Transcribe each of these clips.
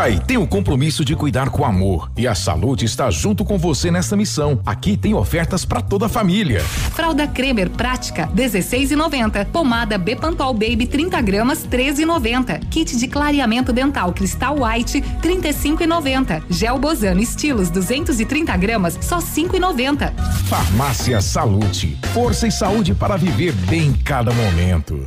Pai tem o compromisso de cuidar com amor e a saúde está junto com você nessa missão. Aqui tem ofertas para toda a família. Fralda Cremer prática 16,90. Pomada Bepantol Baby 30 gramas 13,90. Kit de clareamento dental Cristal White 35,90. Gel Bozano Estilos 230 gramas só 5,90. Farmácia Salute, força e saúde para viver bem cada momento.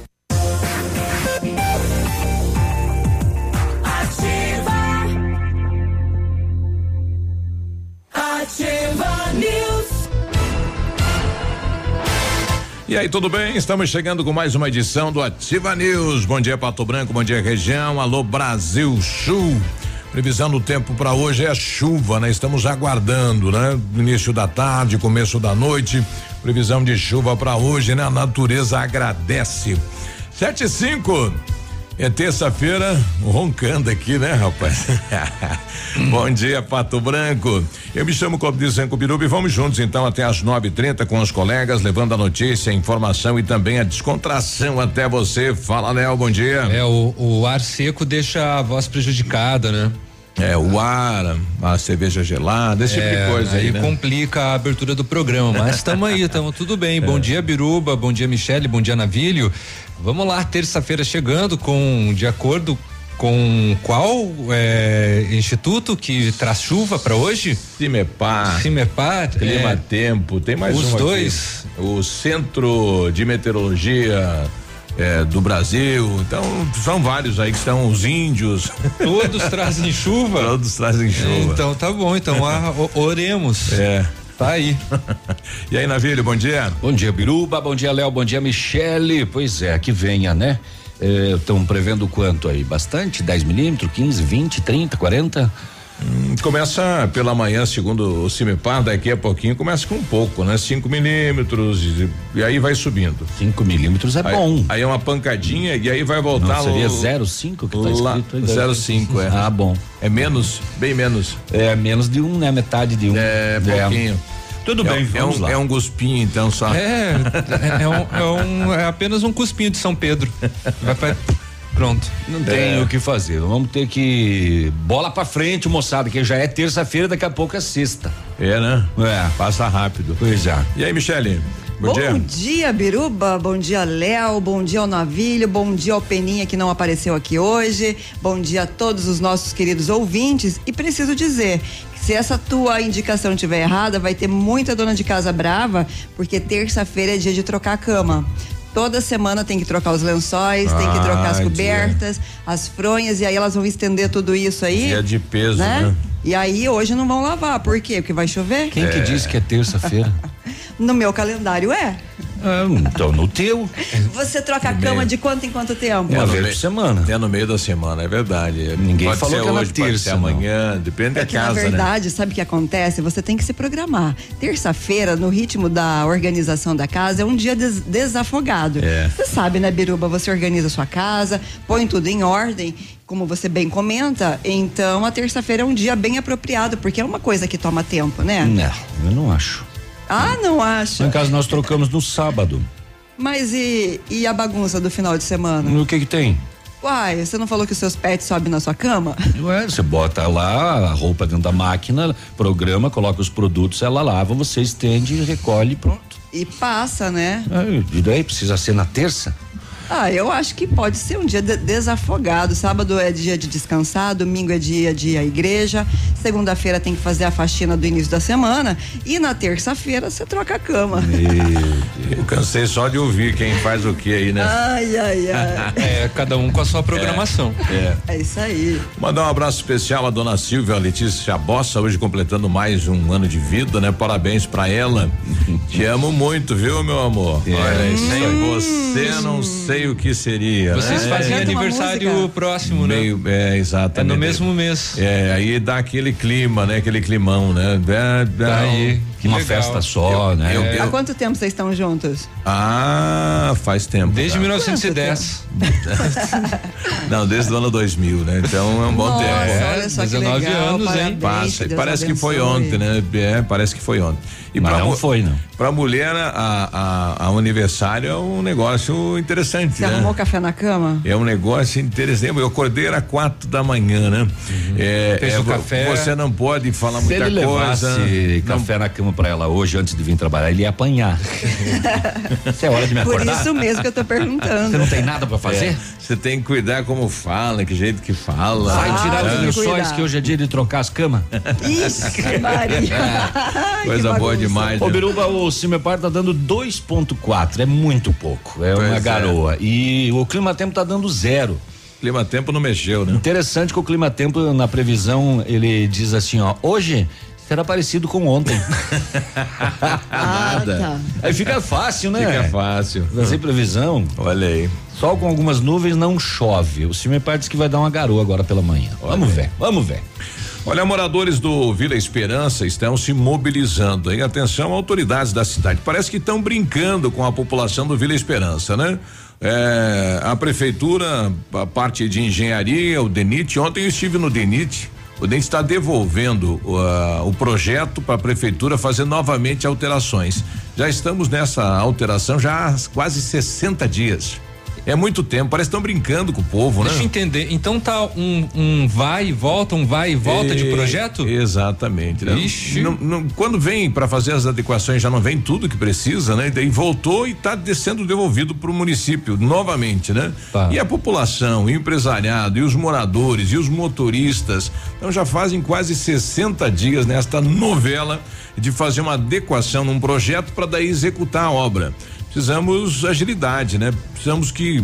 E aí, tudo bem? Estamos chegando com mais uma edição do Ativa News. Bom dia, Pato Branco, bom dia, região. Alô, Brasil Sul. Previsão do tempo para hoje é chuva, né? Estamos aguardando, né? Início da tarde, começo da noite. Previsão de chuva para hoje, né? A natureza agradece. Sete e cinco. É terça-feira, roncando aqui, né, rapaz? Bom dia, Pato Branco. Eu me chamo Zanco Biruba e vamos juntos então até às nove e trinta com os colegas, levando a notícia, a informação e também a descontração até você. Fala, Léo, bom dia. É, o, o ar seco deixa a voz prejudicada, né? É, o ar, a cerveja gelada, esse é, tipo de coisa aí, aí né? complica a abertura do programa, mas estamos aí, estamos tudo bem. Bom dia, Biruba, bom dia, Michele, bom dia, Navilho. Vamos lá, terça-feira chegando com, de acordo com qual é, instituto que traz chuva para hoje? Cimepar. Cimepar. Clima é, Tempo, tem mais Os um aqui. dois. O Centro de Meteorologia é, do Brasil. Então, são vários aí que estão os índios. Todos trazem chuva? Todos trazem chuva. Então tá bom, então a, oremos. É. Tá aí. e aí, Navilho, bom dia. Bom dia, Biruba. Bom dia, Léo. Bom dia, Michele. Pois é, que venha, né? Estão prevendo quanto aí? Bastante? 10 milímetros, 15, 20, 30, 40? Hum, Começa pela manhã, segundo o Cimepar, daqui a pouquinho começa com um pouco, né? 5 milímetros e, e aí vai subindo. 5 milímetros é Aí- bom. Aí é uma pancadinha e aí vai voltar Não, seria o- 0,5 que tá lá, escrito aí? 0,5 é. Ah, bom. É menos, bem menos. É menos de um, né? Metade de um. É, pouquinho. Tudo É bem, um- é vamos um, lá. É um guspinho, então, só. É, é, é um, é um- é apenas um cuspinho de São Pedro. Vai pra- pronto. Não tem É. o que fazer. Vamos ter que. Bola pra frente, moçada, que já é terça-feira, daqui a pouco é sexta. É, né? É. Passa rápido. Pois é. E aí, Michele? Bom, Bom dia. dia, Biruba. Bom dia, Léo. Bom dia ao Navilho. Bom dia ao Peninha que não apareceu aqui hoje. Bom dia a todos os nossos queridos ouvintes. E preciso dizer que se essa tua indicação estiver errada, vai ter muita dona de casa brava, porque terça-feira é dia de trocar a cama. Toda semana tem que trocar os lençóis, tem que trocar as Ah, cobertas, as fronhas, e aí elas vão estender tudo isso aí. Dia de peso, né? E aí hoje não vão lavar. Por quê? Porque vai chover? Quem que disse que é terça-feira? No meu calendário é. Ah, então, no teu. Você troca a cama de quanto em quanto tempo? Uma no vez por semana. É no meio da semana, é verdade. Ninguém pode falou ser que era hoje, pode terça, ser não. amanhã, depende É da que casa, na né? verdade, sabe o que acontece? Você tem que se programar. Terça-feira, no ritmo da organização da casa, é um dia des- desafogado. É. Você sabe, né, Biruba? Você organiza a sua casa, põe tudo em ordem, como você bem comenta. Então, a terça-feira é um dia bem apropriado, porque é uma coisa que toma tempo, né? Não, eu não acho. Ah, não Lá acho. em casa nós trocamos no sábado. Mas e, e a bagunça do final de semana? O que que tem? Uai, você não falou que os seus pets sobem na sua cama? Ué, você bota lá a roupa dentro da máquina, programa, coloca os produtos, ela lava, você estende, recolhe e pronto. E passa, né? Ah, E daí precisa ser na terça? Ah, eu acho que pode ser um dia de desafogado. Sábado é dia de descansar, domingo é dia de ir à igreja, segunda-feira tem que fazer a faxina do início da semana e na terça-feira você troca a cama. Eu cansei só de ouvir quem faz o que aí, né? Ai, ai, ai. É, cada um com a sua programação. É. É isso aí. Mandar um abraço especial à dona Silvia Letícia Bossa, hoje completando mais um ano de vida, né? Parabéns pra ela. Te amo muito, viu, meu amor? É, Olha, isso sem aí. você não sei o que seria. Vocês né? fazem aniversário próximo, né? Meio, é, É exatamente. no mesmo mês. É, aí dá aquele clima, né? Aquele climão, né? Dá- dá Tá aí. um- Que Uma legal. festa só, né? eu- Há eu- quanto tempo vocês estão juntos? Ah, faz tempo. Desde tá? 1910. Não, desde o ano 2000, né? Então é um bom Nossa, tempo. olha só que 19 legal, anos, hein? Passa, Deus parece que foi ontem, né? É, parece que foi ontem. E Mas pra não foi, não. Pra mulher, a, a, a aniversário é um negócio interessante, Você né? arrumou café na cama? É um negócio interessante. Eu acordei era quatro da manhã, né? É, Fez é, o café. Você não pode falar Se muita ele coisa. levasse café na cama pra ela hoje, antes de vir trabalhar, ele ia apanhar. Isso é hora de me Por acordar? isso mesmo que eu tô Você perguntando. não tem nada pra fazer? É, Você tem que cuidar como fala, que jeito que fala. Vai Ah, tirar os que lençóis que hoje é dia de trocar as camas. Ixi, Maria. Ai, Coisa que boa. Demais. Ô, né? Biruba, o Cimepar tá dando 2.4, é muito pouco, é Pois uma é. garoa. E o Clima Tempo tá dando zero. Clima tempo não mexeu, né? Interessante que o Clima Tempo, na previsão, ele diz assim, ó, hoje será parecido com ontem. Ah, tá. Aí fica fácil, né? Fica fácil. Fazer previsão, Olha aí. sol com algumas nuvens não chove. O Cimepar diz que vai dar uma garoa agora pela manhã. Vamos ver, vamos ver. Olha, moradores do Vila Esperança estão se mobilizando. Hein? Atenção, autoridades da cidade. Parece que estão brincando com a população do Vila Esperança, né? É, a prefeitura, a parte de engenharia, o DENIT. Ontem eu estive no DENIT. O DENIT está devolvendo uh, o projeto para a prefeitura fazer novamente alterações. Já estamos nessa alteração já há quase 60 dias. É muito tempo, parece que estão brincando com o povo, Deixa eu né? entender. Então tá um, um vai e volta, um vai e volta de E- projeto? Exatamente. Né? Ixi. Não- não- quando vem para fazer as adequações, já não vem tudo que precisa, né? E daí voltou e está sendo devolvido para o município novamente, né? Tá. E a população, o empresariado, e os moradores, e os motoristas, então já fazem quase 60 dias nesta novela de fazer uma adequação num projeto para daí executar a obra. Precisamos agilidade, né? Precisamos que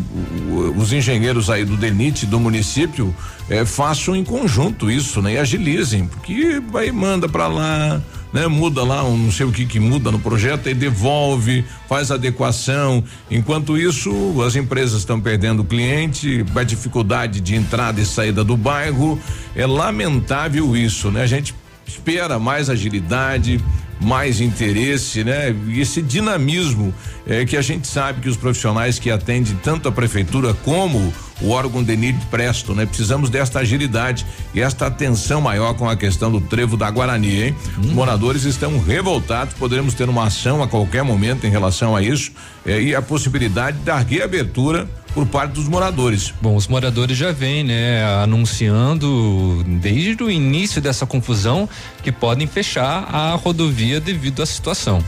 os engenheiros aí do DENIT do município eh, façam em conjunto isso, né? E agilizem, porque aí manda para lá, né? Muda lá, um não sei o que que muda no projeto e devolve, faz adequação. Enquanto isso, as empresas estão perdendo cliente, a dificuldade de entrada e saída do bairro. É lamentável isso, né? A gente espera mais agilidade, mais interesse, né? Esse dinamismo é que a gente sabe que os profissionais que atendem tanto a prefeitura como o órgão DENIT prestam, né? Precisamos desta agilidade e esta atenção maior com a questão do trevo da Guarani, hein? Os moradores estão revoltados, poderemos ter uma ação a qualquer momento em relação a isso eh, e a possibilidade da reabertura por parte dos moradores. Bom, os moradores já vêm, né, anunciando desde o início dessa confusão que podem fechar a rodovia devido à situação.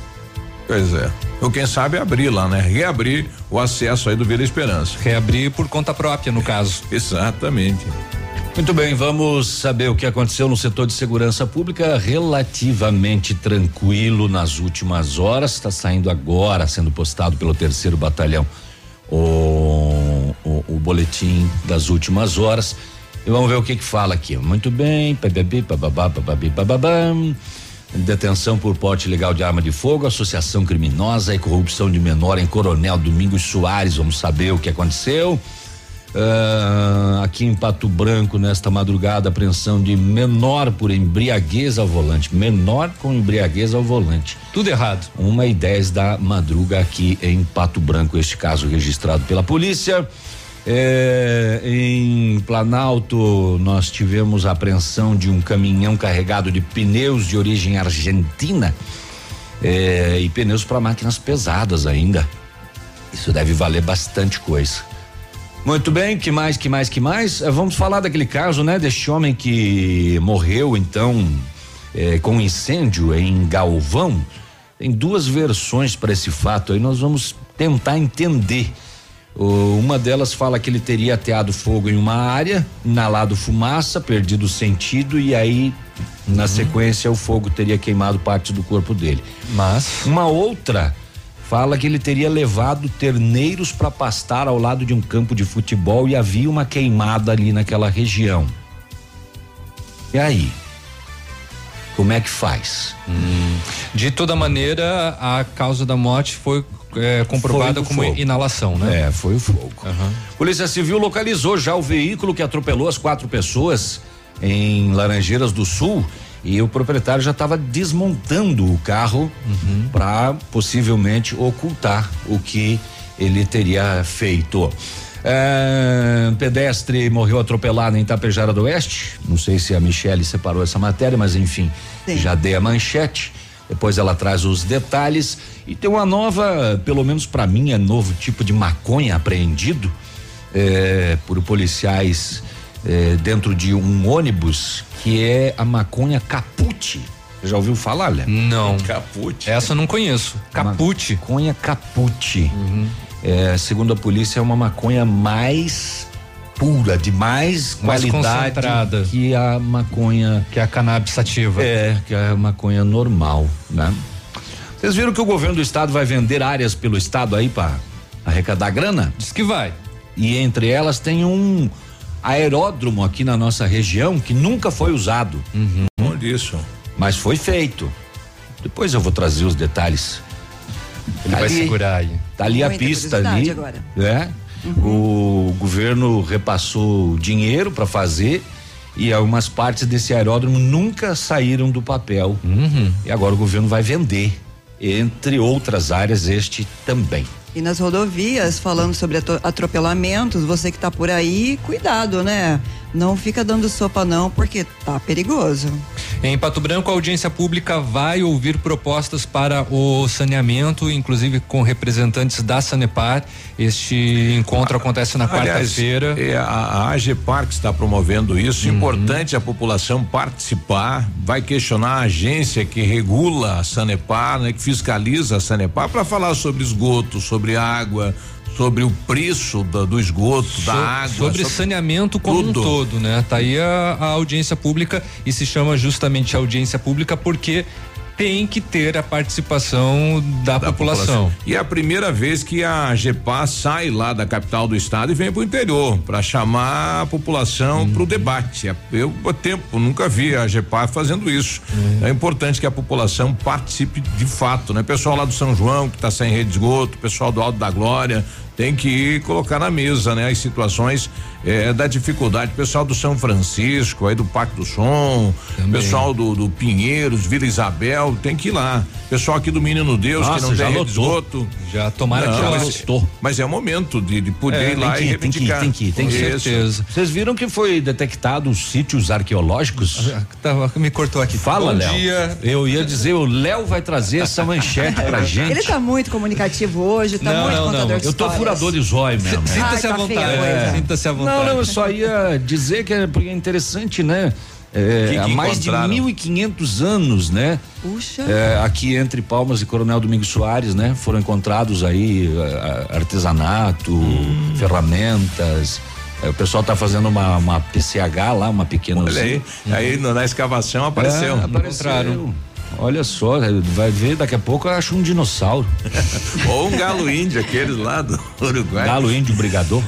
Pois é. Ou quem sabe abrir lá, né? Reabrir o acesso aí do Vila Esperança. Reabrir por conta própria, no caso. Exatamente. Muito bem, vamos saber o que aconteceu no setor de segurança pública. Relativamente tranquilo nas últimas horas. Está saindo agora, sendo postado pelo terceiro batalhão, o, o, o boletim das últimas horas. E vamos ver o que que fala aqui. Muito bem, bababá, bababi, bababam. Detenção por porte ilegal de arma de fogo, associação criminosa e corrupção de menor em Coronel Domingos Soares. Vamos saber o que aconteceu. Ah, aqui em Pato Branco, nesta madrugada, apreensão de menor por embriaguez ao volante. Menor com embriaguez ao volante. Tudo errado. Uma e dez da madruga aqui em Pato Branco, este caso registrado pela polícia. É, em Planalto, nós tivemos a apreensão de um caminhão carregado de pneus de origem argentina é, e pneus para máquinas pesadas ainda. Isso deve valer bastante coisa. Muito bem, que mais, que mais, que mais? Eh, Vamos falar daquele caso, né? Deste homem que morreu, então, eh, com incêndio em Galvão. Tem duas versões para esse fato aí, nós vamos tentar entender Uma delas fala que ele teria ateado fogo em uma área, inalado fumaça, perdido o sentido e aí, na sequência, o fogo teria queimado parte do corpo dele. Mas. Uma outra fala que ele teria levado terneiros para pastar ao lado de um campo de futebol e havia uma queimada ali naquela região. E aí? Como é que faz? De toda maneira, a causa da morte foi é, comprovada como fogo. inalação, né? É, foi o fogo. Aham. Polícia Civil localizou já o veículo que atropelou as quatro pessoas em Laranjeiras do Sul e o proprietário já estava desmontando o carro para possivelmente ocultar o que ele teria feito. É, pedestre morreu atropelado em Tapejara do Oeste. Não sei se a Michele separou essa matéria, mas enfim, Sim. já dei a manchete. Depois ela traz os detalhes e tem uma nova, pelo menos para mim, é novo tipo de maconha apreendido é, por policiais é, dentro de um ônibus que é a maconha capute. Você já ouviu falar, Léo? Não. Capute. Essa eu não conheço. Capute. Maconha capute. É, segundo a polícia, é uma maconha mais pura, de mais Mais qualidade concentrada. que a maconha Que é a cannabis sativa. é, que é a maconha normal, né? Vocês viram que o governo do estado vai vender áreas pelo estado aí para arrecadar grana? Diz que vai. E entre elas tem um aeródromo aqui na nossa região que nunca foi usado, Olha isso. mas foi feito. Depois eu vou trazer os detalhes. Ele Tá vai ali, segurar aí. Tá ali a Muita pista curiosidade ali, agora. né? O governo repassou dinheiro para fazer e algumas partes desse aeródromo nunca saíram do papel. E agora o governo vai vender, entre outras áreas, este também. E nas rodovias, falando sobre atropelamentos, você que tá por aí, cuidado, né? Não fica dando sopa não, porque tá perigoso. Em Pato Branco, a audiência pública vai ouvir propostas para o saneamento, inclusive com representantes da Sanepar. Este encontro acontece na quarta-feira. é, a, a AGEPAR que está promovendo isso, importante a população participar, vai questionar a agência que regula a Sanepar, né, que fiscaliza a Sanepar, para falar sobre esgoto, sobre água, sobre o preço da- do esgoto, da So- água. sobre saneamento como tudo. um todo, né? Tá aí a, a audiência pública e se chama justamente audiência pública porque tem que ter a participação da, da população. E é a primeira vez que a GEPA sai lá da capital do estado e vem para o interior para chamar a população Uhum. para o debate. É, Eu, há tempo, nunca vi a GEPA fazendo isso. Uhum. É importante que a população participe de fato, né? Pessoal lá do São João que está sem rede de esgoto, pessoal do Alto da Glória, tem que colocar na mesa, né? As situações eh, da dificuldade. Pessoal do São Francisco, aí do Parque do Som, pessoal do, do Pinheiros, Vila Isabel, tem que ir lá. Pessoal aqui do Menino Deus, que Nossa, não já tem esgoto. Já tomara Não, que já mas, lotou. mas é o momento de, de poder É, ir lá tem e que ir, tem que ir, reivindicar. tem que ir, tem que ir. Isso. certeza. Vocês viram que foi detectado os sítios arqueológicos? Tá, me cortou aqui. Fala, Léo. dia. Eu ia dizer, o Léo vai trazer essa manchete pra gente. Ele tá muito comunicativo hoje, tá Não, muito não, contador não. de Eu tô histórias. furador de zóio mesmo. Sinta-se à tá feia a vontade. É, Sinta-se à vontade. Não, não, eu só ia dizer que é, porque é interessante, né? É, Que que há mais de encontraram? 1.500 anos, né? Puxa. É, aqui entre Palmas e Coronel Domingos Soares, né? Foram encontrados aí é, artesanato, Hum. ferramentas. É, o pessoal tá fazendo uma, uma PCH lá, uma pequena Olha aí, aí na escavação apareceu. É, apareceram. Olha só, vai ver, daqui a pouco eu acho um dinossauro. Ou um galo índio, aqueles lá do Uruguai. Galo índio brigador.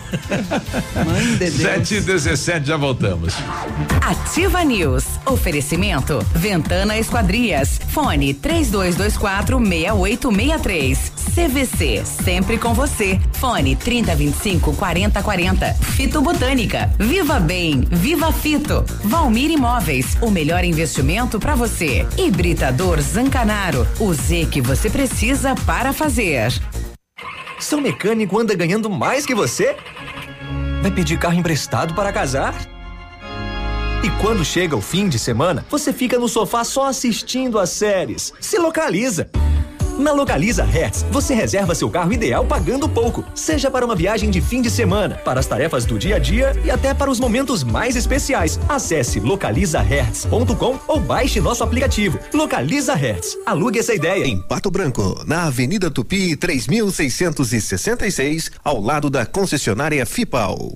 Mãe de Deus. 7 e 17 já voltamos. Ativa News. Oferecimento. Ventana Esquadrias. Fone 3224 6863. CVC. Sempre com você. Fone 3025 4040. Fito Botânica. Viva Bem. Viva Fito. Valmir Imóveis. O melhor investimento para você. Hibridador Zancanaro. O Z que você precisa para fazer. Seu mecânico anda ganhando mais que você? Vai pedir carro emprestado para casar? E quando chega o fim de semana, você fica no sofá só assistindo às séries. Se localiza! Na Localiza Hertz, você reserva seu carro ideal pagando pouco, seja para uma viagem de fim de semana, para as tarefas do dia a dia e até para os momentos mais especiais. Acesse localizahertz.com ou baixe nosso aplicativo. Localiza Hertz. Alugue essa ideia. Em Pato Branco, na Avenida Tupi, 3666, ao lado da concessionária FIPAL.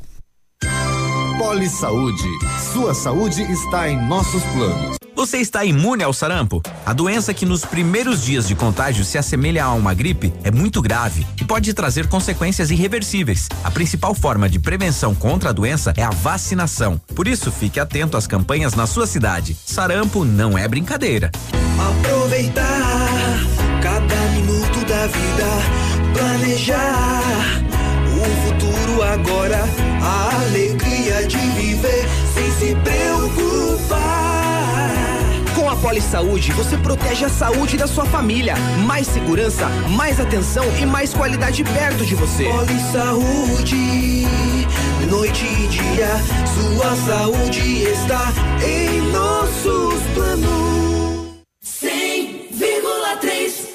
Poli Saúde. Sua saúde está em nossos planos. Você está imune ao sarampo? A doença que nos primeiros dias de contágio se assemelha a uma gripe é muito grave e pode trazer consequências irreversíveis. A principal forma de prevenção contra a doença é a vacinação. Por isso, fique atento às campanhas na sua cidade. Sarampo não é brincadeira. Aproveitar cada minuto da vida, planejar o futuro agora, a alegria de viver sem se preocupar. Poli Saúde, você protege a saúde da sua família. Mais segurança, mais atenção e mais qualidade perto de você. Poli Saúde, noite e dia, sua saúde está em nossos planos. 100,3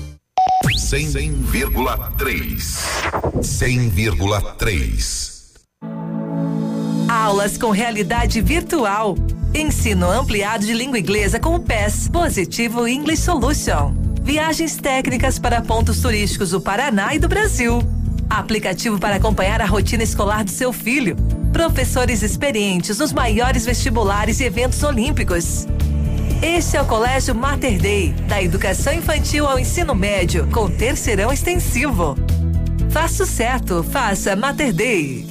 100,3. 100,3. Aulas com realidade virtual. Ensino ampliado de língua inglesa com o PES, Positivo English Solution. Viagens técnicas para pontos turísticos do Paraná e do Brasil. Aplicativo para acompanhar a rotina escolar do seu filho. Professores experientes nos maiores vestibulares e eventos olímpicos. Este é o Colégio Mater Dei, da educação infantil ao ensino médio, com terceirão extensivo. Faça o certo, faça Mater Dei.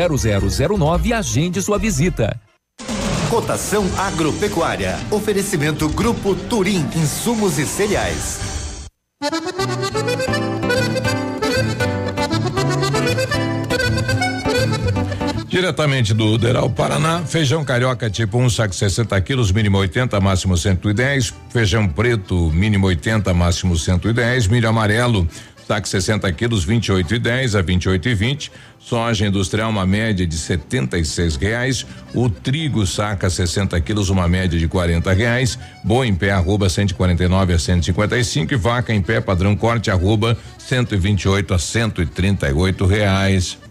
0009 e agende sua visita. Cotação agropecuária. Oferecimento Grupo Turim, insumos e cereais. Diretamente do Uderal Paraná, feijão carioca tipo 1, um, saco 60 quilos, mínimo 80, máximo 110. Feijão preto, mínimo 80, máximo 110. Milho amarelo, saco 60 quilos, 28 e 10 a 28 e 20. Soja industrial, uma média de setenta e seis reais. O trigo saca 60 quilos, uma média de quarenta reais. Boi em pé, arroba 149 a 155 e, e vaca em pé, padrão corte, arroba 128 a 138 reais.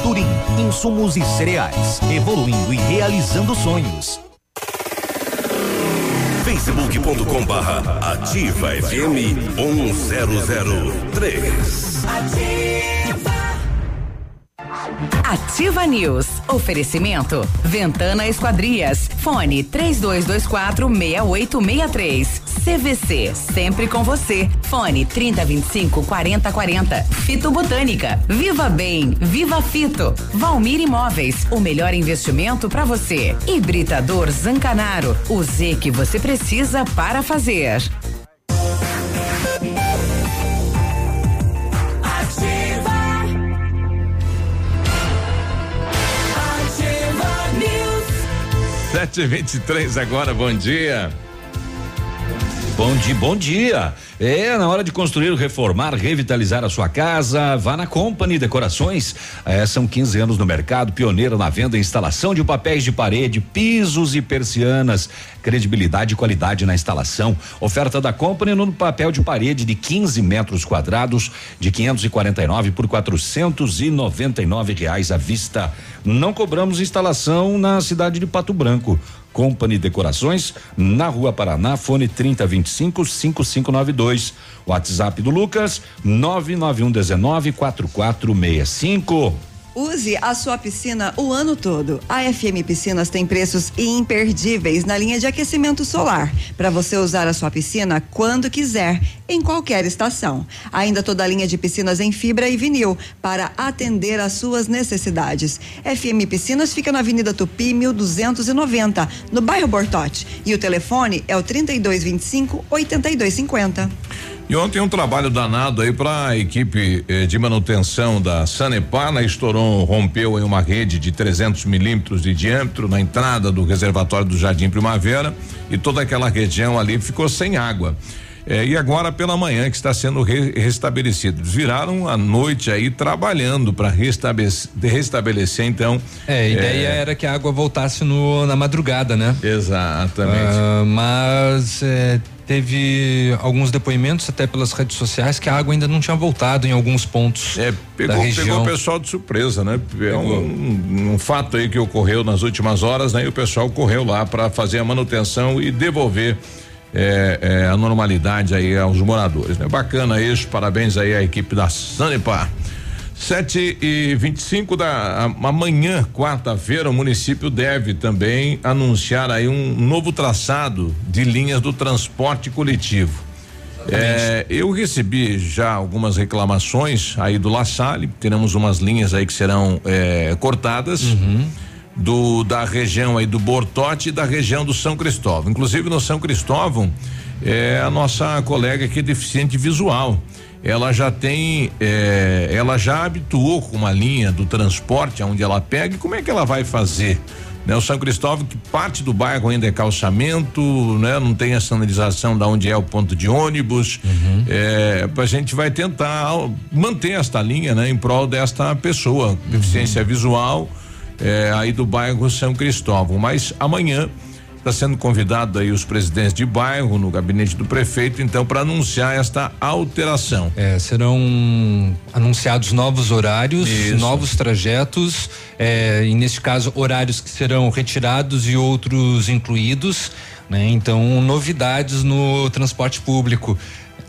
insumos e cereais. Evoluindo e realizando sonhos. facebook.com barra ativa FM 1003. Ativa. Ativa News. Oferecimento. Ventana Esquadrias. Fone 3224 6863. CVC, sempre com você. Fone 3025 4040. Fito Botânica, Viva Bem, Viva Fito. Valmir Imóveis, o melhor investimento para você. Hibridador Zancanaro, o Z que você precisa para fazer. Ativa. Ativa News. três. agora, bom dia. Bom dia, bom dia. É na hora de construir, reformar, revitalizar a sua casa. Vá na Company Decorações. É, são 15 anos no mercado, pioneira na venda e instalação de papéis de parede, pisos e persianas. Credibilidade e qualidade na instalação. Oferta da Company no papel de parede de 15 metros quadrados, de 549 por 499 reais à vista. Não cobramos instalação na cidade de Pato Branco. Company Decorações, na Rua Paraná, fone 3025 5592. WhatsApp do Lucas 99119 4465. Use a sua piscina o ano todo. A FM Piscinas tem preços imperdíveis na linha de aquecimento solar, para você usar a sua piscina quando quiser, em qualquer estação. Ainda toda a linha de piscinas em fibra e vinil, para atender às suas necessidades. FM Piscinas fica na Avenida Tupi, 1290, no bairro Bortote. E o telefone é o 3225 8250. E ontem um trabalho danado aí para a equipe eh, de manutenção da Sanepar, né? Estourou, rompeu em uma rede de 300 milímetros de diâmetro na entrada do reservatório do Jardim Primavera e toda aquela região ali ficou sem água. Eh, e agora pela manhã que está sendo re restabelecido. Eles viraram a noite aí trabalhando para restabelecer, restabelecer então. É, a ideia eh, era que a água voltasse no, na madrugada, né? Exatamente. Ah, mas é, teve alguns depoimentos até pelas redes sociais que a água ainda não tinha voltado em alguns pontos É, Pegou, da região. pegou o pessoal de surpresa, né? É um, um- fato aí que ocorreu nas últimas horas, né? E o pessoal correu lá para fazer a manutenção e devolver eh, eh, a normalidade aí aos moradores, né? Bacana isso, parabéns aí à equipe da Sanepar. Sete e vinte e cinco da amanhã, quarta-feira, o município deve também anunciar aí um novo traçado de linhas do transporte coletivo. É, eu recebi já algumas reclamações aí do La Salle, teremos umas linhas aí que serão é, cortadas. Do, da região aí do Bortote e da região do São Cristóvão. Inclusive no São Cristóvão, é a nossa colega que é deficiente visual. Ela já tem, é, ela já habituou com uma linha do transporte aonde ela pega e como é que ela vai fazer? Né? O São Cristóvão, que parte do bairro ainda é calçamento, né? Não tem a sinalização da onde é o ponto de ônibus. É, a gente vai tentar manter esta linha, né? Em prol desta pessoa, deficiência visual, é, aí do bairro São Cristóvão. Mas amanhã está sendo convidado aí os presidentes de bairro no gabinete do prefeito, então, para anunciar esta alteração. É, serão anunciados novos horários, Isso. novos trajetos, é, e neste caso horários que serão retirados e outros incluídos, né? Então novidades no transporte público.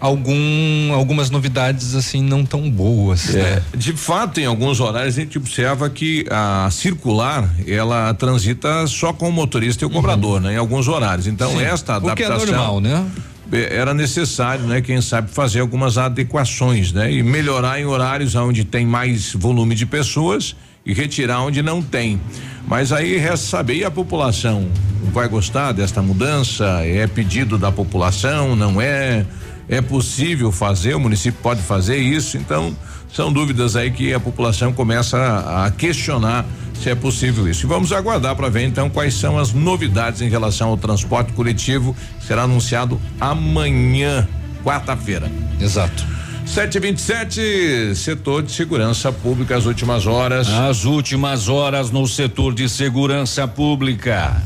Algum, algumas novidades assim não tão boas. É, né? de fato, em alguns horários a gente observa que a circular ela transita só com o motorista e o cobrador, né? Em alguns horários. Então Uhum. Sim, esta é adaptação normal, né? eh, Era necessário, né? Quem sabe fazer algumas adequações, né? E melhorar em horários onde tem mais volume de pessoas e retirar onde não tem. Mas aí resta saber e a população vai gostar desta mudança? É pedido da população? Não é? É possível fazer? O município pode fazer isso? Então são dúvidas aí que a população começa a, a questionar se é possível isso. E vamos aguardar para ver então quais são as novidades em relação ao transporte coletivo será anunciado amanhã, quarta-feira. Exato. 727, setor de segurança pública, as últimas horas. As últimas horas no setor de segurança pública.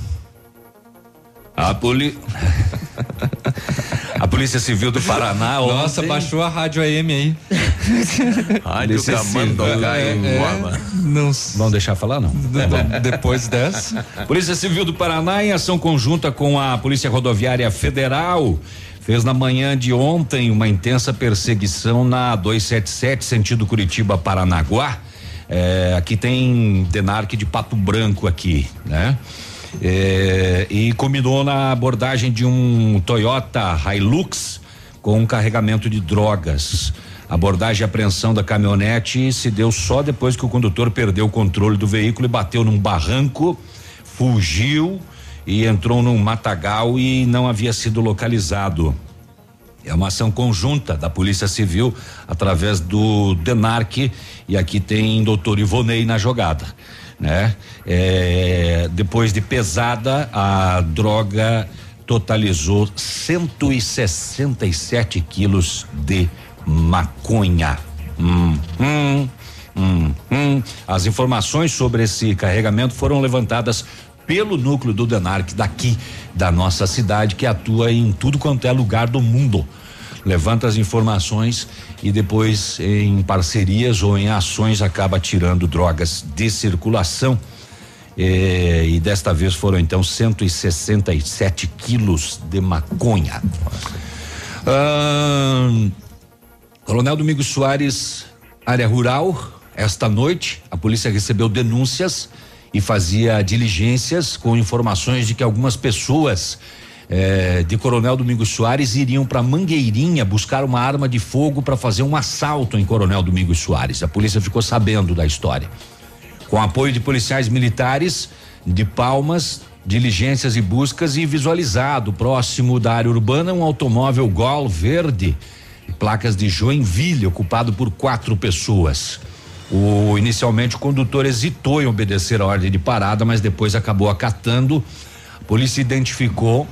A poli... A Polícia Civil do Paraná Nossa, ontem- baixou a rádio AM aí. Rádio Polícia Camandoca É, em é, Guama. não Vamos deixar falar não. É bom. Depois dessa. Polícia Civil do Paraná, em ação conjunta com a Polícia Rodoviária Federal, fez na manhã de ontem uma intensa perseguição na 277, sentido Curitiba-Paranaguá. É, aqui tem Denarque de Pato Branco aqui, né? É, e combinou na abordagem de um Toyota Hilux com um carregamento de drogas. A abordagem e apreensão da caminhonete se deu só depois que o condutor perdeu o controle do veículo e bateu num barranco, fugiu e entrou num matagal e não havia sido localizado. É uma ação conjunta da Polícia Civil através do DENARC e aqui tem doutor Ivonei na jogada. Né? É, depois de pesada, a droga totalizou 167 quilos de maconha. Hum, hum, hum, hum. As informações sobre esse carregamento foram levantadas pelo núcleo do Denarc daqui da nossa cidade, que atua em tudo quanto é lugar do mundo. Levanta as informações e depois, em parcerias ou em ações, acaba tirando drogas de circulação. Eh, e desta vez foram então 167 quilos de maconha. Ah, Coronel Domingos Soares, área rural, esta noite a polícia recebeu denúncias e fazia diligências com informações de que algumas pessoas eh, de Coronel Domingos Soares iriam para Mangueirinha buscar uma arma de fogo para fazer um assalto em Coronel Domingos Soares. A polícia ficou sabendo da história. Com apoio de policiais militares de Palmas, diligências e buscas e visualizado próximo da área urbana um automóvel Gol verde, placas de Joinville, ocupado por quatro pessoas. O inicialmente o condutor hesitou em obedecer a ordem de parada, mas depois acabou acatando. A polícia identificou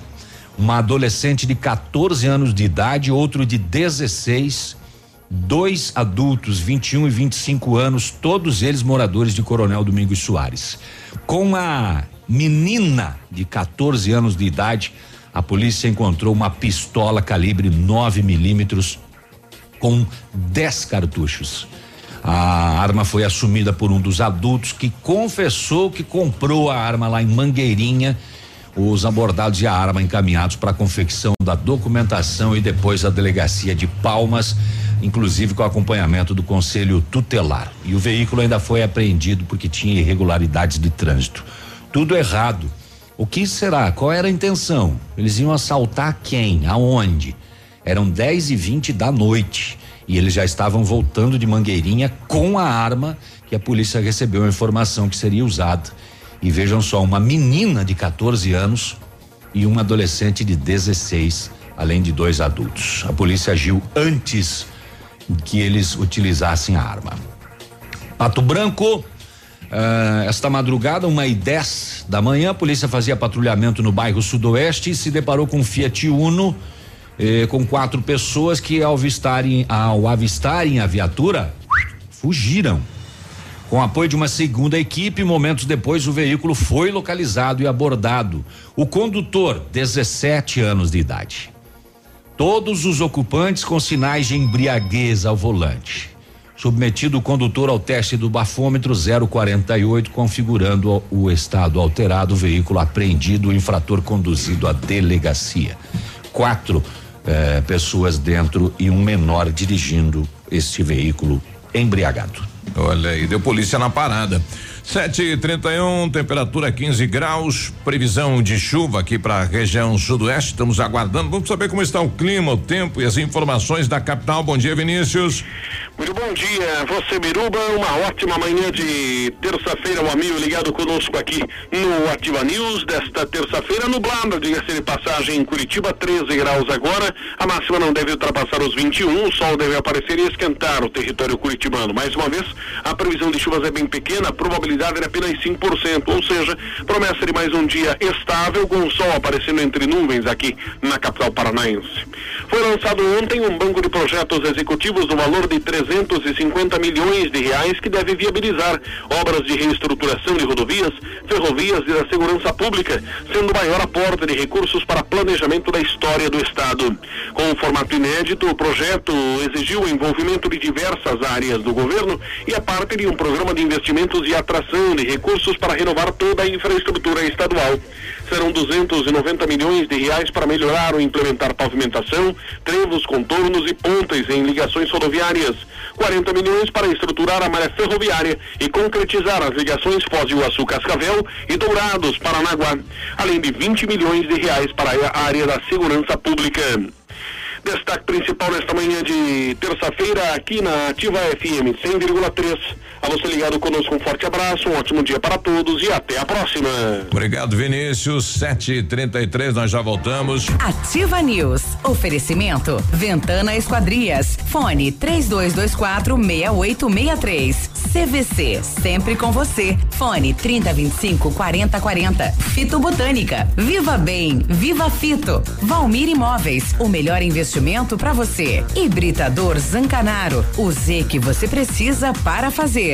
uma adolescente de 14 anos de idade, outro de 16, dois adultos, 21 e 25 anos, todos eles moradores de Coronel Domingos Soares. Com a menina de 14 anos de idade, a polícia encontrou uma pistola calibre 9 milímetros com 10 cartuchos. A arma foi assumida por um dos adultos que confessou que comprou a arma lá em Mangueirinha. Os abordados e a arma encaminhados para a confecção da documentação e depois a delegacia de Palmas, inclusive com acompanhamento do conselho tutelar. E o veículo ainda foi apreendido porque tinha irregularidades de trânsito. Tudo errado. O que será? Qual era a intenção? Eles iam assaltar quem? Aonde? Eram 10 e 20 da noite e eles já estavam voltando de Mangueirinha com a arma que a polícia recebeu a informação que seria usada. E vejam só, uma menina de 14 anos e uma adolescente de 16, além de dois adultos. A polícia agiu antes que eles utilizassem a arma. Pato Branco, ah, esta madrugada, uma e dez da manhã, a polícia fazia patrulhamento no bairro Sudoeste e se deparou com um Fiat Uno eh, com quatro pessoas que ao avistarem, ao avistarem a viatura fugiram. Com apoio de uma segunda equipe, momentos depois o veículo foi localizado e abordado. O condutor, 17 anos de idade. Todos os ocupantes com sinais de embriaguez ao volante. Submetido o condutor ao teste do bafômetro 048, configurando o estado alterado, o veículo apreendido, o infrator conduzido à delegacia. Quatro eh, pessoas dentro e um menor dirigindo este veículo embriagado. Olha aí, deu polícia na parada. 7 e 31 temperatura 15 graus, previsão de chuva aqui para a região sudoeste. Estamos aguardando. Vamos saber como está o clima, o tempo e as informações da capital. Bom dia, Vinícius. Muito bom dia, você Biruba, uma ótima manhã de terça-feira, um amigo ligado conosco aqui no Ativa News desta terça-feira, nublada, diga-se de passagem em Curitiba, 13 graus agora, a máxima não deve ultrapassar os 21, o sol deve aparecer e esquentar o território curitibano. Mais uma vez, a previsão de chuvas é bem pequena, a probabilidade é apenas 5%, ou seja, promessa de mais um dia estável com o sol aparecendo entre nuvens aqui na capital paranaense. Foi lançado ontem um banco de projetos executivos no valor de 350 milhões de reais que deve viabilizar obras de reestruturação de rodovias, ferrovias e da segurança pública, sendo o maior aporte de recursos para planejamento da história do Estado. Com um formato inédito, o projeto exigiu o envolvimento de diversas áreas do governo e a parte de um programa de investimentos e atração de recursos para renovar toda a infraestrutura estadual. Serão 290 milhões de reais para melhorar ou implementar pavimentação, trevos, contornos e pontes em ligações rodoviárias. 40 milhões para estruturar a malha ferroviária e concretizar as ligações Foz do Iguaçu Cascavel e Dourados Paranaguá, além de 20 milhões de reais para a área da segurança pública. Destaque principal nesta manhã de terça-feira aqui na Ativa FM 100,3. A você ligado conosco, um forte abraço, um ótimo dia para todos e até a próxima. Obrigado, Vinícius. 7h33, nós já voltamos. Ativa News. Oferecimento. Ventana Esquadrias. Fone 3224 6863. CVC. Sempre com você. Fone 3025 4040. Fito Botânica. Viva Bem. Viva Fito. Valmir Imóveis. O melhor investimento para você. Hibridador Zancanaro. O Z que você precisa para fazer.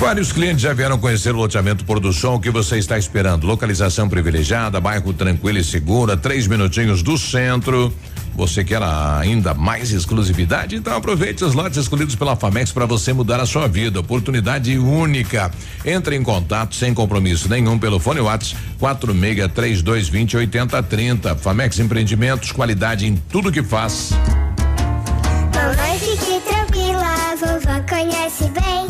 Vários clientes já vieram conhecer o loteamento Sol. O que você está esperando? Localização privilegiada, bairro tranquilo e segura, três minutinhos do centro. Você quer ainda mais exclusividade? Então aproveite os lotes escolhidos pela Famex para você mudar a sua vida. Oportunidade única. Entre em contato sem compromisso nenhum pelo fone WhatsApp 463220 8030. Famex Empreendimentos, qualidade em tudo que faz. Mamãe, fique tranquila, vovó conhece bem.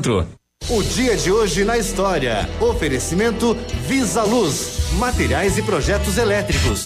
O dia de hoje na história. Oferecimento Visa Luz, materiais e projetos elétricos.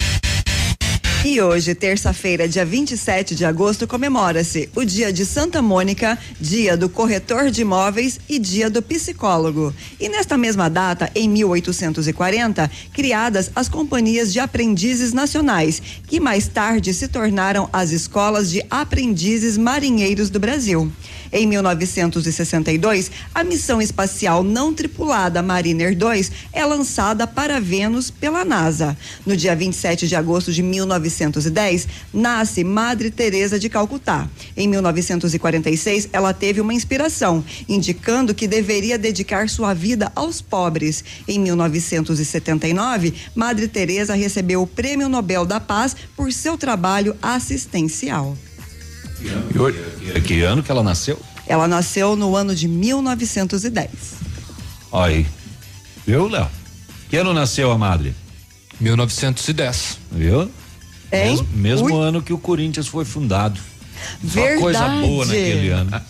E hoje, terça-feira, dia 27 de agosto, comemora-se o Dia de Santa Mônica, Dia do Corretor de Imóveis e Dia do Psicólogo. E nesta mesma data, em 1840, criadas as companhias de aprendizes nacionais, que mais tarde se tornaram as escolas de aprendizes marinheiros do Brasil. Em 1962, a missão espacial não tripulada Mariner 2 é lançada para Vênus pela NASA. No dia 27 de agosto de 1910, nasce Madre Teresa de Calcutá. Em 1946, ela teve uma inspiração, indicando que deveria dedicar sua vida aos pobres. Em 1979, Madre Teresa recebeu o Prêmio Nobel da Paz por seu trabalho assistencial. Que, que ano que ela nasceu? Ela nasceu no ano de 1910. Olha aí. Viu, Léo? Que ano nasceu a madre? 1910. Viu? Hein? Mesmo, mesmo Ui. ano que o Corinthians foi fundado. Só Verdade. coisa boa naquele ano.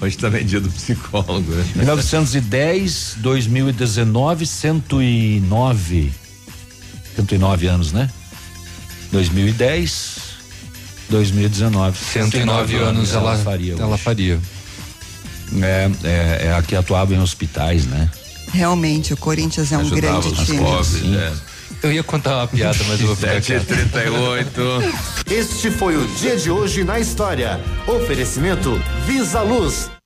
Hoje também é dia do psicólogo. né? 1910, 2019, 109. 109 anos, né? 2010, 2019. 109 anos ela, faria. ela hoje. faria. É, é, é a que atuava em hospitais, né? Realmente, o Corinthians é um Ajudava grande os time. pobres, né? Eu ia contar uma piada, mas eu vou ficar quieto. 7h38. Este foi o dia de hoje na história. Oferecimento Visa Luz.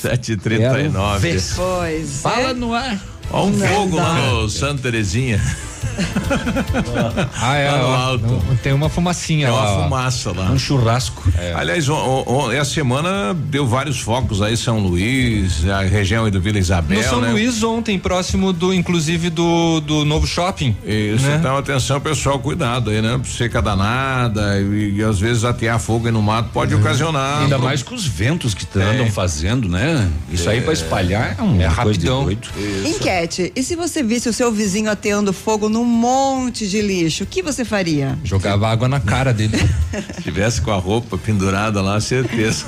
Sete e trinta e nove. Pois Fala é. no ar. Ó um Não fogo lá dá. no Santa Terezinha. Ah, é. Lá no ó, alto. não- tem uma fumacinha É lá. uma ó. fumaça lá. Um churrasco. Aliás, o- o- o- essa semana deu vários focos aí, São Luís, a região aí do Vila Isabel. No São né? Luís ontem, próximo do, inclusive do, do novo shopping. Isso, né? então atenção pessoal, cuidado aí, né? Seca danada e, e às vezes atear fogo aí no mato pode ocasionar. Ainda pro- mais com os ventos que t- É. andam fazendo, né? Isso aí pra espalhar é um É rapidão. doido. Enquete. E se você visse o seu vizinho ateando fogo num monte de lixo, o que você faria? Jogava água na cara dele. Se tivesse com a roupa pendurada lá, certeza.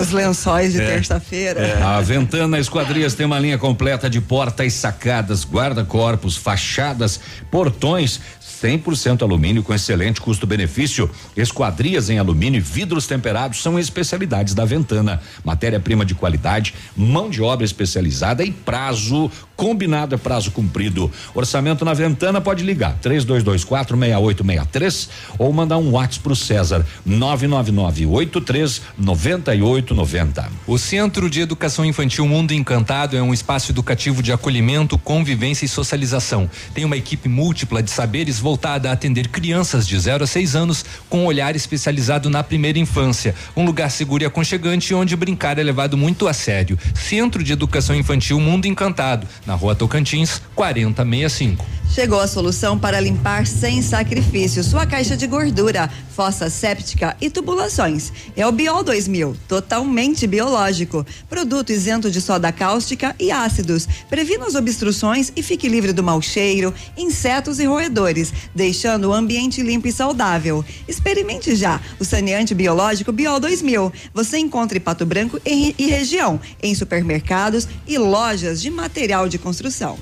Os lençóis de É. terça-feira. A Ventana Esquadrias tem uma linha completa de portas sacadas, guarda-corpos, fachadas, portões. 100% alumínio com excelente custo-benefício. Esquadrias em alumínio e vidros temperados são especialidades da Ventana. Matéria-prima de qualidade, mão de obra especializada e prazo combinado é prazo cumprido. Orçamento na Ventana pode ligar 3224 6863 ou mandar um WhatsApp pro César 99983 9890. O Centro de Educação Infantil Mundo Encantado é um espaço educativo de acolhimento, convivência e socialização. Tem uma equipe múltipla de saberes voltada a atender crianças de 0 a 6 anos com um olhar especializado na primeira infância. Um lugar seguro e aconchegante onde brincar é levado muito a sério. Centro de Educação Infantil Mundo Encantado, na rua Tocantins, 4065. Chegou a solução para limpar sem sacrifício sua caixa de gordura, fossa séptica e tubulações. É o Biol 2000, totalmente biológico. Produto isento de soda cáustica e ácidos. Previna as obstruções e fique livre do mau cheiro, insetos e roedores, deixando o ambiente limpo e saudável. Experimente já o saneante biológico Biol 2000. Você encontra em Pato Branco e, e região, em supermercados e lojas de material de construção.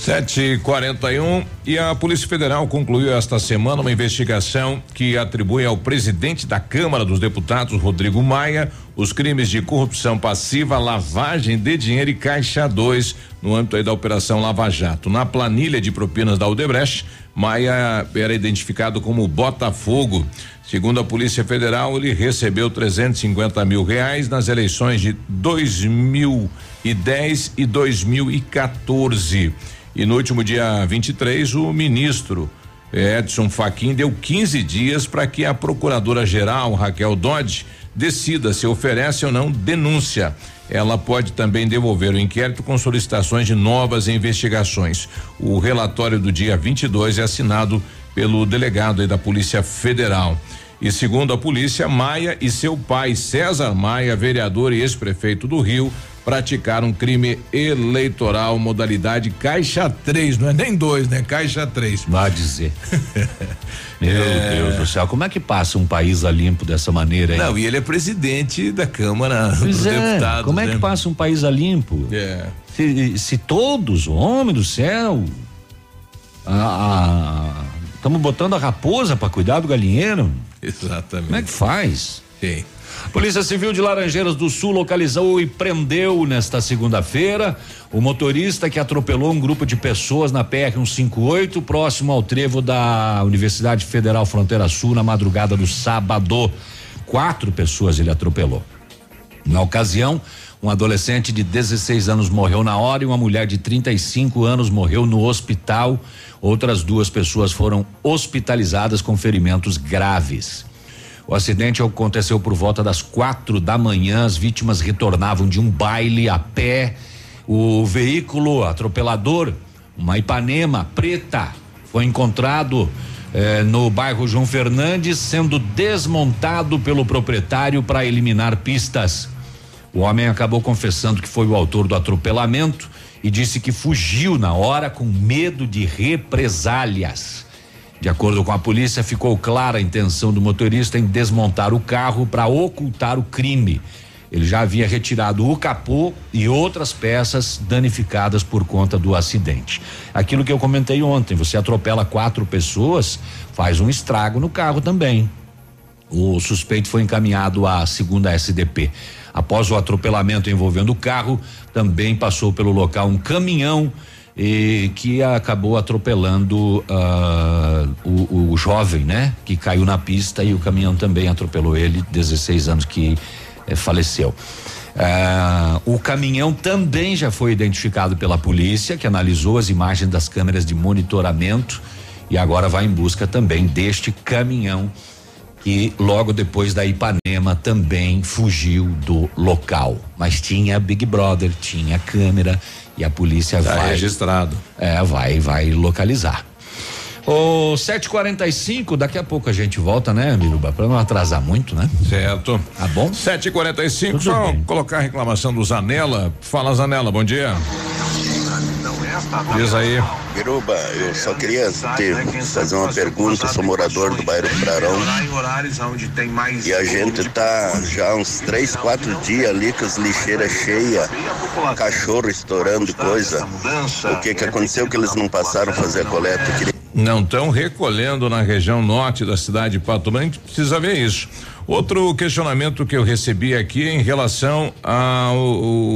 741 e a Polícia Federal concluiu esta semana uma investigação que atribui ao presidente da Câmara dos Deputados, Rodrigo Maia, os crimes de corrupção passiva, lavagem de dinheiro e caixa 2 no âmbito da Operação Lava Jato. Na planilha de propinas da Odebrecht, Maia era identificado como Botafogo. Segundo a Polícia Federal, ele recebeu 350 mil reais nas eleições de 2010 e 2014. E no último dia 23, o ministro Edson Fachin deu 15 dias para que a procuradora-geral Raquel Dodge decida se oferece ou não denúncia. Ela pode também devolver o inquérito com solicitações de novas investigações. O relatório do dia 22 é assinado pelo delegado da Polícia Federal. E segundo a polícia, Maia e seu pai, César Maia, vereador e ex-prefeito do Rio, praticar um crime eleitoral modalidade caixa 3, não é nem dois, né? Caixa 3. Vai dizer. Meu É. Deus do céu, como é que passa um país a limpo dessa maneira aí? Não, e ele é presidente da Câmara Pois dos é, Deputados. como é né? que passa um país a limpo? É. Se, se todos, homem do céu, estamos botando a raposa para cuidar do galinheiro? Exatamente. Como é que faz? Sim. Polícia Civil de Laranjeiras do Sul localizou e prendeu nesta segunda-feira o motorista que atropelou um grupo de pessoas na PR 158 próximo ao trevo da Universidade Federal Fronteira Sul na madrugada do sábado. Quatro pessoas ele atropelou. Na ocasião, um adolescente de 16 anos morreu na hora e uma mulher de 35 anos morreu no hospital. Outras duas pessoas foram hospitalizadas com ferimentos graves. O acidente aconteceu por volta das quatro da manhã. As vítimas retornavam de um baile a pé. O veículo atropelador, uma Ipanema preta, foi encontrado eh, no bairro João Fernandes, sendo desmontado pelo proprietário para eliminar pistas. O homem acabou confessando que foi o autor do atropelamento e disse que fugiu na hora com medo de represálias. De acordo com a polícia, ficou clara a intenção do motorista em desmontar o carro para ocultar o crime. Ele já havia retirado o capô e outras peças danificadas por conta do acidente. Aquilo que eu comentei ontem, você atropela quatro pessoas, faz um estrago no carro também. O suspeito foi encaminhado à segunda SDP. Após o atropelamento envolvendo o carro, também passou pelo local um caminhão e que acabou atropelando ah, o, o jovem, né? Que caiu na pista e o caminhão também atropelou ele, 16 anos que eh, faleceu. Ah, o caminhão também já foi identificado pela polícia, que analisou as imagens das câmeras de monitoramento e agora vai em busca também deste caminhão que logo depois da Ipanema também fugiu do local. Mas tinha Big Brother, tinha câmera e a polícia Tá vai registrado. É, vai, vai localizar. O 745, daqui a pouco a gente volta, né, Miruba? Pra não atrasar muito, né? Certo. Tá bom? 7h45, Tudo só bem. colocar a reclamação do Zanella. Fala, Zanella, bom dia. Diz aí. Biruba, eu só queria te fazer uma pergunta. Sou morador do bairro Prarão. E a gente tá já uns três, quatro dias ali com as lixeiras cheias, cachorro estourando coisa. O que que aconteceu que eles não passaram a fazer a coleta? Não estão recolhendo na região norte da cidade de Pato Branco, precisa ver isso. Outro questionamento que eu recebi aqui é em relação ao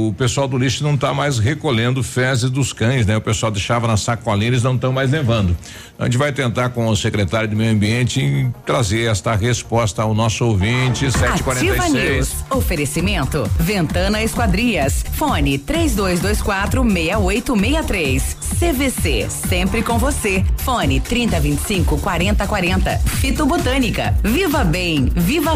o pessoal do lixo não está mais recolhendo fezes dos cães, né? O pessoal deixava na sacolinha, eles não estão mais levando. A gente vai tentar com o secretário de Meio Ambiente em trazer esta resposta ao nosso ouvinte, Ativa 746. News. Oferecimento. Ventana Esquadrias. Fone 3224 6863. CVC. Sempre com você. Fone 3025 4040. Fito Botânica. Viva Bem. Viva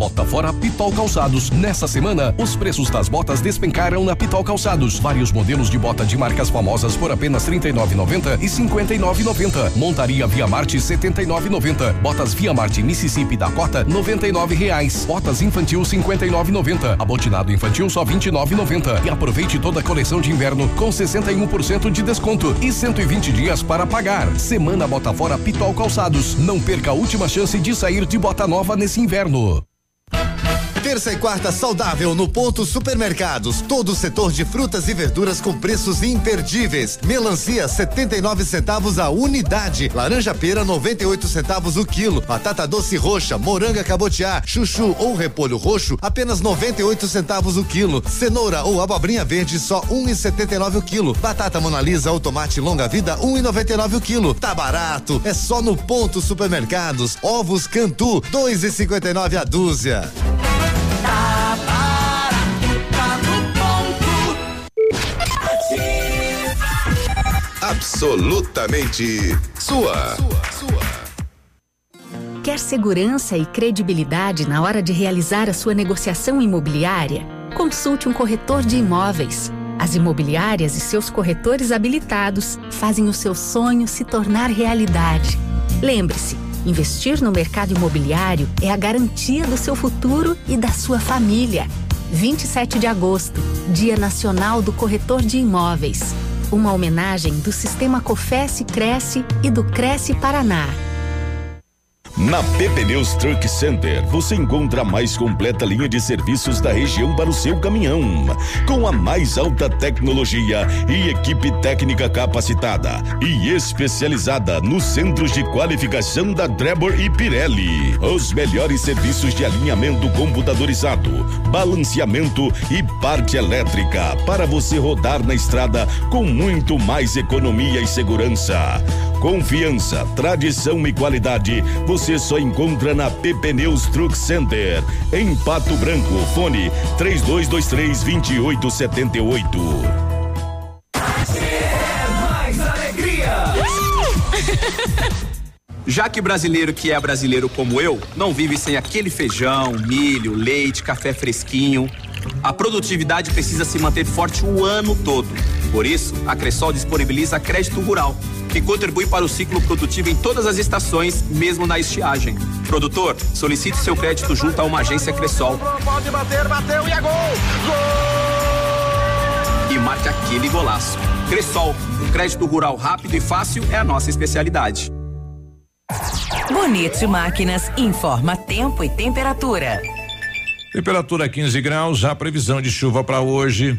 Bota fora Pitol Calçados. Nessa semana, os preços das botas despencaram na Pitol Calçados. Vários modelos de bota de marcas famosas por apenas R$ 39,90 e R$ 59,90. Montaria Via Marte R$ 79,90. Botas Via Marte Mississippi Dakota 99 reais. Botas infantil R$ 59,90. Abotinado infantil só R$ 29,90. E aproveite toda a coleção de inverno com 61% de desconto e 120 dias para pagar. Semana Bota fora Pitol Calçados. Não perca a última chance de sair de bota nova nesse inverno. Bye. Terça e quarta saudável no Ponto Supermercados. Todo o setor de frutas e verduras com preços imperdíveis. Melancia 79 centavos a unidade. Laranja pera 98 centavos o quilo. Batata doce roxa, moranga cabotiá, chuchu ou repolho roxo apenas 98 centavos o quilo. Cenoura ou abobrinha verde só 1,79 o quilo. Batata monalisa ou tomate longa vida 1,99 o quilo. Tá barato, é só no Ponto Supermercados. Ovos Cantu 2,59 a dúzia. Absolutamente sua. Quer segurança e credibilidade na hora de realizar a sua negociação imobiliária? Consulte um corretor de imóveis. As imobiliárias e seus corretores habilitados fazem o seu sonho se tornar realidade. Lembre-se, investir no mercado imobiliário é a garantia do seu futuro e da sua família. 27 de agosto, Dia Nacional do Corretor de Imóveis. Uma homenagem do Sistema Cofesse Cresce e do Cresce Paraná. Na PP Neus Truck Center, você encontra a mais completa linha de serviços da região para o seu caminhão, com a mais alta tecnologia e equipe técnica capacitada e especializada nos centros de qualificação da Drebor e Pirelli. Os melhores serviços de alinhamento computadorizado, balanceamento e parte elétrica para você rodar na estrada com muito mais economia e segurança. Confiança, tradição e qualidade você só encontra na PP Neus Truck Center. Em Pato Branco, fone 3223 2878. mais alegria. Já que brasileiro que é brasileiro como eu, não vive sem aquele feijão, milho, leite, café fresquinho. A produtividade precisa se manter forte o ano todo. Por isso, a Cressol disponibiliza crédito rural, que contribui para o ciclo produtivo em todas as estações, mesmo na estiagem. Produtor, solicite seu crédito junto a uma agência Cressol. Pode bater, bateu e é gol! E marque aquele golaço. Cressol, um crédito rural rápido e fácil é a nossa especialidade. Bonito Máquinas informa tempo e temperatura. Temperatura 15 graus, a previsão de chuva para hoje.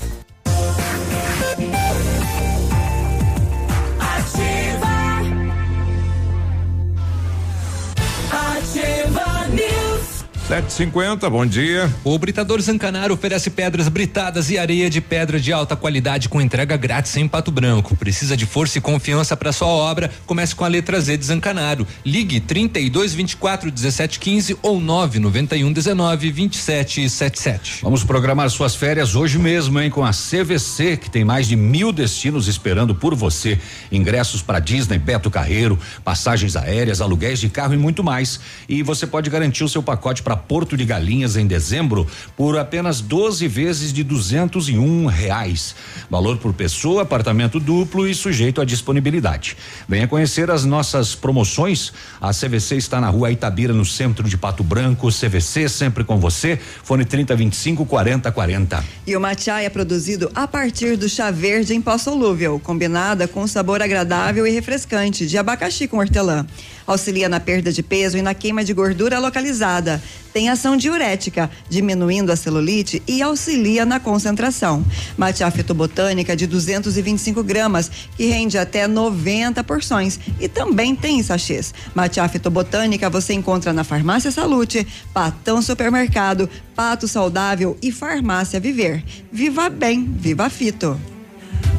750, bom dia. O Britador Zancanaro oferece pedras britadas e areia de pedra de alta qualidade com entrega grátis em Pato Branco. Precisa de força e confiança para sua obra? Comece com a letra Z de Zancanaro. Ligue 32 24 17 15 ou 991 19 27 77. Vamos programar suas férias hoje mesmo, hein? Com a CVC, que tem mais de mil destinos esperando por você. Ingressos para Disney, Beto Carreiro, passagens aéreas, aluguéis de carro e muito mais. E você pode garantir o seu pacote para Porto de Galinhas em dezembro por apenas 12 vezes de duzentos e um reais. Valor por pessoa, apartamento duplo e sujeito à disponibilidade. Venha conhecer as nossas promoções. A CVC está na rua Itabira, no centro de Pato Branco. CVC sempre com você. Fone 3025 4040. E o matcha é produzido a partir do chá verde em pó solúvel, combinada com sabor agradável e refrescante de abacaxi com hortelã. Auxilia na perda de peso e na queima de gordura localizada. Tem ação diurética, diminuindo a celulite e auxilia na concentração. Matcha fitobotânica de 225 gramas, que rende até 90 porções. E também tem em sachês. Matcha fitobotânica você encontra na Farmácia Salute, Patão Supermercado, Pato Saudável e Farmácia Viver. Viva bem, viva fito.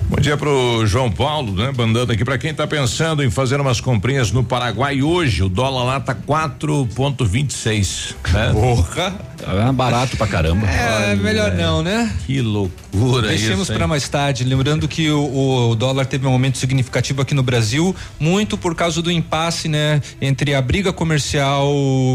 Bom dia pro João Paulo, né? Mandando aqui para quem tá pensando em fazer umas comprinhas no Paraguai hoje, o dólar lá tá 4.26, né? Porra! É barato pra caramba. É, Olha, melhor não, né? Que loucura Deixemos para mais tarde. Lembrando que o, o dólar teve um aumento significativo aqui no Brasil, muito por causa do impasse, né, entre a briga comercial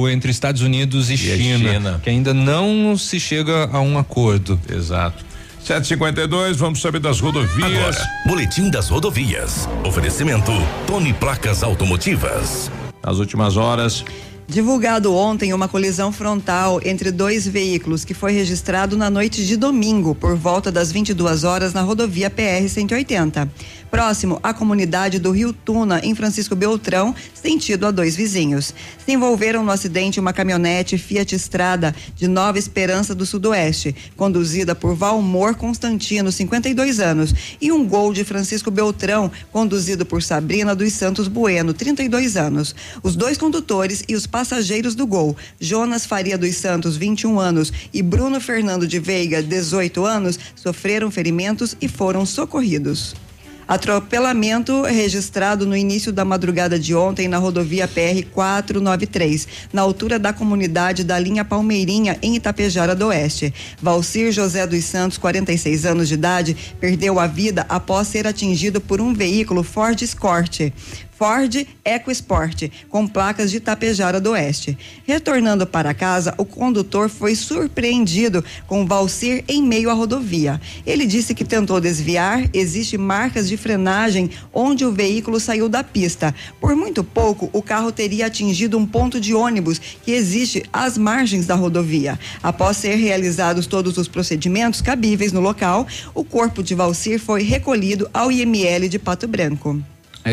entre Estados Unidos e, a China, China. que ainda não se chega a um acordo. Exato. 752, vamos saber das rodovias. Agora, Boletim das Rodovias. Oferecimento Tony Placas Automotivas. Nas últimas horas. Divulgado ontem uma colisão frontal entre dois veículos que foi registrado na noite de domingo, por volta das 22 horas, na rodovia PR-180. Próximo à comunidade do Rio Tuna, em Francisco Beltrão, sentido a dois vizinhos. Se envolveram no acidente uma caminhonete Fiat Estrada de Nova Esperança do Sudoeste, conduzida por Valmor Constantino, 52 anos, e um Gol de Francisco Beltrão, conduzido por Sabrina dos Santos Bueno, 32 anos. Os dois condutores e os passageiros do Gol, Jonas Faria dos Santos, 21 anos, e Bruno Fernando de Veiga, 18 anos, sofreram ferimentos e foram socorridos. Atropelamento registrado no início da madrugada de ontem na rodovia PR 493, na altura da comunidade da linha Palmeirinha, em Itapejara do Oeste. Valcir José dos Santos, 46 anos de idade, perdeu a vida após ser atingido por um veículo Ford Escort. Ford EcoSport, com placas de Tapejara do Oeste. Retornando para casa, o condutor foi surpreendido com Valcir em meio à rodovia. Ele disse que tentou desviar, existe marcas de frenagem onde o veículo saiu da pista. Por muito pouco, o carro teria atingido um ponto de ônibus que existe às margens da rodovia. Após ser realizados todos os procedimentos cabíveis no local, o corpo de Valcir foi recolhido ao IML de Pato Branco.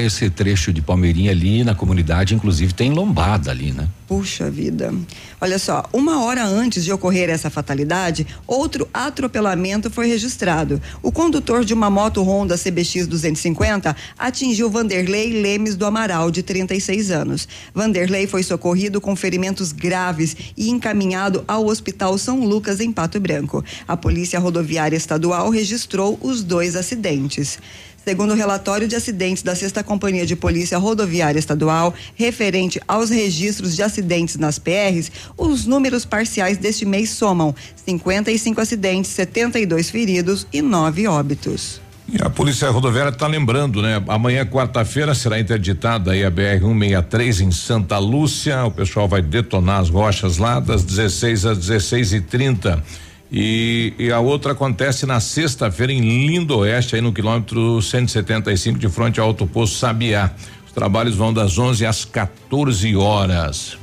Esse trecho de Palmeirinha ali na comunidade, inclusive, tem lombada ali, né? Puxa vida. Olha só, uma hora antes de ocorrer essa fatalidade, outro atropelamento foi registrado. O condutor de uma moto Honda CBX 250 atingiu Vanderlei Lemes do Amaral, de 36 anos. Vanderlei foi socorrido com ferimentos graves e encaminhado ao Hospital São Lucas, em Pato Branco. A Polícia Rodoviária Estadual registrou os dois acidentes. Segundo o relatório de acidentes da Sexta Companhia de Polícia Rodoviária Estadual, referente aos registros de acidentes nas PRs, os números parciais deste mês somam 55 acidentes, 72 feridos e 9 óbitos. E a Polícia Rodoviária está lembrando, né? Amanhã, quarta-feira, será interditada aí a BR-163 em Santa Lúcia. O pessoal vai detonar as rochas lá das 16 às 16 e 30 e, e, a outra acontece na sexta-feira em Lindo Oeste, aí no quilômetro 175 de frente ao Alto Sabiá. Os trabalhos vão das 11 às 14 horas.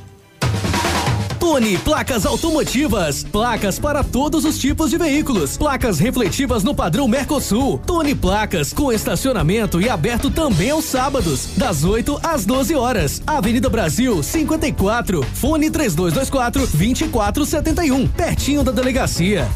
Tony Placas Automotivas. Placas para todos os tipos de veículos. Placas refletivas no padrão Mercosul. Tony Placas com estacionamento e aberto também aos sábados, das 8 às 12 horas. Avenida Brasil 54. Fone 3224 2471. Pertinho da delegacia.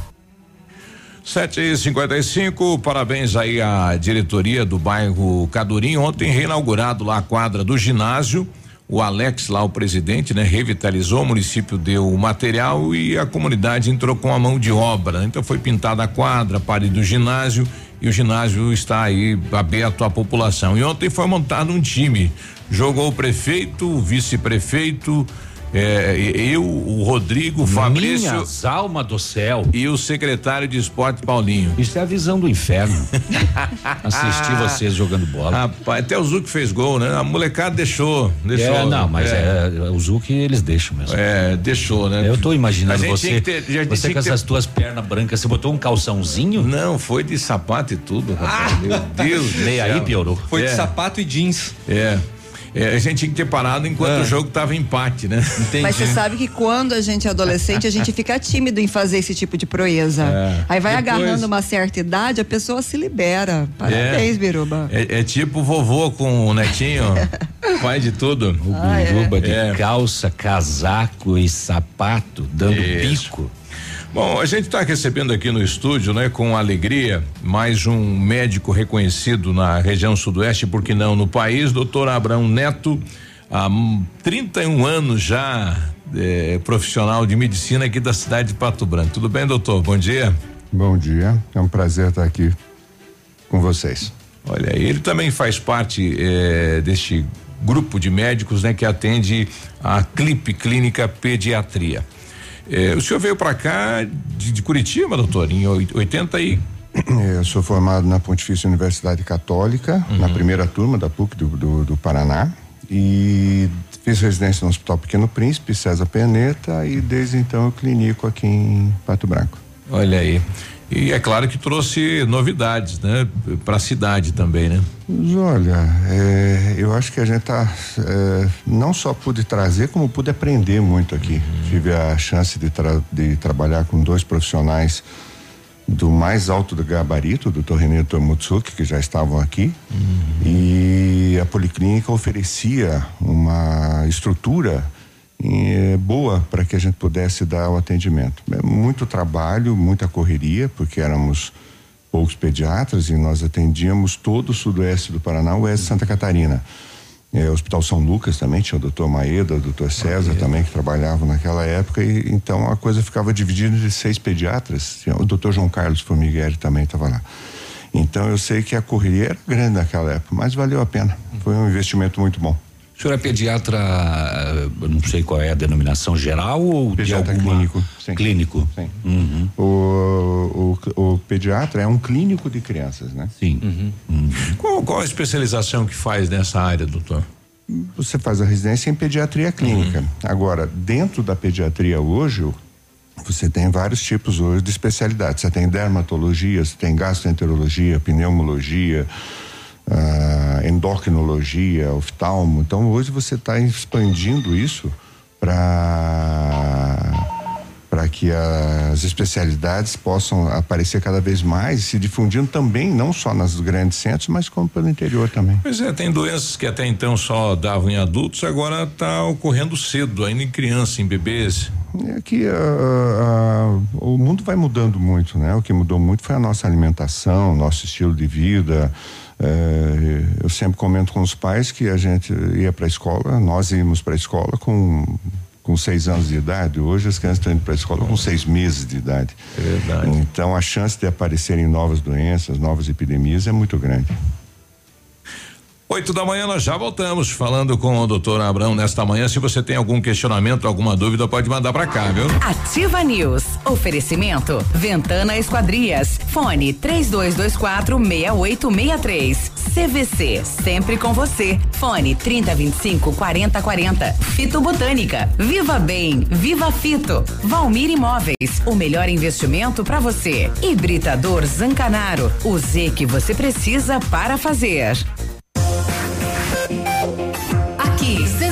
7 e 55 parabéns aí à diretoria do bairro Cadurim. Ontem reinaugurado lá a quadra do ginásio o Alex lá, o presidente, né, revitalizou, o município deu o material e a comunidade entrou com a mão de obra. Então foi pintada a quadra, a parede do ginásio e o ginásio está aí aberto à população. E ontem foi montado um time. Jogou o prefeito, o vice-prefeito, é, eu, o Rodrigo, o Fabrício. Minhas alma do céu. E o secretário de esporte, Paulinho. Isso é a visão do inferno. Assistir ah, vocês jogando bola. Rapaz, até o Zuc fez gol, né? A molecada deixou. deixou é, não, mas é. é o Zuc eles deixam mesmo. É, deixou, né? Eu tô imaginando você. Ter, você com essas ter... tuas pernas brancas, você botou um calçãozinho? Não, foi de sapato e tudo, rapaz. Ah, Meu Deus. Nem aí piorou. Foi de é. sapato e jeans. É. É, a gente tinha que ter parado enquanto é. o jogo tava empate, né? Entendi. Mas você sabe que quando a gente é adolescente, a gente fica tímido em fazer esse tipo de proeza. É. Aí vai Depois... agarrando uma certa idade, a pessoa se libera. Parabéns, é. Biruba. É, é, tipo vovô com o netinho, faz de tudo. O ah, Biruba de é. calça, casaco e sapato, dando Isso. pico. Bom, a gente está recebendo aqui no estúdio, né, com alegria, mais um médico reconhecido na região sudoeste, porque não no país, doutor Abraão Neto, há 31 anos já é, profissional de medicina aqui da cidade de Pato Branco. Tudo bem, doutor? Bom dia. Bom dia, é um prazer estar aqui com vocês. Olha, ele também faz parte é, deste grupo de médicos, né, que atende a Clipe Clínica Pediatria. É, o senhor veio para cá de, de, Curitiba, doutor, em 80 e. É, eu sou formado na Pontifícia Universidade Católica, uhum. na primeira turma da PUC do, do, do, Paraná. E fiz residência no Hospital Pequeno Príncipe, César Peneta, e desde então eu clinico aqui em Pato Branco. Olha aí. E é claro que trouxe novidades, né? Para a cidade também, né? Olha, é, eu acho que a gente tá é, não só pude trazer, como pude aprender muito aqui. Uhum. Tive a chance de, tra de trabalhar com dois profissionais do mais alto do gabarito, do René Tomutsuki, que já estavam aqui. Uhum. E a Policlínica oferecia uma estrutura boa para que a gente pudesse dar o atendimento. É muito trabalho, muita correria, porque éramos poucos pediatras e nós atendíamos todo o sudoeste do Paraná, o oeste de Santa Catarina. É, o Hospital São Lucas também tinha o doutor Maeda, o doutor César Maeda. também que trabalhavam naquela época e então a coisa ficava dividida entre seis pediatras. O doutor João Carlos Formigueri também estava lá. Então eu sei que a correria era grande naquela época, mas valeu a pena. Foi um investimento muito bom. O senhor é pediatra, não sei qual é a denominação geral ou pediatra de alguma... clínico? Sim. Clínico. Sim. Uhum. O, o, o, pediatra é um clínico de crianças, né? Sim. Uhum. Uhum. Qual, qual a especialização que faz nessa área, doutor? Você faz a residência em pediatria clínica. Uhum. Agora, dentro da pediatria hoje, você tem vários tipos hoje de especialidades. Você tem dermatologia, você tem gastroenterologia, pneumologia, uh, endocrinologia, oftalmo. Então hoje você está expandindo isso para para que as especialidades possam aparecer cada vez mais, se difundindo também, não só nos grandes centros, mas como pelo interior também. Pois é, tem doenças que até então só davam em adultos, agora está ocorrendo cedo, ainda em criança, em bebês. É que uh, uh, o mundo vai mudando muito, né? O que mudou muito foi a nossa alimentação, nosso estilo de vida. É, eu sempre comento com os pais que a gente ia para a escola, nós íamos para a escola com com seis anos de idade. Hoje as crianças estão indo para a escola com seis meses de idade. É verdade. Então a chance de aparecerem novas doenças, novas epidemias é muito grande. Oito da manhã nós já voltamos falando com o doutor Abrão nesta manhã. Se você tem algum questionamento, alguma dúvida, pode mandar para cá, viu? Ativa News. Oferecimento. Ventana Esquadrias. Fone 3224 6863. CVC. Sempre com você. Fone 3025 4040. Fito Botânica. Viva Bem. Viva Fito. Valmir Imóveis. O melhor investimento para você. Hibridador Zancanaro. O Z que você precisa para fazer.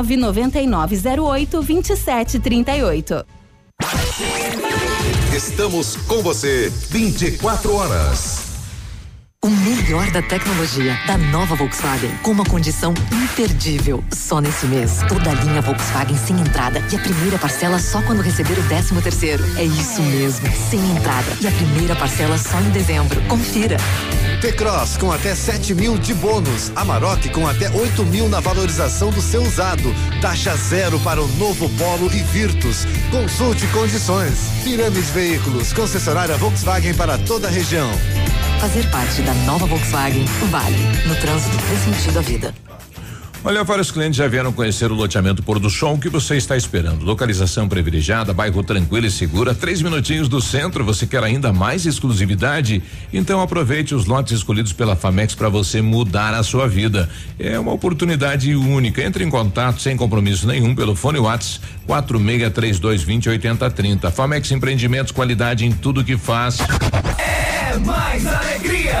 nove noventa e nove zero oito vinte e sete trinta e oito. Estamos com você 24 horas. O melhor da tecnologia da nova Volkswagen com uma condição imperdível. Só nesse mês, toda a linha Volkswagen sem entrada e a primeira parcela só quando receber o 13 terceiro. É isso mesmo, sem entrada e a primeira parcela só em dezembro. Confira. T-Cross com até 7 mil de bônus. Amarok com até 8 mil na valorização do seu usado. Taxa zero para o novo Polo e Virtus. Consulte condições. Pirâmide Veículos, concessionária Volkswagen para toda a região. Fazer parte da nova Volkswagen vale. No trânsito dê sentido à vida. Olha, vários clientes já vieram conhecer o loteamento Pôr do Sol. O que você está esperando? Localização privilegiada, bairro tranquilo e segura, três minutinhos do centro. Você quer ainda mais exclusividade? Então aproveite os lotes escolhidos pela Famex para você mudar a sua vida. É uma oportunidade única. Entre em contato sem compromisso nenhum pelo fone Whats quatro meia três dois vinte oitenta trinta. Famex Empreendimentos, qualidade em tudo que faz. É mais alegria.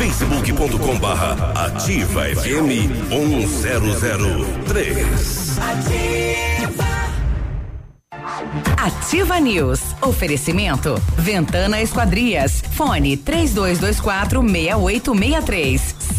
facebook.com barra ativa FM 1003. Ativa News. Oferecimento. Ventana Esquadrias. Fone 3224 6863.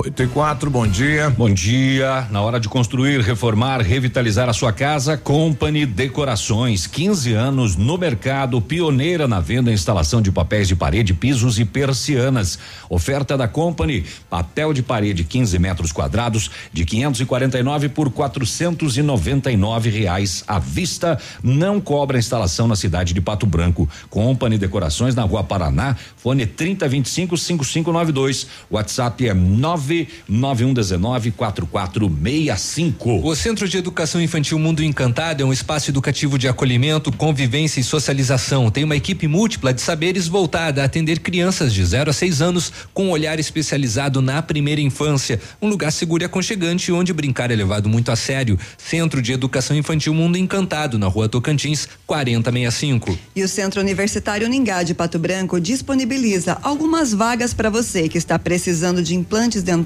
8 e 4, bom dia. Bom dia. Na hora de construir, reformar, revitalizar a sua casa, Company Decorações. 15 anos no mercado, pioneira na venda e instalação de papéis de parede, pisos e persianas. Oferta da Company: papel de parede 15 metros quadrados de 549 por 499 reais à vista. Não cobra instalação na cidade de Pato Branco. Company Decorações na Rua Paraná. Fone 3025 5592. WhatsApp é 9 9119 4465. O Centro de Educação Infantil Mundo Encantado é um espaço educativo de acolhimento, convivência e socialização. Tem uma equipe múltipla de saberes voltada a atender crianças de 0 a 6 anos com um olhar especializado na primeira infância. Um lugar seguro e aconchegante onde brincar é levado muito a sério. Centro de Educação Infantil Mundo Encantado, na Rua Tocantins, 4065. E o Centro Universitário Ningá de Pato Branco disponibiliza algumas vagas para você que está precisando de implantes dentários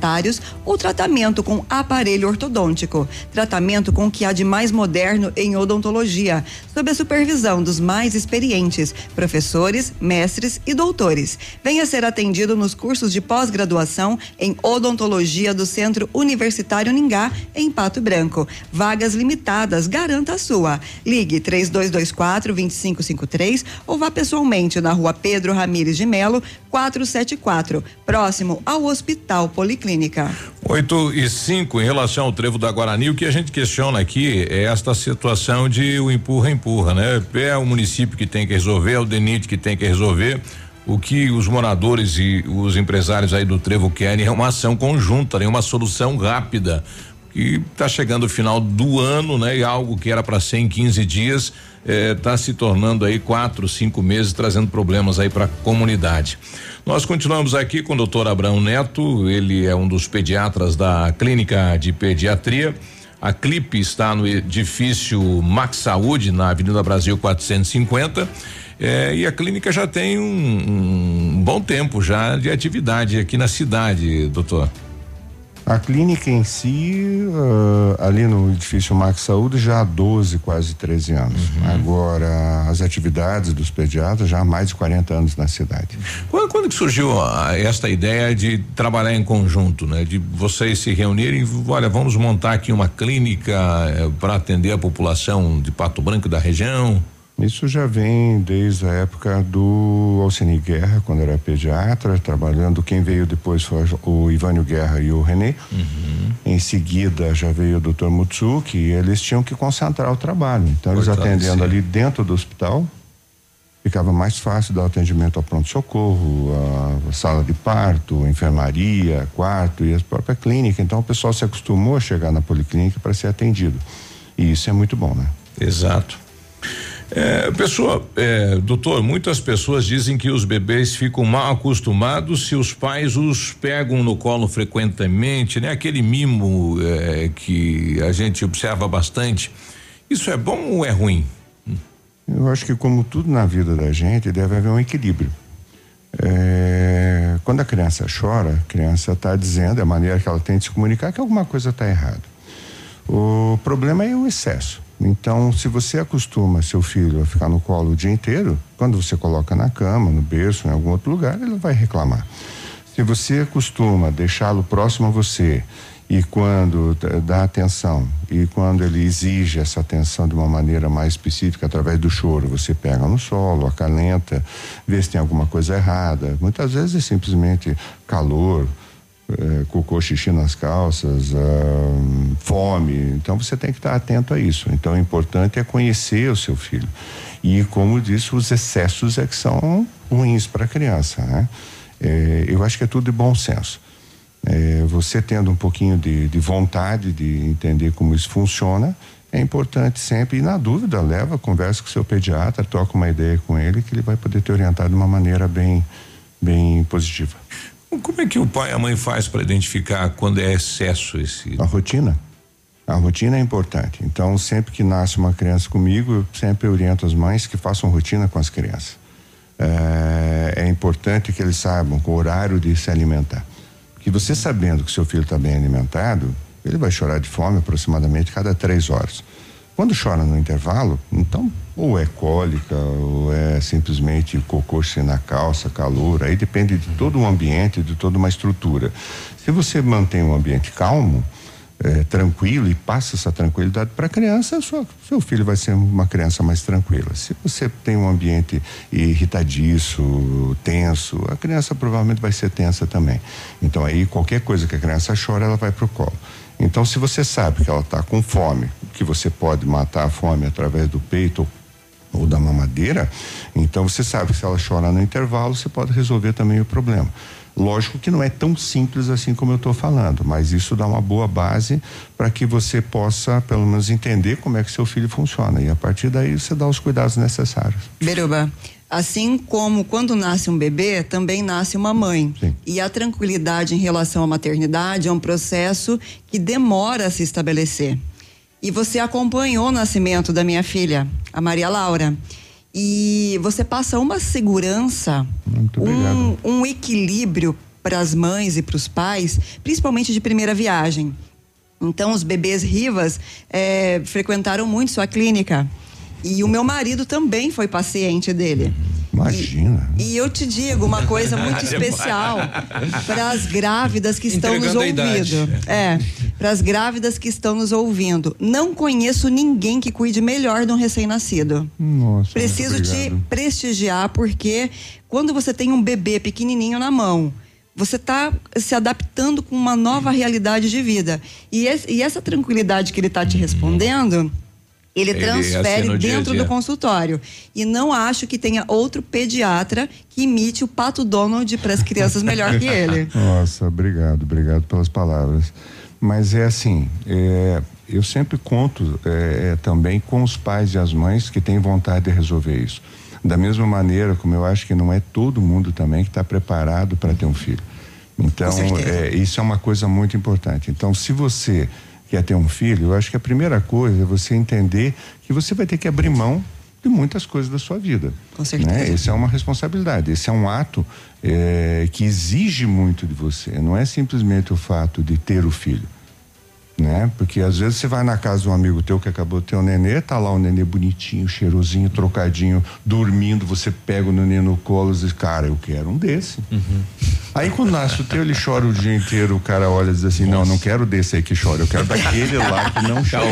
ou tratamento com aparelho ortodôntico. Tratamento com o que há de mais moderno em odontologia, sob a supervisão dos mais experientes, professores, mestres e doutores. Venha ser atendido nos cursos de pós-graduação em odontologia do Centro Universitário Ningá, em Pato Branco. Vagas limitadas, garanta a sua. Ligue 3224 2553 ou vá pessoalmente na rua Pedro Ramires de Melo, 474, próximo ao Hospital Policlínica. 8 e 5, em relação ao trevo da Guarani, o que a gente questiona aqui é esta situação de o empurra-empurra, né? É o município que tem que resolver, é o DENIT que tem que resolver. O que os moradores e os empresários aí do trevo querem é uma ação conjunta, né? uma solução rápida. Que está chegando o final do ano, né? E algo que era para ser em 15 dias está se tornando aí quatro, cinco meses, trazendo problemas aí para a comunidade. Nós continuamos aqui com o doutor Abraão Neto, ele é um dos pediatras da Clínica de Pediatria. A Clipe está no edifício Max Saúde, na Avenida Brasil 450. É, e a clínica já tem um, um bom tempo já de atividade aqui na cidade, doutor. A clínica em si, uh, ali no edifício Max Saúde, já há 12, quase 13 anos. Uhum. Agora, as atividades dos pediatras já há mais de 40 anos na cidade. Quando, quando que surgiu a, esta ideia de trabalhar em conjunto, né? De vocês se reunirem, olha, vamos montar aqui uma clínica eh, para atender a população de Pato Branco da região? Isso já vem desde a época do Alcini Guerra, quando era pediatra, trabalhando. Quem veio depois foi o Ivânio Guerra e o Renê. Uhum. Em seguida já veio o Dr. Mutsuki e eles tinham que concentrar o trabalho. Então, eles atendendo ali dentro do hospital, ficava mais fácil dar atendimento ao pronto-socorro, a sala de parto, enfermaria, quarto e a própria clínica. Então, o pessoal se acostumou a chegar na policlínica para ser atendido. E isso é muito bom, né? Exato. É, pessoa, é, doutor, muitas pessoas dizem que os bebês ficam mal acostumados se os pais os pegam no colo frequentemente, né? Aquele mimo é, que a gente observa bastante. Isso é bom ou é ruim? Eu acho que como tudo na vida da gente deve haver um equilíbrio. É, quando a criança chora, a criança está dizendo, é a maneira que ela tem de se comunicar, que alguma coisa está errada. O problema é o excesso. Então, se você acostuma seu filho a ficar no colo o dia inteiro, quando você coloca na cama, no berço, em algum outro lugar, ele vai reclamar. Se você acostuma deixá-lo próximo a você e quando dá atenção e quando ele exige essa atenção de uma maneira mais específica através do choro, você pega no solo, acalenta, vê se tem alguma coisa errada. Muitas vezes é simplesmente calor, é, cocô, xixi nas calças, ah, fome. Então você tem que estar atento a isso. Então o importante é conhecer o seu filho. E como disse, os excessos é que são ruins para a criança. Né? É, eu acho que é tudo de bom senso. É, você tendo um pouquinho de, de vontade de entender como isso funciona, é importante sempre, e na dúvida, leva, conversa com seu pediatra, toca uma ideia com ele, que ele vai poder te orientar de uma maneira bem, bem positiva. Como é que o pai e a mãe faz para identificar quando é excesso esse? A rotina. A rotina é importante. Então, sempre que nasce uma criança comigo, eu sempre oriento as mães que façam rotina com as crianças. É, é importante que eles saibam o horário de se alimentar. Que você sabendo que seu filho está bem alimentado, ele vai chorar de fome aproximadamente cada três horas. Quando chora no intervalo, então ou é cólica ou é simplesmente cocô na calça, calor, aí depende de todo o ambiente, de toda uma estrutura. Se você mantém um ambiente calmo, é, tranquilo e passa essa tranquilidade para a criança, sua, seu filho vai ser uma criança mais tranquila. Se você tem um ambiente irritadiço, tenso, a criança provavelmente vai ser tensa também. Então aí qualquer coisa que a criança chora, ela vai para o colo. Então, se você sabe que ela está com fome, que você pode matar a fome através do peito ou da mamadeira, então você sabe que se ela chora no intervalo, você pode resolver também o problema. Lógico que não é tão simples assim como eu estou falando, mas isso dá uma boa base para que você possa, pelo menos, entender como é que seu filho funciona. E a partir daí você dá os cuidados necessários. Beruba, Assim como quando nasce um bebê, também nasce uma mãe. Sim. E a tranquilidade em relação à maternidade é um processo que demora a se estabelecer. E você acompanhou o nascimento da minha filha, a Maria Laura. E você passa uma segurança, um, um equilíbrio para as mães e para os pais, principalmente de primeira viagem. Então, os bebês Rivas é, frequentaram muito sua clínica. E o meu marido também foi paciente dele. Imagina. E, e eu te digo uma coisa muito especial para as grávidas que estão nos ouvindo. É, para as grávidas que estão nos ouvindo. Não conheço ninguém que cuide melhor de um recém-nascido. Nossa. Preciso te prestigiar porque quando você tem um bebê pequenininho na mão, você está se adaptando com uma nova realidade de vida. E, esse, e essa tranquilidade que ele está te respondendo ele, ele transfere assim dentro dia dia. do consultório. E não acho que tenha outro pediatra que imite o Pato Donald para as crianças melhor que ele. Nossa, obrigado, obrigado pelas palavras. Mas é assim, é, eu sempre conto é, é, também com os pais e as mães que têm vontade de resolver isso. Da mesma maneira como eu acho que não é todo mundo também que está preparado para ter um filho. Então, é, isso é uma coisa muito importante. Então, se você quer ter um filho, eu acho que a primeira coisa é você entender que você vai ter que abrir mão de muitas coisas da sua vida. Com certeza. Né? Esse é uma responsabilidade, esse é um ato é, que exige muito de você. Não é simplesmente o fato de ter o filho né? Porque às vezes você vai na casa de um amigo teu que acabou de ter um nenê, tá lá o um nenê bonitinho, cheirosinho, trocadinho, dormindo, você pega o nenê no colo e diz, cara, eu quero um desse. Uhum. Aí quando nasce o teu, ele chora o dia inteiro, o cara olha e diz assim, Nossa. não, não quero desse aí que chora, eu quero daquele lá que não chora.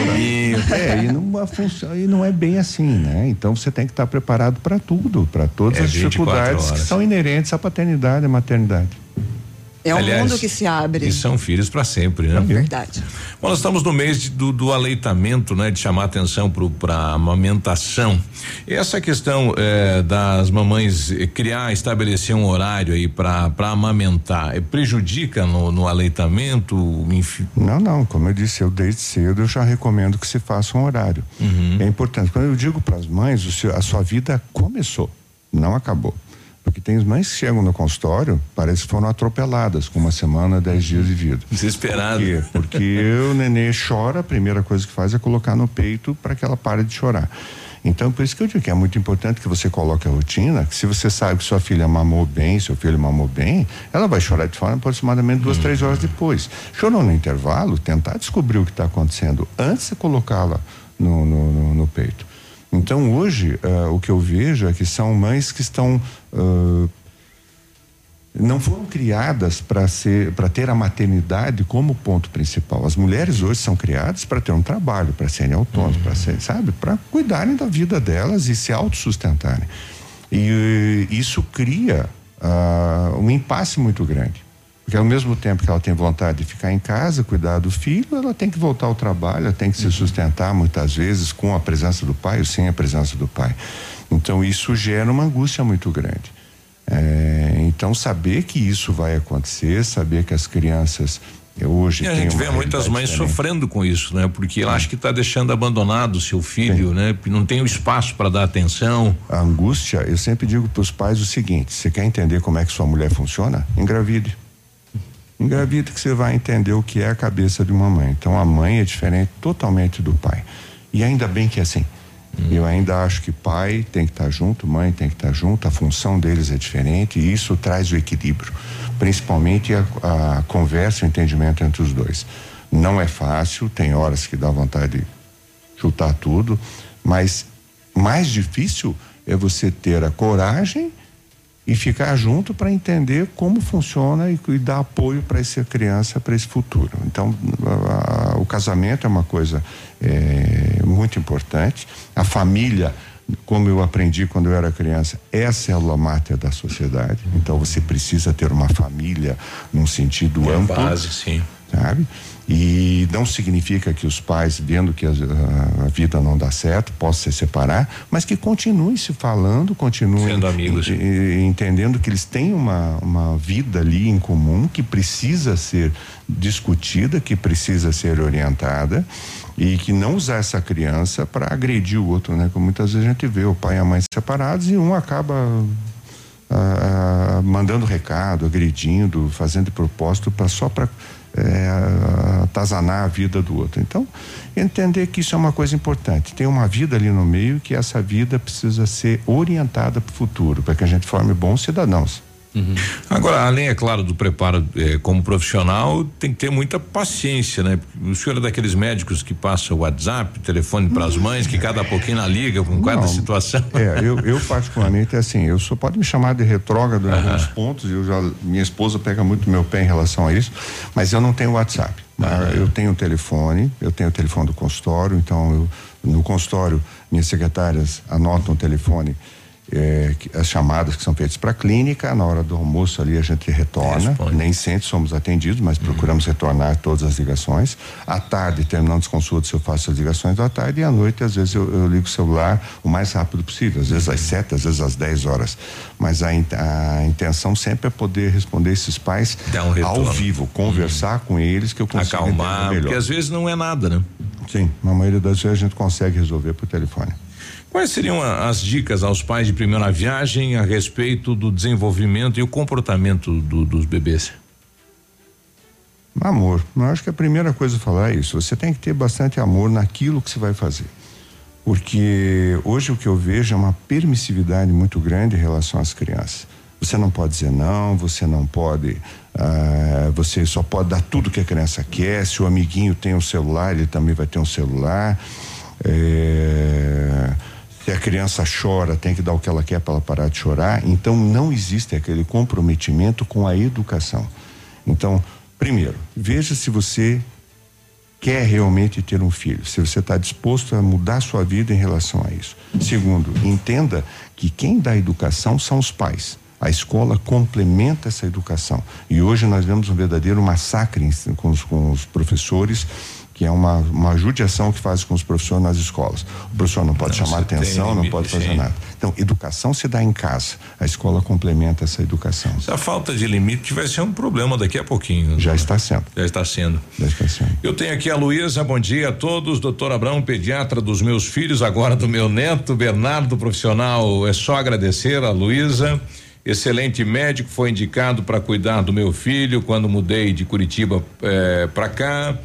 é, e não, funciona, e não é bem assim, né? Então você tem que estar preparado para tudo, para todas é as dificuldades que são inerentes à paternidade e maternidade. É um Aliás, mundo que se abre. E são filhos para sempre, né? É verdade. Bom, nós estamos no mês de, do, do, aleitamento, né? De chamar atenção para a amamentação. E essa questão eh, das mamães eh, criar, estabelecer um horário aí para amamentar, eh, prejudica no, no aleitamento? Enfim. Não, não. Como eu disse, eu desde cedo eu já recomendo que se faça um horário. Uhum. É importante. Quando eu digo para as mães, seu, a sua vida começou, não acabou. Porque tem mães que chegam no consultório, parece que foram atropeladas com uma semana, dez dias de vida. Desesperado. Por quê? Porque o nenê chora, a primeira coisa que faz é colocar no peito para que ela pare de chorar. Então, por isso que eu digo que é muito importante que você coloque a rotina, que se você sabe que sua filha mamou bem, seu filho mamou bem, ela vai chorar de forma aproximadamente duas, três horas depois. Chorou no intervalo, tentar descobrir o que está acontecendo antes de colocá-la no, no, no, no peito. Então hoje uh, o que eu vejo é que são mães que estão uh, não foram criadas para ser para ter a maternidade como ponto principal. As mulheres hoje são criadas para ter um trabalho, para serem autônomas, uhum. para ser, sabe, para cuidarem da vida delas e se autossustentarem. E uh, isso cria um impasse muito grande. Porque ao mesmo tempo que ela tem vontade de ficar em casa, cuidar do filho, ela tem que voltar ao trabalho, ela tem que se uhum. sustentar muitas vezes com a presença do pai ou sem a presença do pai. Então isso gera uma angústia muito grande. É, então saber que isso vai acontecer, saber que as crianças hoje e a gente vê muitas mães diferente. sofrendo com isso, né? Porque ela acha que está deixando abandonado o seu filho, Sim. né? Não tem o espaço para dar atenção. A angústia, eu sempre digo para os pais o seguinte: você quer entender como é que sua mulher funciona? Engravide. Engravida que você vai entender o que é a cabeça de uma mãe. Então a mãe é diferente totalmente do pai. E ainda bem que é assim. Hum. Eu ainda acho que pai tem que estar tá junto, mãe tem que estar tá junto, a função deles é diferente e isso traz o equilíbrio, principalmente a, a conversa e o entendimento entre os dois. Não é fácil, tem horas que dá vontade de chutar tudo, mas mais difícil é você ter a coragem e ficar junto para entender como funciona e, e dar apoio para essa criança, para esse futuro. Então, a, a, o casamento é uma coisa é, muito importante. A família, como eu aprendi quando eu era criança, é a célula máter da sociedade. Então, você precisa ter uma família num sentido é amplo. Base, sim. Sabe? E não significa que os pais, vendo que a, a, vida não dá certo, possam se separar, mas que continuem se falando, continuem Sendo amigos. E, e, entendendo que eles têm uma, uma vida ali em comum que precisa ser discutida, que precisa ser orientada e que não usar essa criança para agredir o outro, né? Como muitas vezes a gente vê o pai e a mãe separados e um acaba ah, ah, mandando recado, agredindo, fazendo propósito para só para é, atazanar a vida do outro. Então, entender que isso é uma coisa importante. Tem uma vida ali no meio que essa vida precisa ser orientada para o futuro, para que a gente forme bons cidadãos. Uhum. Agora, além, é claro, do preparo eh, como profissional, tem que ter muita paciência, né? O senhor é daqueles médicos que passa o WhatsApp, telefone para as mães, que cada pouquinho na liga com cada situação. É, eu, eu particularmente, assim, eu só pode me chamar de retrógrado em alguns pontos, eu já, minha esposa pega muito meu pé em relação a isso, mas eu não tenho WhatsApp. Né? Eu tenho o telefone, eu tenho o telefone do consultório, então eu, no consultório, minhas secretárias anotam o telefone é, as chamadas que são feitas para a clínica, na hora do almoço ali a gente retorna, Responde. nem sempre somos atendidos, mas uhum. procuramos retornar todas as ligações. À tarde, terminando as consultas, eu faço as ligações da tarde e à noite, às vezes, eu, eu ligo o celular o mais rápido possível, às vezes às sete, às vezes às dez horas. Mas a, a intenção sempre é poder responder esses pais um ao vivo, conversar uhum. com eles que eu consigo Acalmar, melhor. porque às vezes não é nada, né? Sim, na maioria das vezes a gente consegue resolver por telefone. Quais seriam as dicas aos pais de primeira viagem a respeito do desenvolvimento e o comportamento do, dos bebês? Amor. Eu acho que a primeira coisa a falar é isso. Você tem que ter bastante amor naquilo que você vai fazer. Porque hoje o que eu vejo é uma permissividade muito grande em relação às crianças. Você não pode dizer não, você não pode. Ah, você só pode dar tudo que a criança quer. Se o amiguinho tem um celular, ele também vai ter um celular. É, se a criança chora, tem que dar o que ela quer para ela parar de chorar. Então, não existe aquele comprometimento com a educação. Então, primeiro, veja se você quer realmente ter um filho, se você está disposto a mudar sua vida em relação a isso. Segundo, entenda que quem dá educação são os pais. A escola complementa essa educação. E hoje nós vemos um verdadeiro massacre com os, com os professores, que é uma, uma judiação que faz com os professores nas escolas. O professor não pode Não, chamar atenção, não pode fazer sim. nada. Então, educação se dá em casa. A escola complementa essa educação. Se a falta de limite vai ser um problema daqui a pouquinho. Já está sendo. Já está sendo. Já está sendo. Eu tenho aqui a Luísa, bom dia a todos. Doutor Abrão, pediatra dos meus filhos, agora do meu neto, Bernardo, profissional. É só agradecer a Luísa. Excelente médico, foi indicado para cuidar do meu filho quando mudei de Curitiba para cá.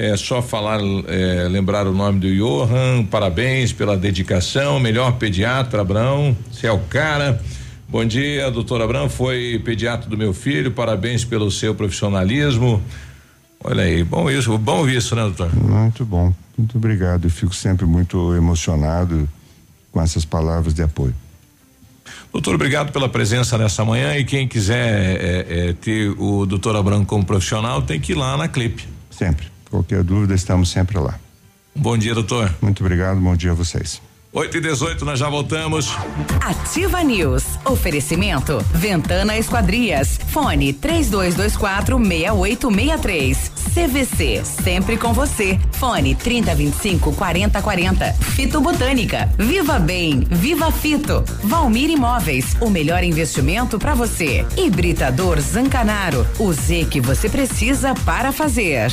É só falar, é, lembrar o nome do Johan. Parabéns pela dedicação. Melhor pediatra, Abrão. Você é o cara. Bom dia, doutor Abrão. Foi pediatra do meu filho. Parabéns pelo seu profissionalismo. Olha aí, bom isso, bom isso, né, doutor? Muito bom. Muito obrigado. Eu fico sempre muito emocionado com essas palavras de apoio. Doutor, obrigado pela presença nessa manhã e quem quiser é, é, ter o doutor Abrão como profissional tem que ir lá na Clipe. Sempre. Qualquer dúvida, estamos sempre lá. Bom dia, doutor. Muito obrigado, bom dia a vocês. 8 e 18 nós já voltamos. Ativa News. Oferecimento. Ventana Esquadrias. Fone 3224 6863. CVC. Sempre com você. Fone 3025 4040. Fito Botânica. Viva Bem. Viva Fito. Valmir Imóveis. O melhor investimento para você. Hibridador Zancanaro. O Z que você precisa para fazer.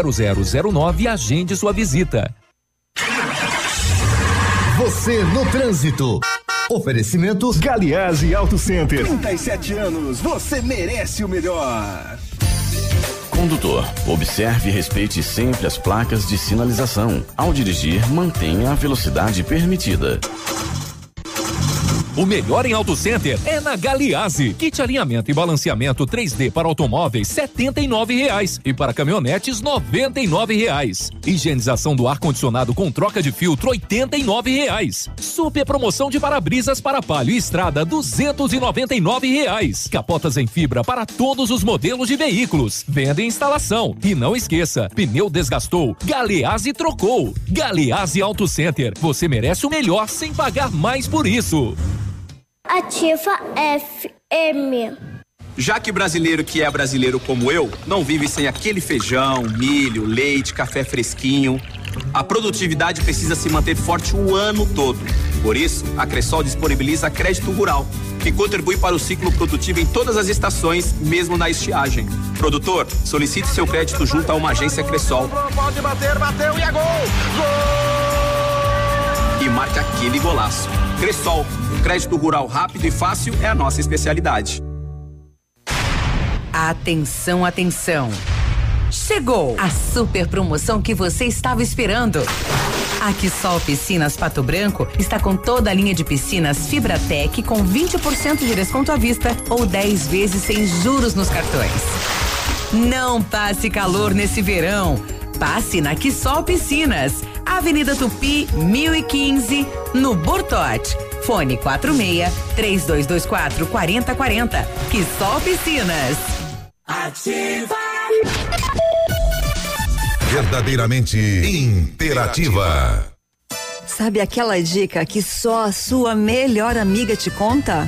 32250009 e agende sua visita. Você no trânsito. Oferecimento Galiase Auto Center. 37 anos, você merece o melhor. Condutor, observe e respeite sempre as placas de sinalização. Ao dirigir, mantenha a velocidade permitida. O melhor em Auto Center é na Galiase. Kit alinhamento e balanceamento 3D para automóveis 79 reais e para caminhonetes 99 reais. Higienização do ar condicionado com troca de filtro 89 reais. Super promoção de para-brisas para palio e estrada 299 reais. Capotas em fibra para todos os modelos de veículos. Venda e instalação. E não esqueça, pneu desgastou, Galeazzi trocou. Galeazzi Auto Center. Você merece o melhor sem pagar mais por isso. Ativa FM. Já que brasileiro que é brasileiro como eu, não vive sem aquele feijão, milho, leite, café fresquinho. A produtividade precisa se manter forte o ano todo. Por isso, a Cressol disponibiliza crédito rural, que contribui para o ciclo produtivo em todas as estações, mesmo na estiagem. Produtor, solicite seu crédito junto a uma agência Cressol Pode bater, bateu e é gol! E marque aquele golaço. Cressol, crédito rural rápido e fácil é a nossa especialidade. Atenção, atenção. Chegou a super promoção que você estava esperando. A Quissol Piscinas Pato Branco está com toda a linha de piscinas Fibratec com 20% de desconto à vista ou 10 vezes sem juros nos cartões. Não passe calor nesse verão. Passe na Quissol Piscinas, Avenida Tupi, 1015, no Bortote. Fone 46 3224 4040. Quissol Piscinas. Ativa. Verdadeiramente interativa. Sabe aquela dica que só a sua melhor amiga te conta?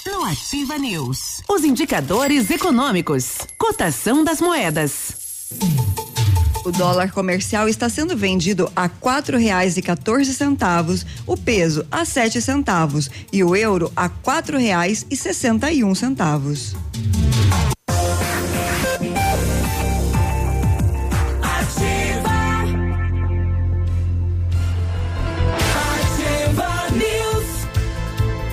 no Ativa News, os indicadores econômicos, cotação das moedas. O dólar comercial está sendo vendido a quatro reais e 14 centavos, o peso a sete centavos e o euro a quatro reais e sessenta e um centavos.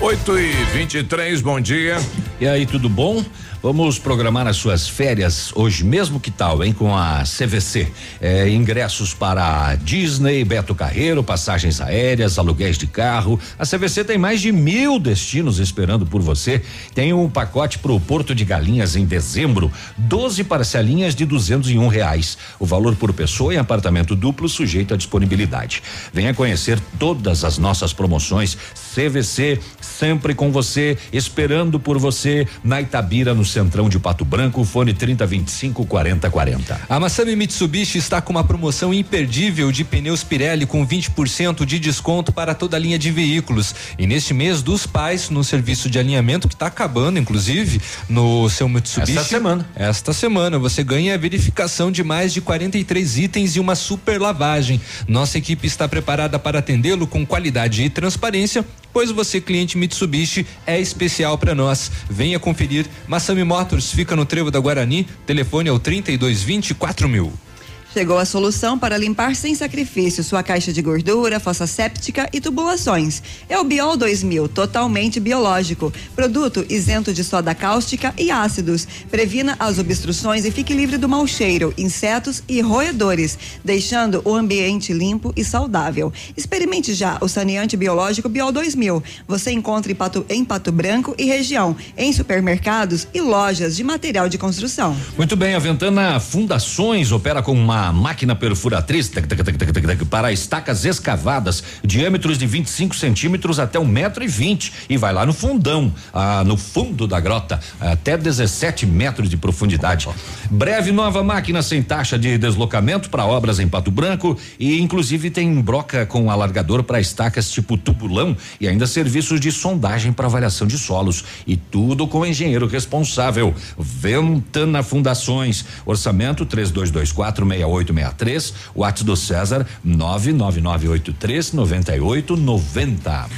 8 e 23 bom dia. E aí, tudo bom? Vamos programar as suas férias hoje mesmo, que tal, hein? Com a CVC. É, ingressos para Disney, Beto Carreiro, passagens aéreas, aluguéis de carro. A CVC tem mais de mil destinos esperando por você. Tem um pacote para o Porto de Galinhas em dezembro, 12 parcelinhas de duzentos e um reais. O valor por pessoa em apartamento duplo sujeito à disponibilidade. Venha conhecer todas as nossas promoções. CVC sempre com você, esperando por você na Itabira, no Centrão de Pato Branco, fone 3025 4040. A Massami Mitsubishi está com uma promoção imperdível de pneus Pirelli com 20% de desconto para toda a linha de veículos. E neste mês dos pais, no serviço de alinhamento que está acabando, inclusive, no seu Mitsubishi. Esta semana. Esta semana você ganha a verificação de mais de 43 itens e uma super lavagem. Nossa equipe está preparada para atendê-lo com qualidade e transparência, pois você, cliente Mitsubishi, é especial para nós. Venha conferir. Massami Motors fica no Trevo da Guarani. Telefone é o 3220 4000. Chegou a solução para limpar sem sacrifício sua caixa de gordura, fossa séptica e tubulações. É o Biol 2000, totalmente biológico. Produto isento de soda cáustica e ácidos. Previna as obstruções e fique livre do mau cheiro, insetos e roedores, deixando o ambiente limpo e saudável. Experimente já o saneante biológico Biol 2000. Você encontra em Pato, em Pato Branco e região, em supermercados e lojas de material de construção. Muito bem, a Ventana Fundações opera com uma máquina perfuratriz tac, tac, tac, para estacas escavadas, diâmetros de 25 centímetros até um metro e vinte e vai lá no fundão, ah, no fundo da grota, até 17 metros de profundidade. Breve nova máquina sem taxa de deslocamento para obras em Pato Branco e inclusive tem broca com alargador para estacas tipo tubulão e ainda serviços de sondagem para avaliação de solos e tudo com o engenheiro responsável. Ventana Fundações, orçamento 3224 6863, WhatsApp do César 99983 9890.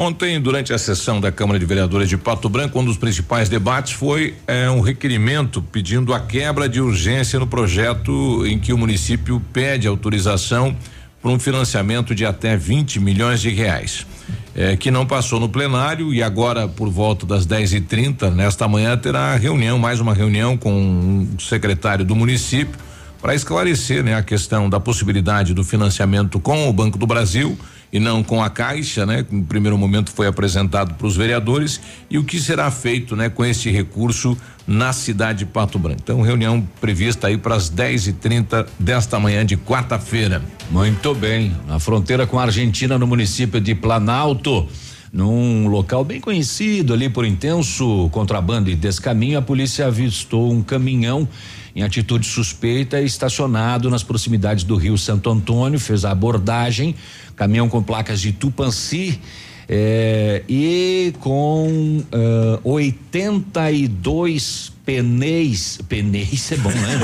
Ontem, durante a sessão da Câmara de Vereadores de Pato Branco, um dos principais debates foi eh, um requerimento pedindo a quebra de urgência no projeto em que o município pede autorização para um financiamento de até 20 milhões de reais. Eh, que não passou no plenário e agora, por volta das 10 e 30 nesta manhã, terá reunião, mais uma reunião com o secretário do município para esclarecer né, a questão da possibilidade do financiamento com o Banco do Brasil e não com a Caixa, né? No primeiro momento foi apresentado para os vereadores e o que será feito, né, com este recurso na cidade de Pato Branco. Então, reunião prevista aí para as 10 e 30 desta manhã de quarta-feira. Muito bem. Na fronteira com a Argentina, no município de Planalto. Num local bem conhecido ali por intenso contrabando e descaminho, a polícia avistou um caminhão em atitude suspeita estacionado nas proximidades do Rio Santo Antônio, fez a abordagem, caminhão com placas de Tupanci. eh, e com ah, 82 pneus, pneus é bom, né?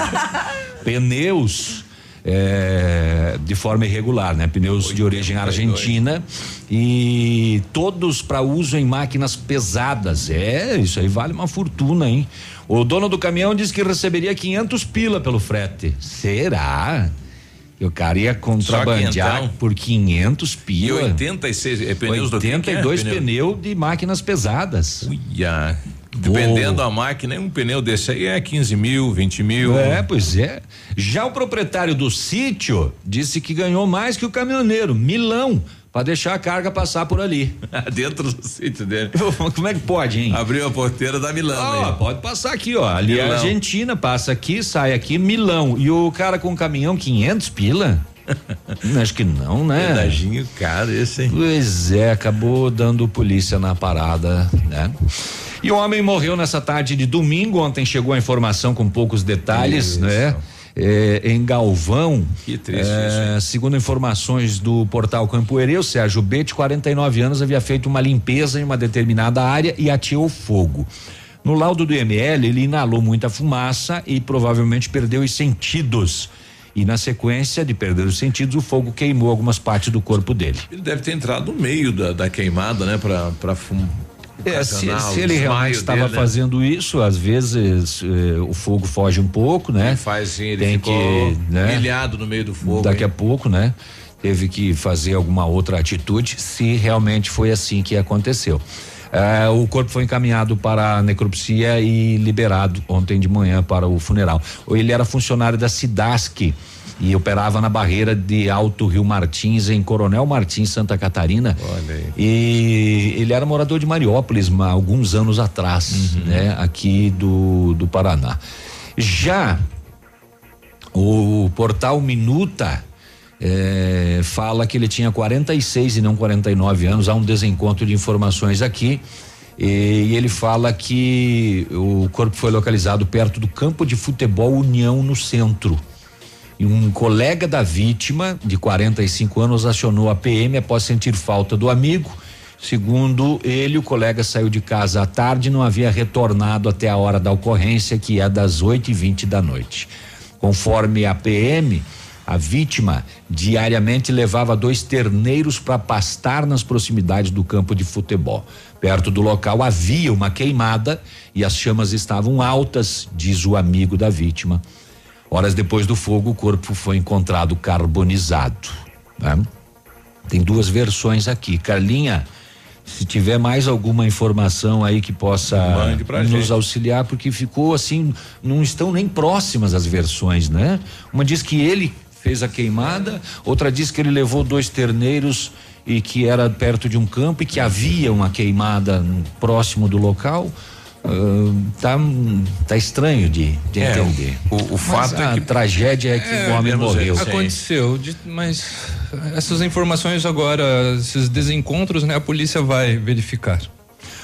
Pneus é, de forma irregular, né? Pneus de origem argentina e todos para uso em máquinas pesadas. É, isso aí vale uma fortuna, hein? O dono do caminhão disse que receberia 500 pila pelo frete. Será? O cara ia contrabandear por 500 E pila. 86 é, pneus do que é? 82 Pneu? pneu de máquinas pesadas. Uia. Dependendo da máquina, um pneu desse aí é 15 mil, 20 mil. É, pois é. Já o proprietário do sítio disse que ganhou mais que o caminhoneiro, milão, para deixar a carga passar por ali. Dentro do sítio dele. Como é que pode, hein? Abriu a porteira da Milão. Ó, aí. pode passar aqui, ó. Ali é a Milão. Argentina, passa aqui, sai aqui, Milão. E o cara com o caminhão, 500 pila? Acho que não, né? Pedaginho caro esse, hein? Pois é, acabou dando polícia na parada, né? E o homem morreu nessa tarde de domingo. Ontem chegou a informação com poucos detalhes, Isso. né? É, em Galvão. Que triste é, Segundo informações do portal Campo Ereu, Sérgio B, de 49 anos, havia feito uma limpeza em uma determinada área e ateou fogo. No laudo do ML, ele inalou muita fumaça e provavelmente perdeu os sentidos. E na sequência de perder os sentidos, o fogo queimou algumas partes do corpo dele. Ele deve ter entrado no meio da, da queimada, né? Pra, pra fum, É, se, se ele realmente estava dele, né? fazendo isso, às vezes eh, o fogo foge um pouco, né? Ele faz assim, ele Tem que, né? pilhado no meio do fogo. Daqui hein? a pouco, né? Teve que fazer alguma outra atitude, se realmente foi assim que aconteceu. Eh, o corpo foi encaminhado para a necropsia e liberado ontem de manhã para o funeral. Ele era funcionário da Cidasc e operava na barreira de Alto Rio Martins, em Coronel Martins, Santa Catarina. Olha aí. E ele era morador de Mariópolis há alguns anos atrás, né? Aqui do, do Paraná. Já o portal Minuta eh, fala que ele tinha 46 e não 49 anos. Há um desencontro de informações aqui. E, e ele fala que o corpo foi localizado perto do campo de futebol União no centro. Um colega da vítima, de 45 anos, acionou a PM após sentir falta do amigo. Segundo ele, o colega saiu de casa à tarde e não havia retornado até a hora da ocorrência, que é das 8 e 20 da noite. Conforme a PM, a vítima diariamente levava dois terneiros para pastar nas proximidades do campo de futebol. Perto do local havia uma queimada e as chamas estavam altas, diz o amigo da vítima. Horas depois do fogo, o corpo foi encontrado carbonizado. né? Tem duas versões aqui. Carlinha, se tiver mais alguma informação aí que possa nos gente. auxiliar, porque ficou assim, não estão nem próximas as versões, né? Uma diz que ele fez a queimada, outra diz que ele levou dois terneiros e que era perto de um campo e que havia uma queimada próximo do local. Ah, tá, tá estranho de, de É, entender. O, o fato a é que tragédia é que o homem morreu. Aconteceu, de- mas essas informações agora, esses desencontros, né? A polícia vai verificar.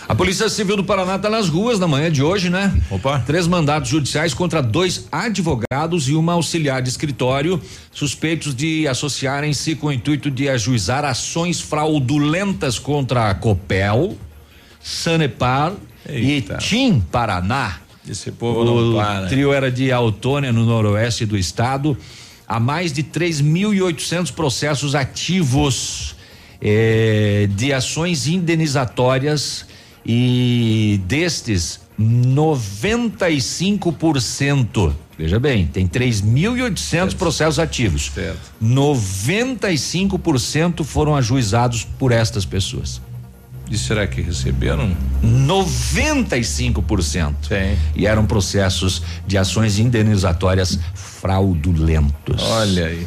A Polícia Civil do Paraná está nas ruas na manhã de hoje, né? Opa. Três mandados judiciais contra dois advogados e uma auxiliar de escritório, suspeitos de associarem-se com o intuito de ajuizar ações fraudulentas contra a Copel, Sanepar Eita. e Tim Paraná. Esse povo não o para. trio era de Autônia, no noroeste do estado. Há mais de 3.800 processos ativos eh, de ações indenizatórias e destes 95%. Veja bem, tem 3.800 processos ativos. Certo. 95% foram ajuizados por estas pessoas. E será que receberam? 95%. Tem. E eram processos de ações indenizatórias fraudulentos. Olha aí.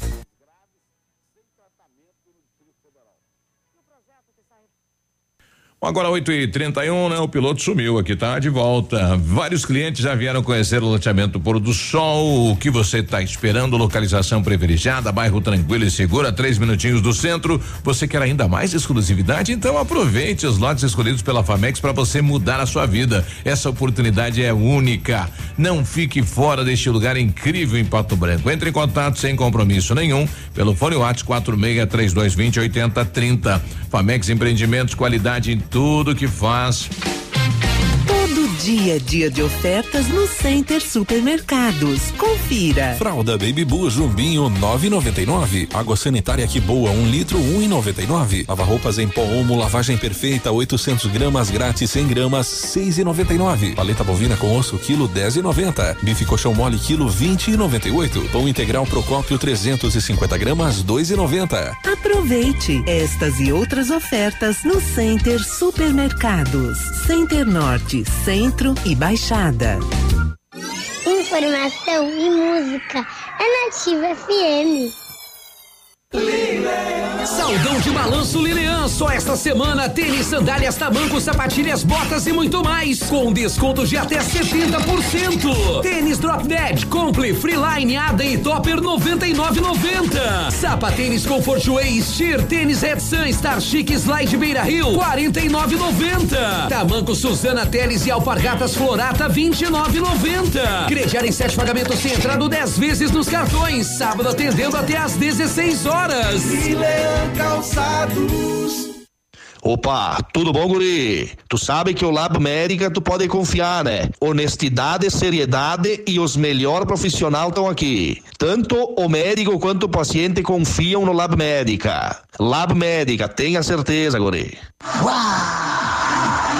Bom, Agora 8 e 31 né? O piloto sumiu aqui, tá de volta. Vários clientes já vieram conhecer o loteamento Pôr do Sol. O que você está esperando? Localização privilegiada, bairro tranquilo e seguro, a três minutinhos do centro. Você quer ainda mais exclusividade? Então aproveite os lotes escolhidos pela Famex para você mudar a sua vida. Essa oportunidade é única. Não fique fora deste lugar incrível em Pato Branco. Entre em contato sem compromisso nenhum pelo fone WhatsApp 46 3220 8030. Famex Empreendimentos, qualidade em tudo que faz. Dia, dia de ofertas no Center Supermercados. Confira. Fralda Baby Boo Jumbinho 9,99. Água sanitária que boa 1 um litro 1,99. Lava roupas em pó Omo lavagem perfeita 800 gramas grátis 100 gramas 6,99. Paleta bovina com osso quilo 10,90. Bife colchão mole quilo 20,98. Pão integral Procópio 350 gramas 2,90. Aproveite estas e outras ofertas no Center Supermercados. Center Norte, Centro e Baixada. Informação e música é Nativa FM. Saldão de balanço Lilian, só esta semana tênis, sandálias, tamancos, sapatilhas, botas e muito mais, com descontos de até 70%. Tênis Drop Dead, Compli, Freeline, Ada e Topper 99,90. Sapatênis Comfort Way, Steer, tênis Red Sun, Star Chic, Slide Beira Rio 49,90. Tamanco Suzana Teles e Alpargatas Florata 29,90. Crediar em sete pagamentos sem entrada 10 vezes nos cartões. Sábado atendendo até às 16 horas. Calçados. Opa, tudo bom, guri? Tu sabe que o Lab Médica tu pode confiar, né? Honestidade, seriedade e os melhores profissionais estão aqui. Tanto o médico quanto o paciente confiam no Lab Médica. Lab Médica, tenha certeza, guri.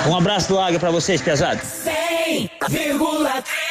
Um abraço do Águia pra vocês, pesados. 100,3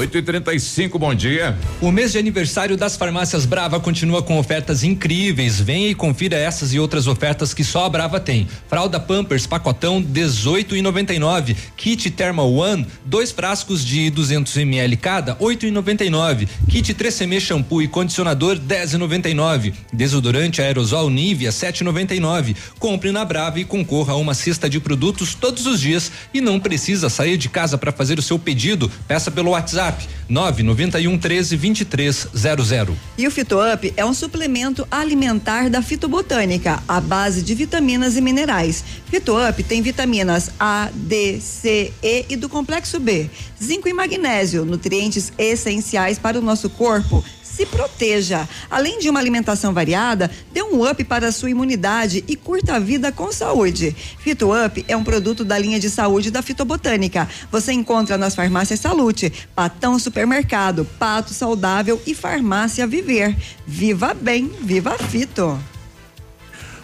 8 e 35 bom dia. O mês de aniversário das farmácias Brava continua com ofertas incríveis. Venha e confira essas e outras ofertas que só a Brava tem. Fralda Pampers pacotão 18,99. Kit Thermal One, dois frascos de 200 ml cada, 8,99. Kit 3CM shampoo e condicionador 10,99. Desodorante aerosol Nivea 7,99. Compre na Brava e concorra a uma cesta de produtos todos os dias e não precisa sair de casa para fazer o seu pedido. Peça pelo WhatsApp 991 13 2300. E o FitoUp é um suplemento alimentar da fitobotânica, à base de vitaminas e minerais. FitoUp tem vitaminas A, D, C, E e do complexo B, zinco e magnésio, nutrientes essenciais para o nosso corpo. Se proteja. Além de uma alimentação variada, dê um up para a sua imunidade e curta a vida com saúde. Fito Up é um produto da linha de saúde da Fitobotânica. Você encontra nas farmácias Salute, Patão Supermercado, Pato Saudável e Farmácia Viver. Viva bem, viva Fito.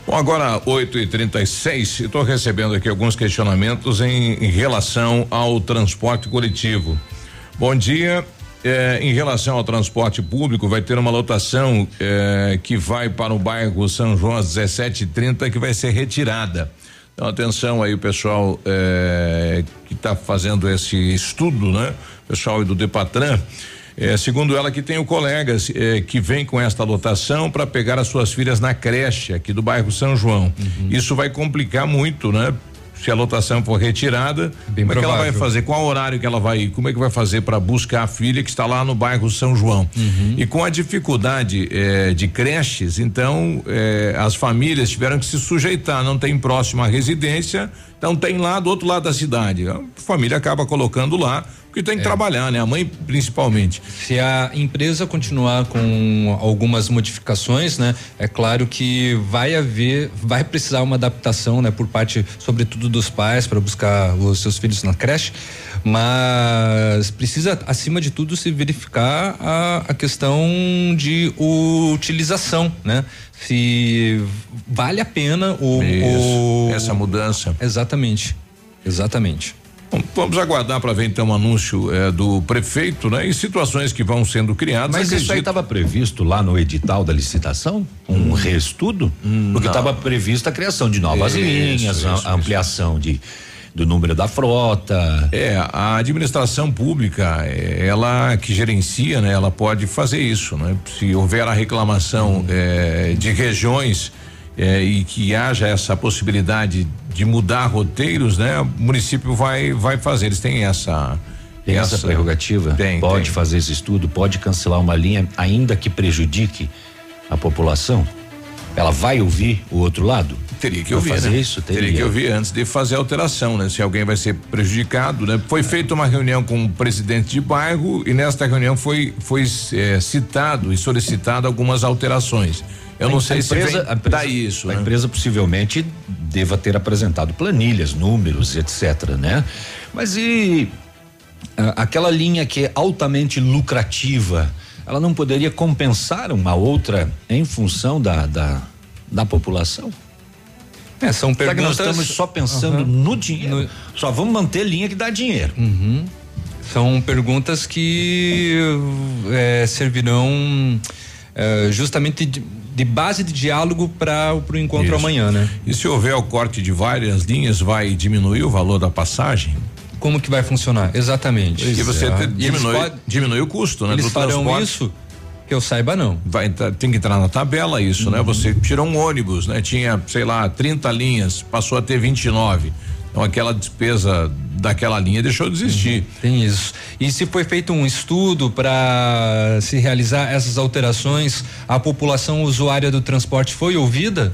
Bom, agora 8 e 36 estou recebendo aqui alguns questionamentos em, em relação ao transporte coletivo. Bom dia. Eh, em relação ao transporte público, vai ter uma lotação eh, que vai para o bairro São João às 17:30 que vai ser retirada. Então atenção aí o pessoal eh, que está fazendo esse estudo, né? Pessoal do Depatran. Eh, segundo ela, que tem colegas eh, que vem com esta lotação para pegar as suas filhas na creche aqui do bairro São João. Uhum. Isso vai complicar muito, né? Se a lotação for retirada, como é que ela vai fazer? Qual horário que ela vai? Como é que vai fazer para buscar a filha que está lá no bairro São João? Uhum. E com a dificuldade eh, de creches, então eh, as famílias tiveram que se sujeitar. Não tem próximo à residência, então tem lá do outro lado da cidade. A família acaba colocando lá porque tem que trabalhar, né? A mãe principalmente. Se a empresa continuar com algumas modificações, né, é claro que vai haver, vai precisar uma adaptação, né, por parte, sobretudo dos pais, para buscar os seus filhos na creche, mas precisa, acima de tudo, se verificar a, a questão de utilização, né? Se vale a pena o, o essa mudança. Exatamente, exatamente. Bom, vamos aguardar para ver então o anúncio eh, do prefeito, né? E situações que vão sendo criadas. Mas isso aí Acredito- estava previsto lá no edital da licitação? Um reestudo? Porque não. estava prevista a criação de novas Isso, linhas, a- isso, a ampliação de, do número da frota. É, a administração pública, eh, ela que gerencia, né? Ela pode fazer isso, né? Se houver a reclamação eh, de regiões eh, e que haja essa possibilidade de mudar roteiros, né? O município vai vai fazer. Eles têm essa Tem essa, prerrogativa? Tem, pode tem. fazer esse estudo, pode cancelar uma linha, ainda que prejudique a população? Ela vai ouvir o outro lado? Teria que ouvir, fazer né? isso? Teria que ouvir antes de fazer a alteração, né? Se alguém vai ser prejudicado, né? Foi feita uma reunião com o presidente de bairro e nesta reunião foi foi eh, citado e solicitado algumas alterações. Eu não A sei se vem empresa- a empresa- isso, A né? empresa possivelmente deva ter apresentado planilhas, números, etc, né? Mas e aquela linha que é altamente lucrativa, ela não poderia compensar uma outra em função da da, da população? É, são Será que nós perguntas- estamos só pensando Aham. no dinheiro? Só vamos manter linha que dá dinheiro. Uhum. São perguntas que eh, servirão eh, justamente de, de base de diálogo para o encontro Isso. amanhã, né? E se houver o corte de várias linhas, vai diminuir o valor da passagem? Como que vai funcionar? Exatamente. E você eles diminui, podem- diminui o custo, né? Eles do farão transporte. isso? Que eu saiba, não. Vai tem que entrar na tabela isso, Uhum. né? Você tirou um ônibus, né? Tinha, sei lá, 30 linhas, passou a ter 29. Então aquela despesa daquela linha deixou de existir. Tem isso. E se foi feito um estudo para se realizar essas alterações, a população usuária do transporte foi ouvida?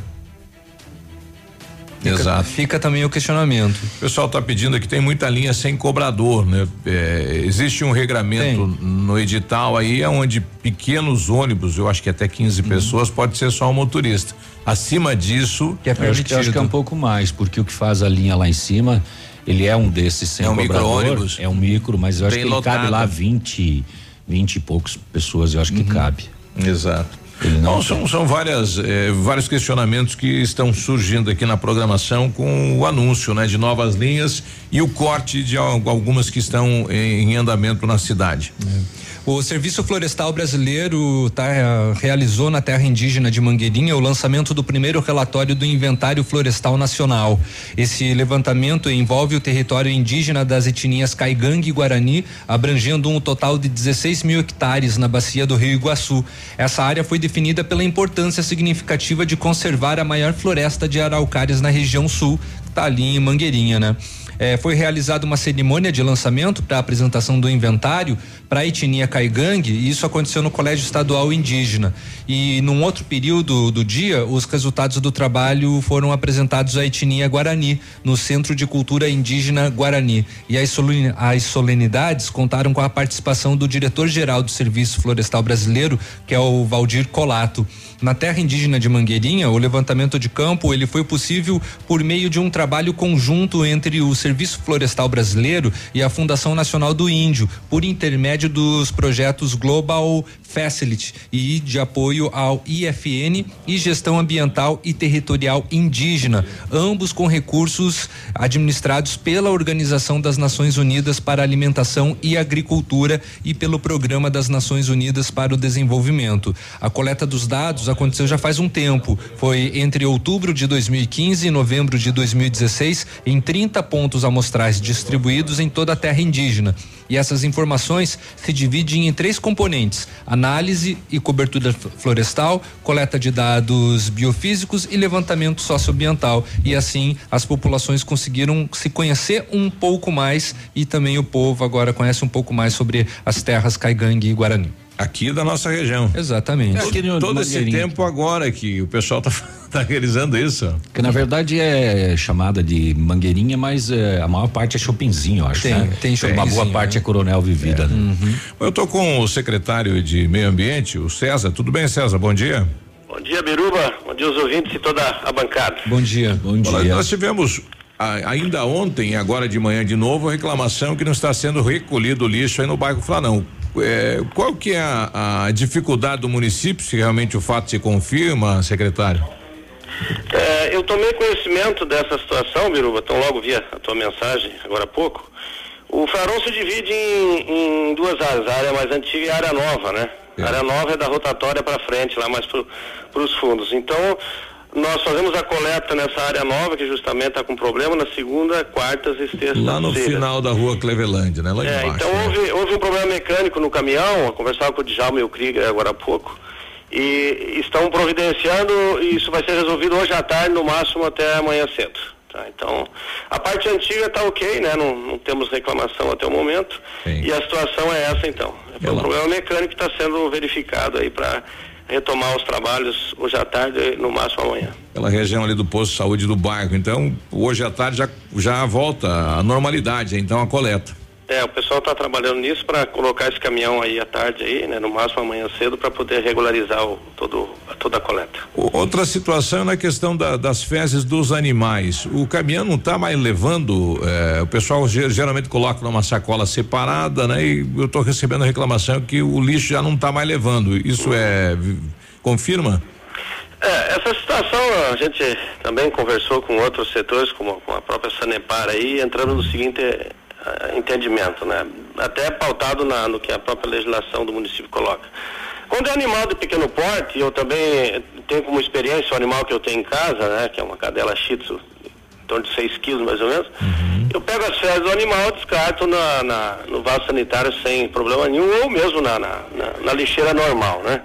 Fica- Exato. Fica também o questionamento. O pessoal está pedindo aqui, tem muita linha sem cobrador, né? É, existe um regramento no edital aí onde pequenos ônibus, eu acho que até 15 Uhum. pessoas, pode ser só um motorista. Acima disso, que é Eu acho, que, eu acho que é um pouco mais, porque o que faz a linha lá em cima, ele é um desses sem É um cobrador, micro-ônibus. É um micro, mas eu acho Bem que ele cabe lá 20, 20 e poucos pessoas, eu acho que cabe. Exato. Bom, são, são várias, eh, vários questionamentos que estão surgindo aqui na programação com o anúncio, né, de novas linhas e o corte de al- algumas que estão em, em andamento na cidade. O Serviço Florestal Brasileiro tá, eh, realizou na terra indígena de Mangueirinha o lançamento do primeiro relatório do Inventário Florestal Nacional. Esse levantamento envolve o território indígena das etnias Caigangue e Guarani, abrangendo um total de 16 mil hectares na bacia do Rio Iguaçu. Essa área foi definida pela importância significativa de conservar a maior floresta de araucárias na região sul, que está ali em Mangueirinha, né? Eh, foi realizada uma cerimônia de lançamento para apresentação do inventário para a etnia Caigangue e isso aconteceu no Colégio Estadual Indígena. E num outro período do dia, os resultados do trabalho foram apresentados à etnia Guarani, no Centro de Cultura Indígena Guarani. E as, solenidades contaram com a participação do diretor-geral do Serviço Florestal Brasileiro, que é o Valdir Col Colato. Na terra indígena de Mangueirinha, o levantamento de campo ele foi possível por meio de um trabalho conjunto entre o Serviço Florestal Brasileiro e a Fundação Nacional do Índio, por intermédio dos projetos Global Facility e de apoio ao IFN e Gestão Ambiental e Territorial Indígena, ambos com recursos administrados pela Organização das Nações Unidas para Alimentação e Agricultura e pelo Programa das Nações Unidas para o Desenvolvimento. A coleta dos dados aconteceu já faz um tempo. Foi entre outubro de 2015 e novembro de 2016 em 30 pontos amostrais distribuídos em toda a terra indígena. E essas informações se dividem em três componentes: análise e cobertura florestal, coleta de dados biofísicos e levantamento socioambiental. E assim as populações conseguiram se conhecer um pouco mais e também o povo agora conhece um pouco mais sobre as terras Caigangue e Guarani. Aqui da nossa região. Exatamente. É, todo, todo esse tempo agora que o pessoal está tá realizando isso. Que na verdade é chamada de mangueirinha, mas é, a maior parte é shoppingzinho, acho. Tem, né? tem Uma boa parte é, né? coronel vivida, é. né? Uhum. Eu estou com o secretário de Meio Ambiente, o César. Tudo bem, César? Bom dia. Bom dia, Biruba. Bom dia, os ouvintes e toda a bancada. Bom dia. Bom dia. Olha, nós tivemos ainda ontem e agora de manhã de novo reclamação que não está sendo recolhido o lixo aí no bairro Flanão. É, qual que é a, a, dificuldade do município, se realmente o fato se confirma, secretário? É, eu tomei conhecimento dessa situação, Biruba, tão logo vi a tua mensagem agora há pouco. O Farol se divide em, em, duas áreas, a área mais antiga e a área nova, né? É. A área nova é da rotatória para frente, lá mais para os fundos. Então, nós fazemos a coleta nessa área nova, que justamente está com problema, na segunda, quartas e sextas. Lá no final da rua Cleveland, né? Lá é, embaixo. Então né? houve, houve um problema mecânico no caminhão, eu conversava com o Djalma e o Krieger agora há pouco, e estão providenciando, e isso vai ser resolvido hoje à tarde, no máximo até amanhã cedo. Tá? Então, a parte antiga está ok, né? Não, não, temos reclamação até o momento. Sim. E a situação é essa então. É um problema mecânico que está sendo verificado aí para retomar os trabalhos hoje à tarde, no máximo amanhã. Pela região ali do posto de saúde do bairro. Então, hoje à tarde já, já volta à normalidade, então a coleta. É, o pessoal está trabalhando nisso para colocar esse caminhão aí à tarde aí, né? No máximo amanhã cedo para poder regularizar o, todo, toda a coleta. Outra situação é na questão da, das fezes dos animais. O caminhão não está mais levando, eh, o pessoal geralmente coloca numa sacola separada, né? E eu estou recebendo a reclamação que o lixo já não está mais levando. Isso é confirma? É, essa situação a gente também conversou com outros setores, como com a própria Sanepar aí, entrando no seguinte uh, entendimento, né? Até pautado na, no que a própria legislação do município coloca. Quando é animal de pequeno porte, eu também tenho como experiência o animal que eu tenho em casa, né? Que é uma cadela shih tzu, em torno de 6 quilos mais ou menos. Uhum. Eu pego as fezes do animal, descarto na, na, no vaso sanitário sem problema nenhum, ou mesmo na, na, na lixeira normal, né?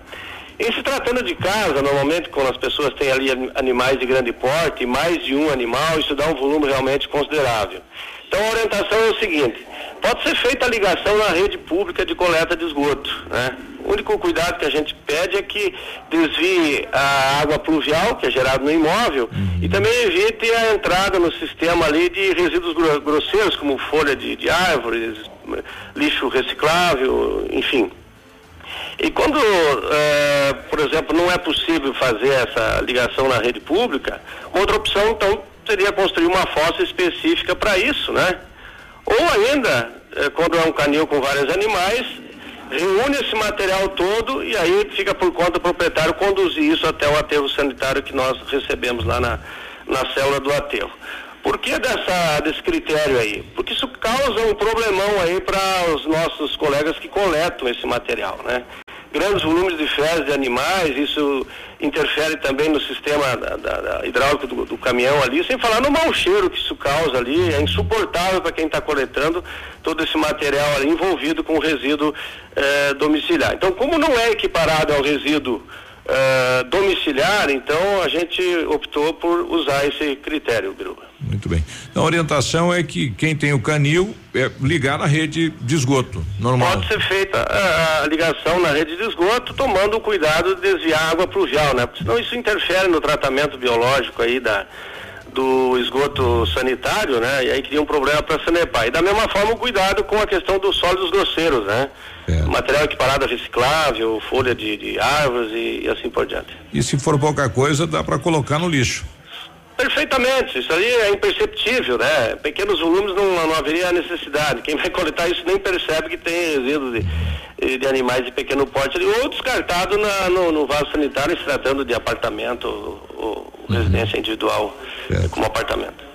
Em se tratando de casa, normalmente quando as pessoas têm ali animais de grande porte, mais de um animal, isso dá um volume realmente considerável. Então a orientação é o seguinte, pode ser feita a ligação na rede pública de coleta de esgoto, né? O único cuidado que a gente pede é que desvie a água pluvial, que é gerada no imóvel, uhum. e também evite a entrada no sistema ali de resíduos grosseiros, como folha de, de árvores, lixo reciclável, enfim. E quando, é, por exemplo, não é possível fazer essa ligação na rede pública, outra opção, então, seria construir uma fossa específica para isso, né? Ou ainda, é, quando é um canil com vários animais, reúne esse material todo e aí fica por conta do proprietário conduzir isso até o aterro sanitário que nós recebemos lá na, na célula do aterro. Por que dessa, desse critério aí? Porque isso causa um problemão aí para os nossos colegas que coletam esse material, né? grandes volumes de fezes de animais, isso interfere também no sistema da, da, da hidráulico do, do, caminhão ali, sem falar no mau cheiro que isso causa ali, é insuportável para quem está coletando todo esse material ali envolvido com o resíduo eh, domiciliar. Então, como não é equiparado ao resíduo eh, domiciliar, então a gente optou por usar esse critério, Biruba. Muito bem. Então a orientação é que quem tem o canil é ligar na rede de esgoto, normal. Pode ser feita a, a ligação na rede de esgoto, tomando o cuidado de desviar a água pluvial, né? Porque senão isso interfere no tratamento biológico aí da, do esgoto sanitário, né? E aí cria um problema para a Sanepar. E da mesma forma o cuidado com a questão dos sólidos grosseiros, né? É. Material equiparado a reciclável, folha de, de árvores e, e, assim por diante. E se for pouca coisa, dá para colocar no lixo. Perfeitamente, isso ali é imperceptível, né? Pequenos volumes não, não haveria necessidade. Quem vai coletar isso nem percebe que tem resíduos de, de animais de pequeno porte ali, ou descartado na, no, no, vaso sanitário, se tratando de apartamento ou, ou uhum. residência individual certo. como apartamento.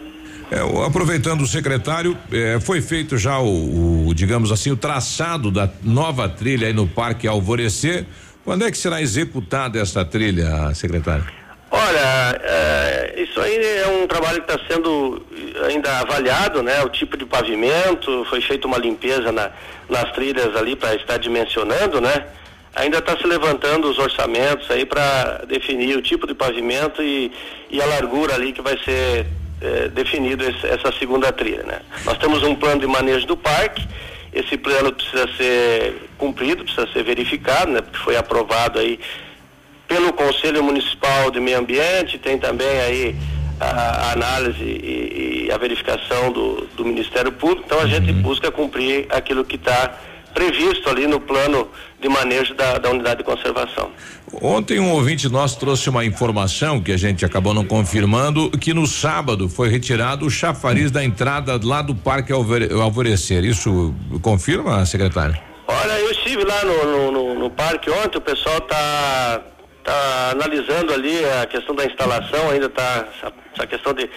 É, aproveitando o secretário, é, foi feito já o, o, digamos assim, o traçado da nova trilha aí no Parque Alvorecer. Quando é que será executada essa trilha, secretário? Olha, é, isso aí é um trabalho que está sendo ainda avaliado, né? O tipo de pavimento, foi feita uma limpeza na, nas trilhas ali para estar dimensionando, né? Ainda está se levantando os orçamentos aí para definir o tipo de pavimento e, e a largura ali que vai ser é, definido esse, essa segunda trilha, né? Nós temos um plano de manejo do parque, esse plano precisa ser cumprido, precisa ser verificado, né? Porque foi aprovado aí pelo Conselho Municipal de Meio Ambiente, tem também aí a, a análise e, e, a verificação do, do Ministério Público, então a gente uhum. busca cumprir aquilo que está previsto ali no plano de manejo da, da, unidade de conservação. Ontem um ouvinte nosso trouxe uma informação que a gente acabou não confirmando, que no sábado foi retirado o chafariz da entrada lá do Parque Alvorecer. Isso confirma, secretário? Olha, eu estive lá no, no, no, parque ontem, o pessoal está está analisando ali a questão da instalação, ainda está essa, essa, questão de,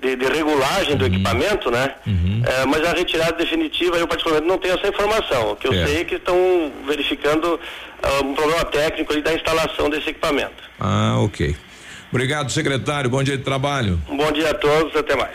de, de regulagem do uhum. equipamento, né? Uhum. É, mas a retirada definitiva, eu particularmente não tenho essa informação. O que eu é. sei é que estão verificando um problema técnico ali da instalação desse equipamento. Ah, ok. Obrigado, secretário. Bom dia de trabalho. Um bom dia a todos, até mais.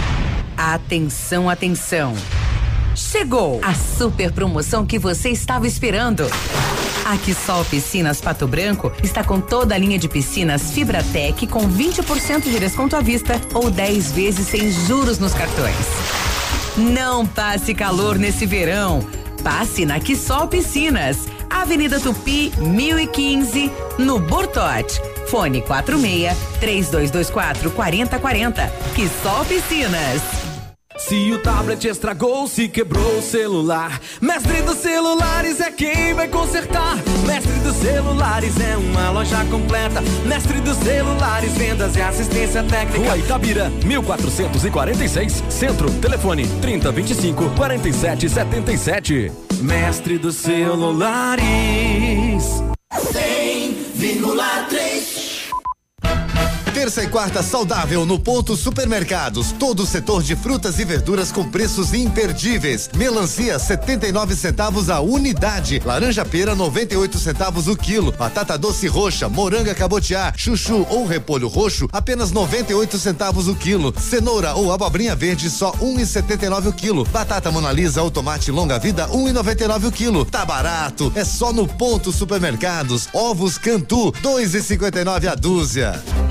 Atenção, atenção. Chegou a super promoção que você estava esperando. A Quissol Piscinas Pato Branco está com toda a linha de piscinas Fibratec com 20% de desconto à vista ou 10 vezes sem juros nos cartões. Não passe calor nesse verão. Passe na Quissol Piscinas, Avenida Tupi, 1015, no Bortote. Fone 46 3224 4040. Quissol Piscinas. Se o tablet estragou, se quebrou o celular, Mestre dos Celulares é quem vai consertar. Mestre dos Celulares é uma loja completa. Mestre dos Celulares, vendas e assistência técnica. Rua Itabira, 1446, Centro, telefone 3025 4777. Mestre dos Celulares. 100,3 Terça e quarta saudável no Ponto Supermercados. Todo o setor de frutas e verduras com preços imperdíveis. Melancia 79 centavos a unidade. Laranja pera 98 centavos o quilo. Batata doce roxa, moranga cabotiá, chuchu ou repolho roxo apenas 98 centavos o quilo. Cenoura ou abobrinha verde só 1,79 o quilo. Batata monalisa ou tomate longa vida 1,99 o quilo. Tá barato, é só no Ponto Supermercados. Ovos Cantu 2,59 a dúzia.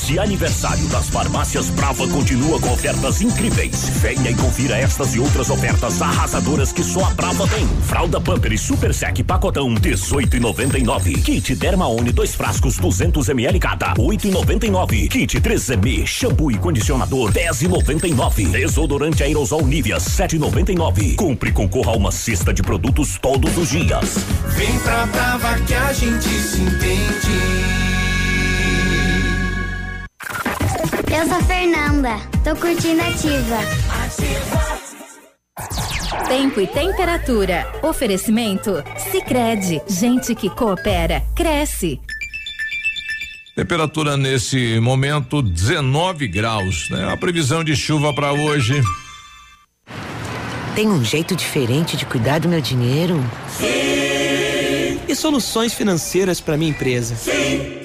Mês de aniversário das farmácias Brava continua com ofertas incríveis. Venha e confira estas e outras ofertas arrasadoras que só a Brava tem. Fralda Pamper e Super Sec pacotão 18,99. Kit Dermaone dois frascos 200 ml cada 8,99. Kit 3M shampoo e condicionador 10,99. Desodorante aerosol Nivea 7,99. Compre e concorra a uma cesta de produtos todos os dias. Vem pra Brava que a gente se entende. Eu sou a Fernanda, tô curtindo ativa. Tempo e temperatura. Oferecimento? Sicredi Gente que coopera, cresce. Temperatura nesse momento 19 graus, né? A previsão de chuva para hoje. Tem um jeito diferente de cuidar do meu dinheiro? Sim. E soluções financeiras para minha empresa? Sim,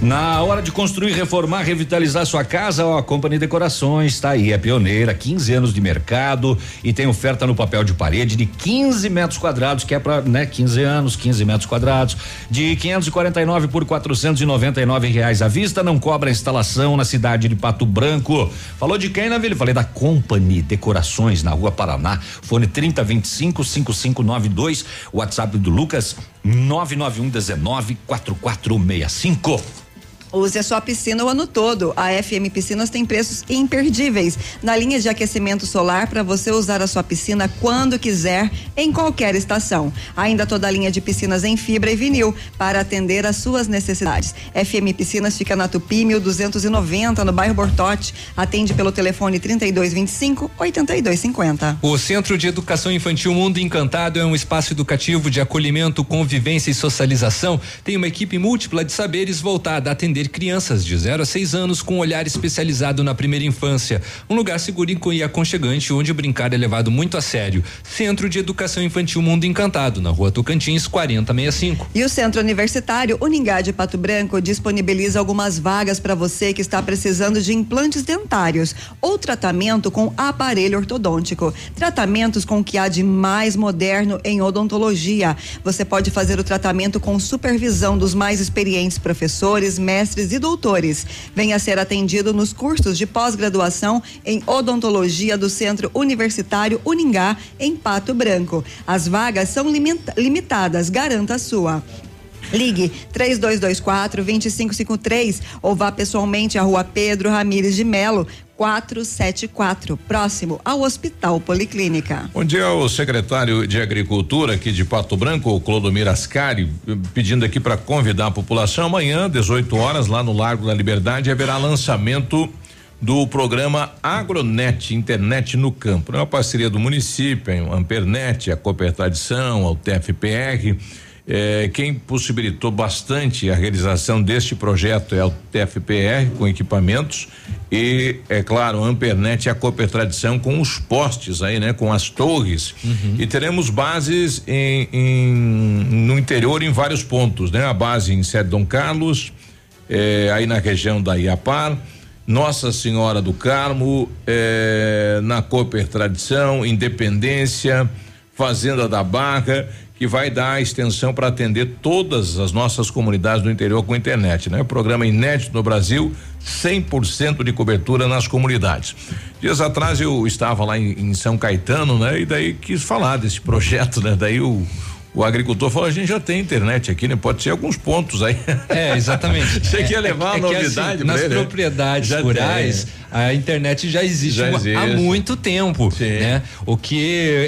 Na hora de construir, reformar, revitalizar sua casa, ó, a Company Decorações está aí, é pioneira, 15 anos de mercado e tem oferta no papel de parede de 15 metros quadrados, que é para, né, 15 anos, 15 metros quadrados, de 549 por 499 reais à vista, não cobra instalação na cidade de Pato Branco. Falou de quem, Navilho? Falei da Company Decorações na Rua Paraná, fone 3025 5592, WhatsApp do Lucas 991 19 4465. Use a sua piscina o ano todo. A FM Piscinas tem preços imperdíveis. Na linha de aquecimento solar para você usar a sua piscina quando quiser, em qualquer estação. Ainda toda a linha de piscinas em fibra e vinil para atender às suas necessidades. FM Piscinas fica na Tupi 1290, no bairro Bortote. Atende pelo telefone 3225 8250. O Centro de Educação Infantil Mundo Encantado é um espaço educativo de acolhimento, convivência e socialização. Tem uma equipe múltipla de saberes voltada a atender crianças de 0 a 6 anos com olhar especializado na primeira infância. Um lugar seguro e aconchegante onde brincar é levado muito a sério. Centro de Educação Infantil Mundo Encantado, na rua Tocantins, 4065. E o Centro Universitário Uningá de Pato Branco disponibiliza algumas vagas para você que está precisando de implantes dentários ou tratamento com aparelho ortodôntico. Tratamentos com o que há de mais moderno em odontologia. Você pode fazer o tratamento com supervisão dos mais experientes professores, mestres mestres e doutores. Venha ser atendido nos cursos de pós-graduação em odontologia do Centro Universitário Uningá, em Pato Branco. As vagas são limita limitadas, garanta a sua. Ligue 3224 2553 ou vá pessoalmente à rua Pedro Ramires de Melo, 474, próximo ao Hospital Policlínica. Bom dia ao secretário de Agricultura aqui de Pato Branco, o Clodomir Ascari, pedindo aqui para convidar a população amanhã, 18 horas, lá no Largo da Liberdade, haverá lançamento do programa Agronet, internet no campo. É uma parceria do município, a Ampernet, a Cooper Tradição, a TFPR é, quem possibilitou bastante a realização deste projeto é o TFPR com equipamentos e é claro, a Ampernet e a Cooper Tradição com os postes aí, né, com as torres. Uhum. E teremos bases em, em, no interior em vários pontos, né? A base em Sede Dom Carlos, é, aí na região da Iapar, Nossa Senhora do Carmo, é, na Cooper Tradição, Independência, Fazenda da Barra que vai dar extensão para atender todas as nossas comunidades do interior com internet, né? Programa inédito no Brasil, 100% de cobertura nas comunidades. Dias atrás eu estava lá em, em, São Caetano, né? E daí quis falar desse projeto, né? Daí o O agricultor falou: a gente já tem internet aqui, né? Pode ser alguns pontos aí. É, exatamente. Você é, quer levar é, a novidade assim, pra Nas ele, né? propriedades Já rurais, tem. a internet já existe, Já há- existe. há muito tempo. Né? O que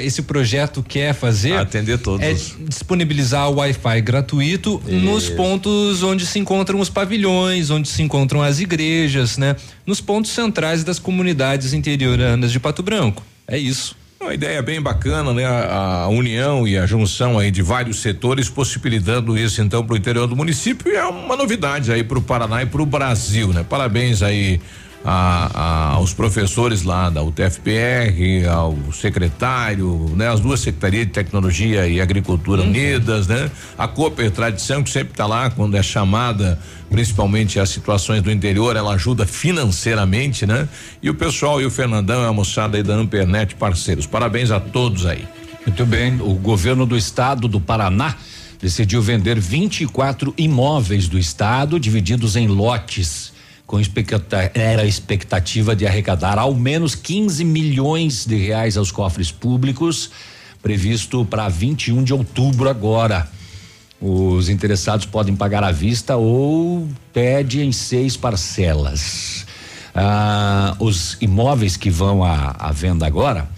esse projeto quer fazer Atender todos. é disponibilizar o Wi-Fi gratuito nos Isso. pontos onde se encontram os pavilhões, onde se encontram as igrejas, né? Nos pontos centrais das comunidades interioranas de Pato Branco. É isso. Uma ideia bem bacana, né? A, a união e a junção aí de vários setores possibilitando isso então para o interior do município e é uma novidade aí para o Paraná e para o Brasil, né? Parabéns aí a- a- aos professores lá da UTFPR, ao secretário, né? As duas secretarias de tecnologia e agricultura unidas, né? A Cooper Tradição que sempre está lá quando é chamada, principalmente as situações do interior, ela ajuda financeiramente, né? E o pessoal e o Fernandão e a moçada aí da Ampernet parceiros. Parabéns a todos aí. Muito bem, o governo do estado do Paraná decidiu vender 24 imóveis do estado divididos em lotes com expecta- era a expectativa de arrecadar ao menos 15 milhões de reais aos cofres públicos, previsto para 21 de outubro agora. Os interessados podem pagar à vista ou pede em seis parcelas. Ah, os imóveis que vão à, à venda agora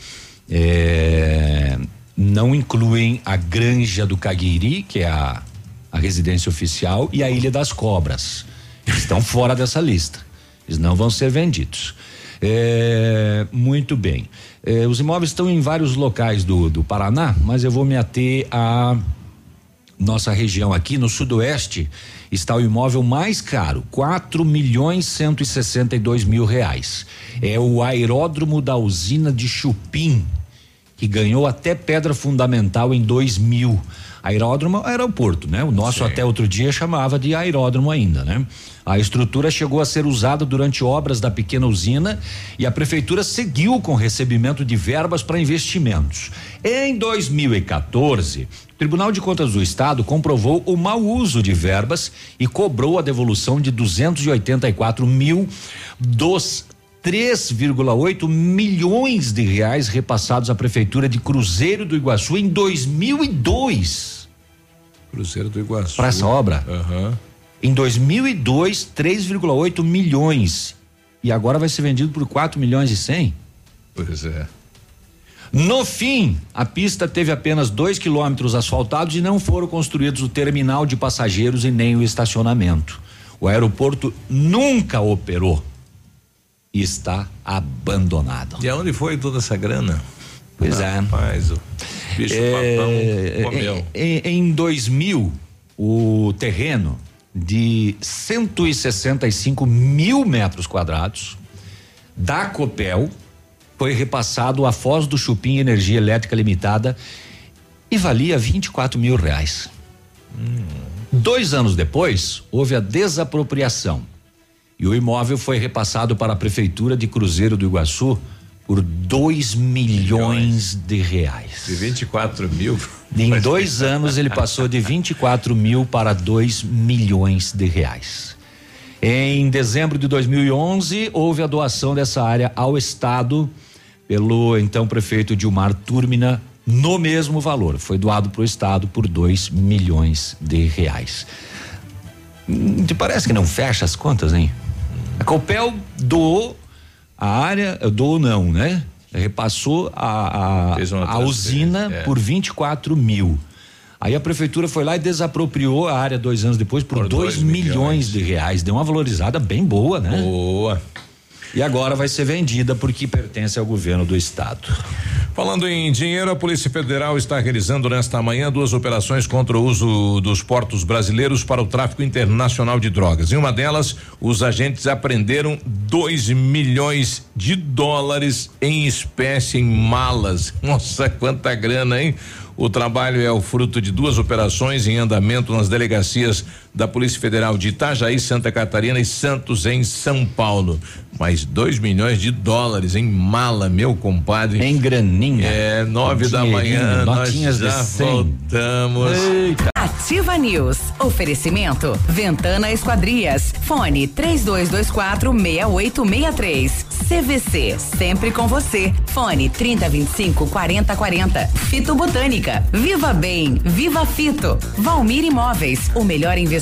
eh, não incluem a Granja do Caguiri, que é a, a residência oficial, e a Ilha das Cobras. Estão fora dessa lista. Eles não vão ser vendidos. É, muito bem. É, os imóveis estão em vários locais do, do Paraná, mas eu vou me ater a nossa região aqui no sudoeste está o imóvel mais caro, quatro milhões cento e sessenta e dois mil reais. É o aeródromo da usina de Chupim, que ganhou até pedra fundamental em 2000. Aeródromo aeroporto, né? O nosso até outro dia chamava de aeródromo ainda, né? A estrutura chegou a ser usada durante obras da pequena usina e a prefeitura seguiu com recebimento de verbas para investimentos. Em 2014, o Tribunal de Contas do Estado comprovou o mau uso de verbas e cobrou a devolução de 284 mil dos 3,8 milhões de reais repassados à prefeitura de Cruzeiro do Iguaçu em 2002 Cruzeiro do Iguaçu. para essa obra. Aham. Em 2002, 3,8 milhões. E agora vai ser vendido por 4 milhões e 100? Pois é. No fim, a pista teve apenas dois quilômetros asfaltados e não foram construídos o terminal de passageiros e nem o estacionamento. O aeroporto nunca operou está abandonado. E aonde foi toda essa grana? Pois é. Rapaz, o bicho É, papão comeu. em, em 2000, o terreno de 165 mil metros quadrados da Copel foi repassado à Foz do Chupim Energia Elétrica Limitada e valia 24 mil reais. Dois anos depois, houve a desapropriação e o imóvel foi repassado para a Prefeitura de Cruzeiro do Iguaçu por 2 milhões de reais. De 24 mil. Em dois anos ele passou de 24 mil para 2 milhões de reais. Em dezembro de 2011 houve a doação dessa área ao estado pelo então prefeito Dilmar Turmina no mesmo valor. Foi doado para o estado por 2 milhões de reais. Hum, Te parece que não fecha as contas, hein? A Copel doou a área, doou não, né? Repassou a, a, a usina é. por 24 mil. Aí a prefeitura foi lá e desapropriou a área dois anos depois por Por 2 dois milhões. milhões. de reais. Deu uma valorizada bem boa, né? Boa. E agora vai ser vendida porque pertence ao governo do estado. Falando em dinheiro, a Polícia Federal está realizando nesta manhã duas operações contra o uso dos portos brasileiros para o tráfico internacional de drogas. Em uma delas, os agentes apreenderam 2 milhões de dólares em espécie em malas. Nossa, quanta grana, hein? O trabalho é o fruto de duas operações em andamento nas delegacias da Polícia Federal de Itajaí, Santa Catarina e Santos, em São Paulo. Mais 2 milhões de dólares em mala, meu compadre. Em graninha. É, nove da Dinheirinho, manhã, nós notinhas de já cem. voltamos. Ativa News. Oferecimento. Ventana Esquadrias. Fone 3224 6863. CVC, sempre com você. Fone 3025 4040. Fito Botânica. Viva Bem, Viva Fito. Valmir Imóveis, o melhor investimento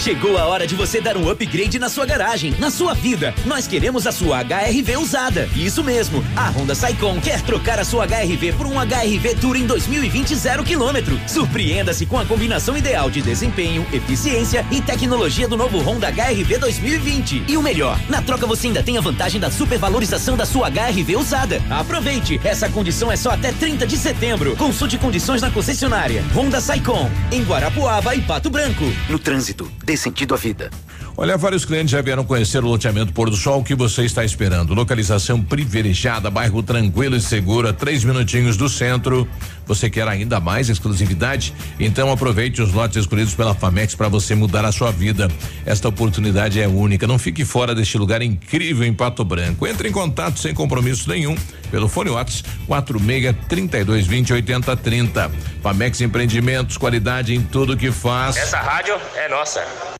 Chegou a hora de você dar um upgrade na sua garagem, na sua vida. Nós queremos a sua HRV usada. Isso mesmo. A Honda Saicon quer trocar a sua HRV por um HRV Touring 2020 zero quilômetro. Surpreenda-se com a combinação ideal de desempenho, eficiência e tecnologia do novo Honda HRV 2020. E o melhor, na troca você ainda tem a vantagem da supervalorização da sua HRV usada. Aproveite, essa condição é só até 30 de setembro. Consulte condições na concessionária. Honda Saicon, em Guarapuava e Pato Branco. No trânsito, dê sentido à vida. Olha, vários clientes já vieram conhecer o loteamento Pôr do Sol. O que você está esperando? Localização privilegiada, bairro tranquilo e seguro, a três minutinhos do centro. Você quer ainda mais exclusividade? Então aproveite os lotes escolhidos pela Famex para você mudar a sua vida. Esta oportunidade é única. Não fique fora deste lugar incrível em Pato Branco. Entre em contato sem compromisso nenhum pelo fone Whats 46 32 20 80 30. Famex Empreendimentos, qualidade em tudo que faz. Essa rádio é nossa.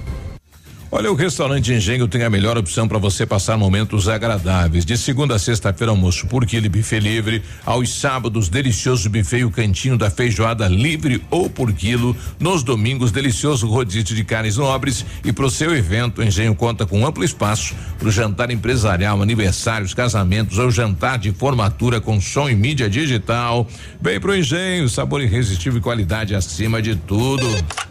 Olha, o restaurante Engenho tem a melhor opção para você passar momentos agradáveis. De segunda a sexta-feira, almoço por quilo buffet livre. Aos sábados, delicioso buffet e o cantinho da feijoada livre ou por quilo. Nos domingos, delicioso rodízio de carnes nobres. E para o seu evento, o Engenho conta com amplo espaço para o jantar empresarial, aniversários, casamentos ou jantar de formatura com som e mídia digital. Vem pro Engenho, sabor irresistível e qualidade acima de tudo.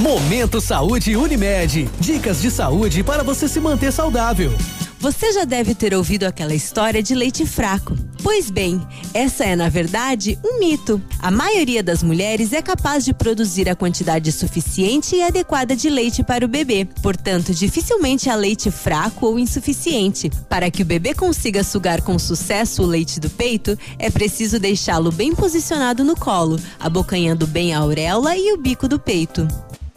Momento Saúde Unimed. Dicas de saúde para você se manter saudável. Você já deve ter ouvido aquela história de leite fraco. Pois bem, essa é, na verdade, um mito. A maioria das mulheres é capaz de produzir a quantidade suficiente e adequada de leite para o bebê. Portanto, dificilmente há leite fraco ou insuficiente. Para que o bebê consiga sugar com sucesso o leite do peito, é preciso deixá-lo bem posicionado no colo, abocanhando bem a auréola e o bico do peito.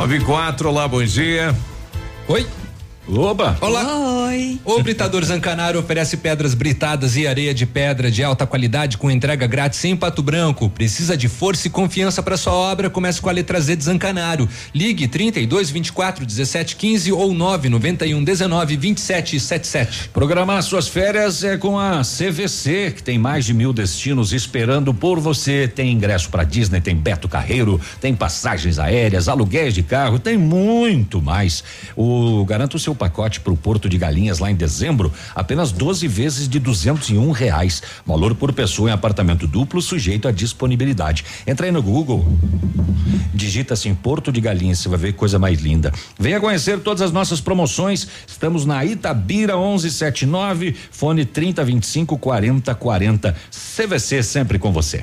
94, olá, bom dia. Oi. Oba! Olá! Oi! O Britador Zancanaro oferece pedras britadas e areia de pedra de alta qualidade com entrega grátis em Pato Branco. Precisa de força e confiança para sua obra? Comece com a letra Z de Zancanaro. Ligue 32 24 17 15 ou 9 91 19 27 77. Programar suas férias é com a CVC, que tem mais de mil destinos esperando por você. Tem ingresso para Disney, tem Beto Carreiro, tem passagens aéreas, aluguéis de carro, tem muito mais. O garanta o seu pacote para o Porto de Galinhas lá em dezembro, apenas 12 vezes de duzentos e um reais. Valor por pessoa em apartamento duplo, sujeito à disponibilidade. Entra aí no Google, digita assim Porto de Galinhas, você vai ver coisa mais linda. Venha conhecer todas as nossas promoções. Estamos na Itabira 1179, fone 3025 4040. CVC sempre com você.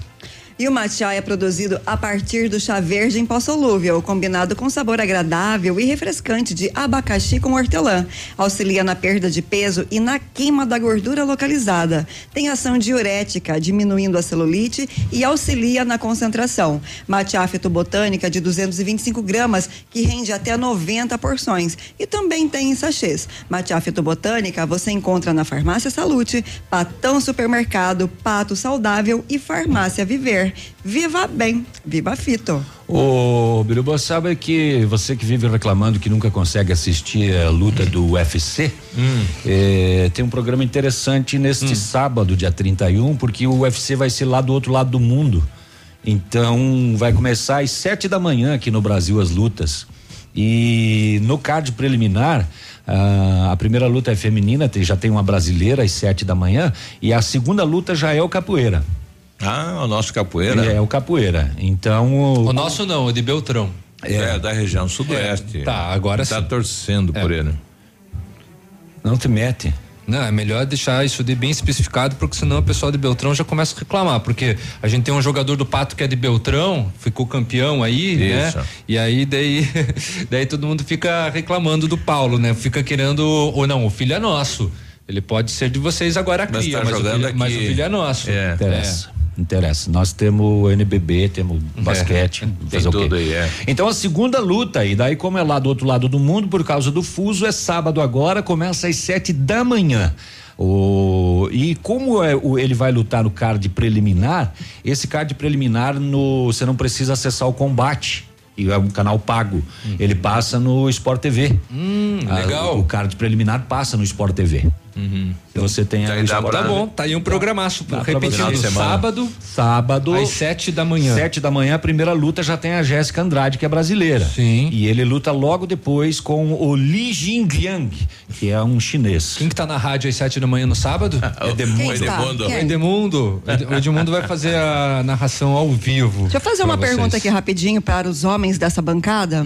E o matcha é produzido a partir do chá verde em pó solúvel, combinado com sabor agradável e refrescante de abacaxi com hortelã. Auxilia na perda de peso e na queima da gordura localizada. Tem ação diurética, diminuindo a celulite e auxilia na concentração. Matcha fitobotânica de 225 gramas, que rende até 90 porções. E também tem em sachês. Matcha fitobotânica você encontra na Farmácia Salute, Patão Supermercado, Pato Saudável e Farmácia Viver. Viva bem, viva fito. Ô, Biruba, sabe que você que vive reclamando que nunca consegue assistir a luta do UFC, eh, tem um programa interessante neste sábado, dia 31, porque o UFC vai ser lá do outro lado do mundo. Então, vai começar às sete da manhã aqui no Brasil as lutas. E no card preliminar, ah, a primeira luta é feminina, já tem uma brasileira às sete da manhã, e a segunda luta já é o capoeira. Ah, o nosso capoeira. É, o capoeira. Então. O, O nosso não, o de Beltrão. É, da região sudoeste. tá, agora tá sim. torcendo por ele. Não te mete. Não, é melhor deixar isso de bem especificado, porque senão o pessoal de Beltrão já começa a reclamar, porque a gente tem um jogador do Pato que é de Beltrão, ficou campeão aí, Isso. né? E aí daí, daí todo mundo fica reclamando do Paulo, né? Fica querendo, ou não, o filho é nosso. Ele pode ser de vocês agora a Mas tá mas, o jogando filho, mas o aqui. filho é nosso. É. Interessa. Interessa. Nós temos o NBB, temos basquete, Tem fazer o quê? aí, é. Então a segunda luta, e daí como é lá do outro lado do mundo, por causa do fuso, é sábado agora, começa às sete da manhã. O, e como é, o, ele vai lutar no card preliminar, esse card preliminar no, você não precisa acessar o combate. E é um canal pago. Ele passa no Sport TV. Hum, Ah, legal. O card preliminar passa no Sport TV. Então você tem aí o Sport Tá bom, tá aí um programaço. Dá pra Repetindo, sábado, Sábado. às sete da manhã. Sete da manhã, a primeira luta já tem a Jéssica Andrade, que é brasileira. Sim. E ele luta logo depois com o Li Jingliang, que é um chinês. Quem que tá na rádio às sete da manhã no sábado? Edmundo. Quem está? O? Edmundo. O Edmundo vai fazer a narração ao vivo. Deixa eu fazer pra uma vocês. pergunta aqui rapidinho para os homens dessa bancada.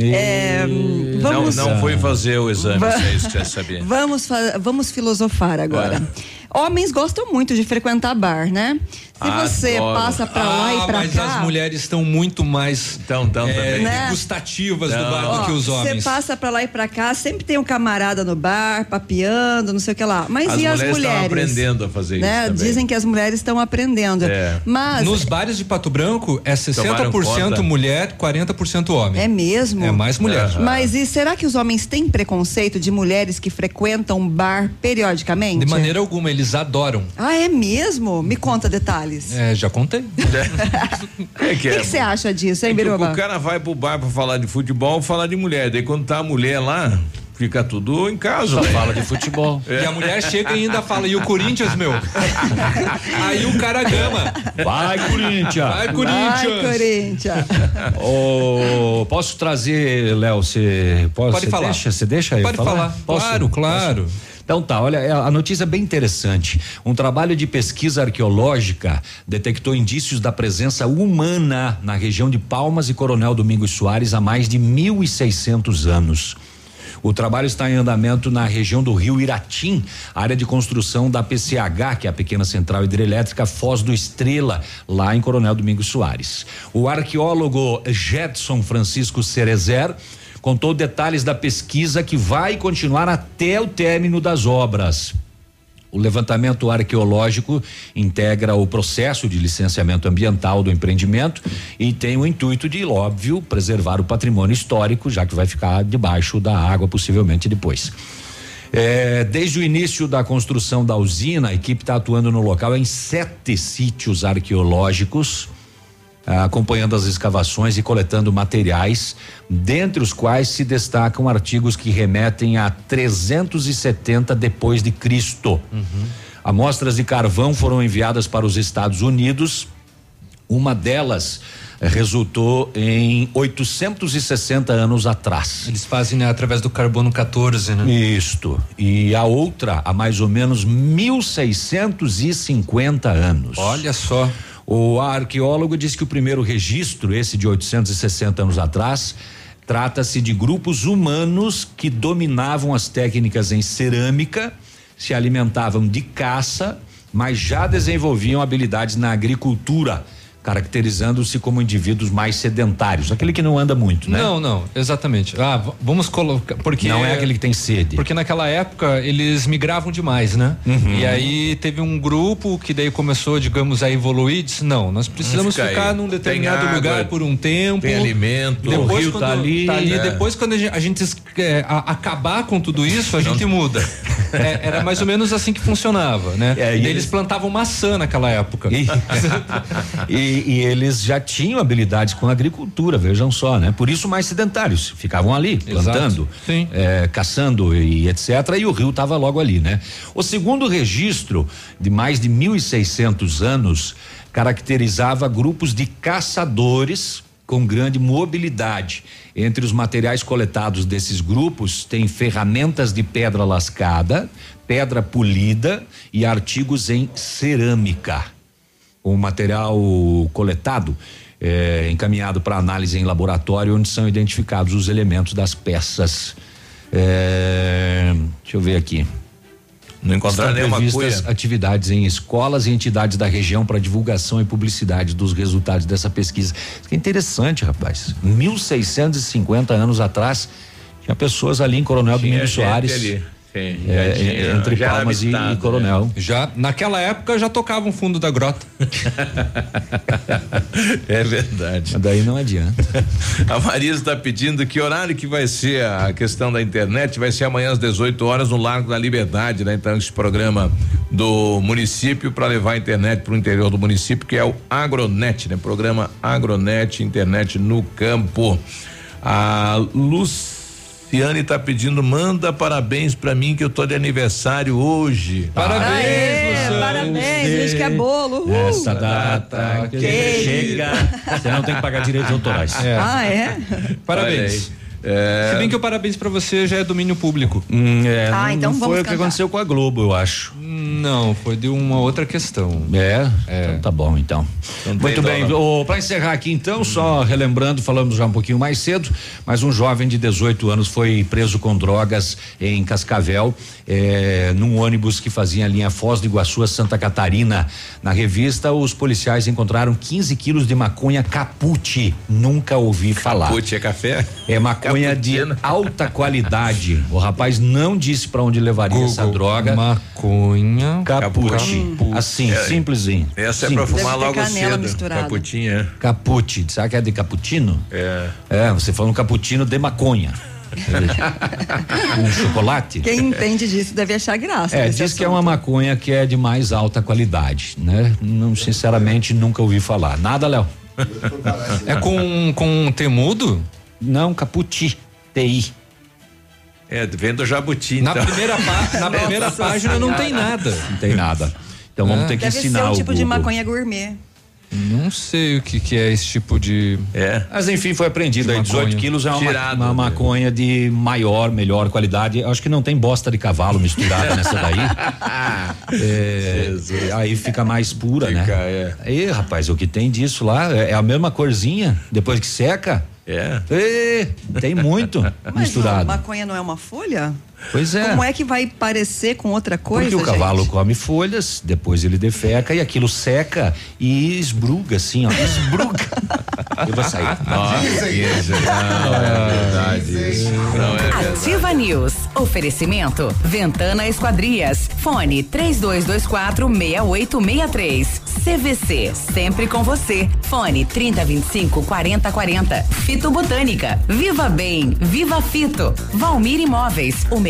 É, hum, vamos, Não, não fui fazer o exame, é isso que você sabia. vamos, fa- vamos filosofar agora. É. Homens gostam muito de frequentar bar, né? Se você Adoro. passa pra lá ah, e pra mas cá. as mulheres estão muito mais Então, então é, também. Né? degustativas do Não. bar do que os Você homens. passa pra lá e pra cá, sempre tem um camarada no bar, papeando, não sei o que lá. Mas As e as mulheres estão mulheres? aprendendo a fazer né? isso também. Dizem que as mulheres estão aprendendo. É. Mas Nos bares de Pato Branco é 60% conta? mulher, 40% homem. é mesmo? É mais mulher. Aham. Mas e será que os homens têm preconceito de mulheres que frequentam bar periodicamente? De maneira alguma, eles adoram. Ah, é mesmo? Me conta detalhes. É, já contei. É O que você acha disso, hein, É Biruba? o cara vai pro bar pra falar de futebol, falar de mulher. Daí quando tá a mulher lá, fica tudo em casa. Só né? fala de futebol. E a mulher chega e ainda fala, e o Corinthians, meu? Aí o cara gama. Vai, Corinthians! Vai, Corinthians! Vai, Corinthians. Ô, posso trazer, Léo, você pode Pode falar. Deixa, você deixa eu Pode falar. Posso? Claro, claro. Então tá, olha, é- a notícia é bem interessante. Um trabalho de pesquisa arqueológica detectou indícios da presença humana na região de Palmas e Coronel Domingos Soares há mais de 1.600 anos. O trabalho está em andamento na região do Rio Iratim, área de construção da PCH, que é a pequena central hidrelétrica Foz do Estrela, lá em Coronel Domingos Soares. O arqueólogo Jetson Francisco Cerezer contou detalhes da pesquisa que vai continuar até o término das obras. O levantamento arqueológico integra o processo de licenciamento ambiental do empreendimento e tem o intuito de, óbvio, preservar o patrimônio histórico, já que vai ficar debaixo da água possivelmente depois. É, desde o início da construção da usina, a equipe está atuando no local em sete sítios arqueológicos, acompanhando as escavações e coletando materiais, dentre os quais se destacam artigos que remetem a 370 depois de Cristo. Amostras de carvão foram enviadas para os Estados Unidos. Uma delas eh, resultou em 860 anos atrás. Eles fazem né, através do carbono 14, né? Isto. E a outra há mais ou menos 1650 anos. Olha só. O arqueólogo diz que o primeiro registro, esse de 860 anos atrás, trata-se de grupos humanos que dominavam as técnicas em cerâmica, se alimentavam de caça, mas já desenvolviam habilidades na agricultura caracterizando-se como indivíduos mais sedentários, aquele que não anda muito, né? Não, não, exatamente. Ah, vamos colocar porque Não é aquele que tem sede. Porque naquela época eles migravam demais, né? Uhum. E aí teve um grupo que daí começou, digamos, a evoluir, disse, não, nós precisamos Fica ficar aí. num determinado água, lugar por um tempo. tem alimento, depois, o rio quando tá ali. É. depois quando a gente, a gente é, a- acabar com tudo isso, a gente muda. É, era mais ou menos assim que funcionava, né? É, e eles- eles plantavam maçã naquela época. E, e- e eles já tinham habilidades com a agricultura, vejam só, né? Por isso mais sedentários, ficavam ali plantando, eh, caçando e etc. E o rio estava logo ali, né? O segundo registro de mais de 1.600 anos caracterizava grupos de caçadores com grande mobilidade. Entre os materiais coletados desses grupos tem ferramentas de pedra lascada, pedra polida e artigos em cerâmica. O material coletado é encaminhado para análise em laboratório, onde são identificados os elementos das peças. É, deixa eu ver aqui. Não encontraram Estão nenhuma previstas cuia? atividades em escolas e entidades da região para divulgação e publicidade dos resultados dessa pesquisa. Isso que é interessante, rapaz. 1650 anos atrás, tinha pessoas ali em Coronel Domingos Soares. ali. Sim, é, já tinha- entre já Palmas e, habitado, e Coronel. Já naquela época já tocava um fundo da grota. É verdade. Mas daí não adianta. A Marisa está pedindo que horário que vai ser a questão da internet, vai ser amanhã às 18 horas no Largo da Liberdade, né? Então esse programa do município para levar a internet para o interior do município, que é o Agronet, né? Programa Agronet, internet no campo. A Luciane está pedindo, manda parabéns para mim que eu tô de aniversário hoje. Parabéns, Aê, parabéns, a gente quer bolo. uhul. Essa data que chega, você não tem que pagar direitos autorais. Ah, é? Parabéns. Se bem que o parabéns pra você já é domínio público. Hum, é, Ah, não, então não vamos foi o que aconteceu com a Globo, eu acho. Não, foi de uma outra questão. É? Então tá bom, então. Muito bem, dó, para encerrar aqui então, só relembrando, falamos já um pouquinho mais cedo, mas um jovem de 18 anos foi preso com drogas em Cascavel, eh, num ônibus que fazia a linha Foz do Iguaçu a Santa Catarina. Na revista, os policiais encontraram 15 quilos de maconha capute. Nunca ouvi falar. Capute é café? É maconha de alta qualidade. O rapaz não disse para onde levaria essa droga. Maconha. Capute. Assim, É, simplesinho. Essa é para Simples. fumar logo cedo. Caputinha. Capute, sabe que é de cappuccino? É. É, você falou um cappuccino de maconha. um chocolate? Quem entende disso deve achar graça. É, diz que é assunto. uma maconha que é de mais alta qualidade, né? Não, sinceramente, nunca ouvi falar. Nada, Léo? É com, com temudo? Não, caputi, TI. É, vem do jabuti. Na então. primeira, pá- na primeira página não tem nada. Não tem nada. Então vamos ter que Deve ensinar ser um o tipo de Google. maconha gourmet. Não sei o que, que é esse tipo de. É. Mas enfim, foi apreendido De aí 18 maconha. quilos é uma, Tirado, uma né? maconha de maior, melhor qualidade. Acho que não tem bosta de cavalo misturada nessa daí. É, aí fica mais pura, Fica, né? é. Aí, rapaz, o que tem disso lá é é a mesma corzinha, depois que seca. É. Ê, tem muito Mas misturado. não, maconha não é uma folha? Pois é. Como é que vai parecer com outra coisa, Porque o cavalo gente? come folhas, depois ele defeca e aquilo seca e esbruga assim, ó. Esbruga. Eu vou sair. Nossa, isso, não é verdade isso. Não é verdade. Ativa News. Oferecimento. Ventana Esquadrias. Fone 3224 6863. CVC. Sempre com você. Fone 3025 4040. Fito Botânica. Viva Bem. Viva Fito. Valmir Imóveis. O melhor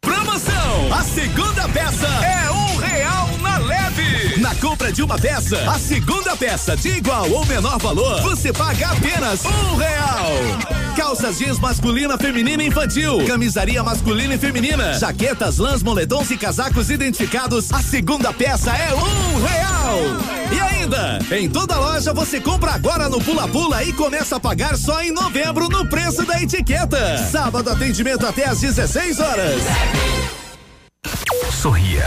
Promoção! A segunda peça é um real na leve. Na compra de uma peça, a segunda peça de igual ou menor valor, você paga apenas um real. Calças jeans masculina, feminina e infantil, camisaria masculina e feminina, jaquetas, lãs, moletons e casacos identificados, a segunda peça é um real. E ainda, em toda loja você compra agora no Pula Pula e começa a pagar só em novembro no preço da etiqueta. Sábado atendimento até às 16 horas. Sorria.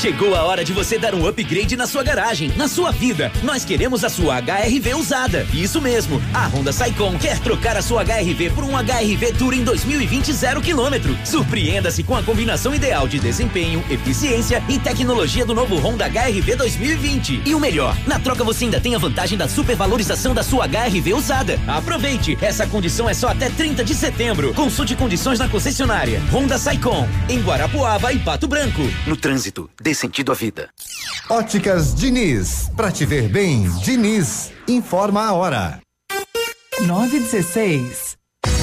Chegou a hora de você dar um upgrade na sua garagem, na sua vida. Nós queremos a sua HRV usada. Isso mesmo, a Honda Saicon quer trocar a sua HRV por um HRV Touring 2020 zero quilômetro. Surpreenda-se com a combinação ideal de desempenho, eficiência e tecnologia do novo Honda HRV 2020. E o melhor, na troca você ainda tem a vantagem da supervalorização da sua HRV usada. Aproveite, essa condição é só até 30 de setembro. Consulte condições na concessionária. Honda Saicon, em Guarapuava e Pato Branco. No trânsito, dê sentido à vida. Óticas Diniz, pra te ver bem, Diniz, informa a hora. 916.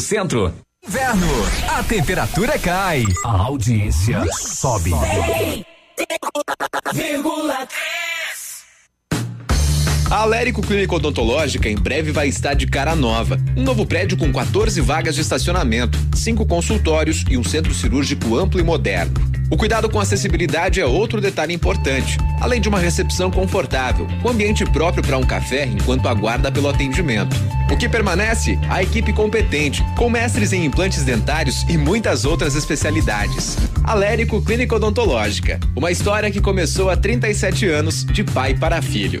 Centro. Inverno, a temperatura cai, a audiência sobe. A Alérico Clínica Odontológica em breve vai estar de cara nova. Um novo prédio com 14 vagas de estacionamento, cinco consultórios e um centro cirúrgico amplo e moderno. O cuidado com acessibilidade é outro detalhe importante, além de uma recepção confortável, com ambiente próprio para um café enquanto aguarda pelo atendimento. O que permanece? A equipe competente, com mestres em implantes dentários e muitas outras especialidades. Alérico Clínica Odontológica, uma história que começou há 37 anos, de pai para filho.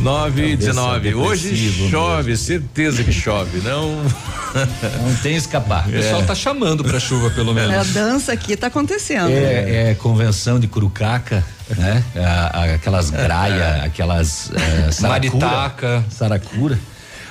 9 e Cabeça 19. Hoje chove, certeza que chove. Não. Não tem escapar. O pessoal tá chamando pra chuva, pelo menos. É, a dança aqui tá acontecendo. É, é convenção de curucaca, né? A- a- aquelas graia, aquelas é, saracura. Maritaca. Saracura.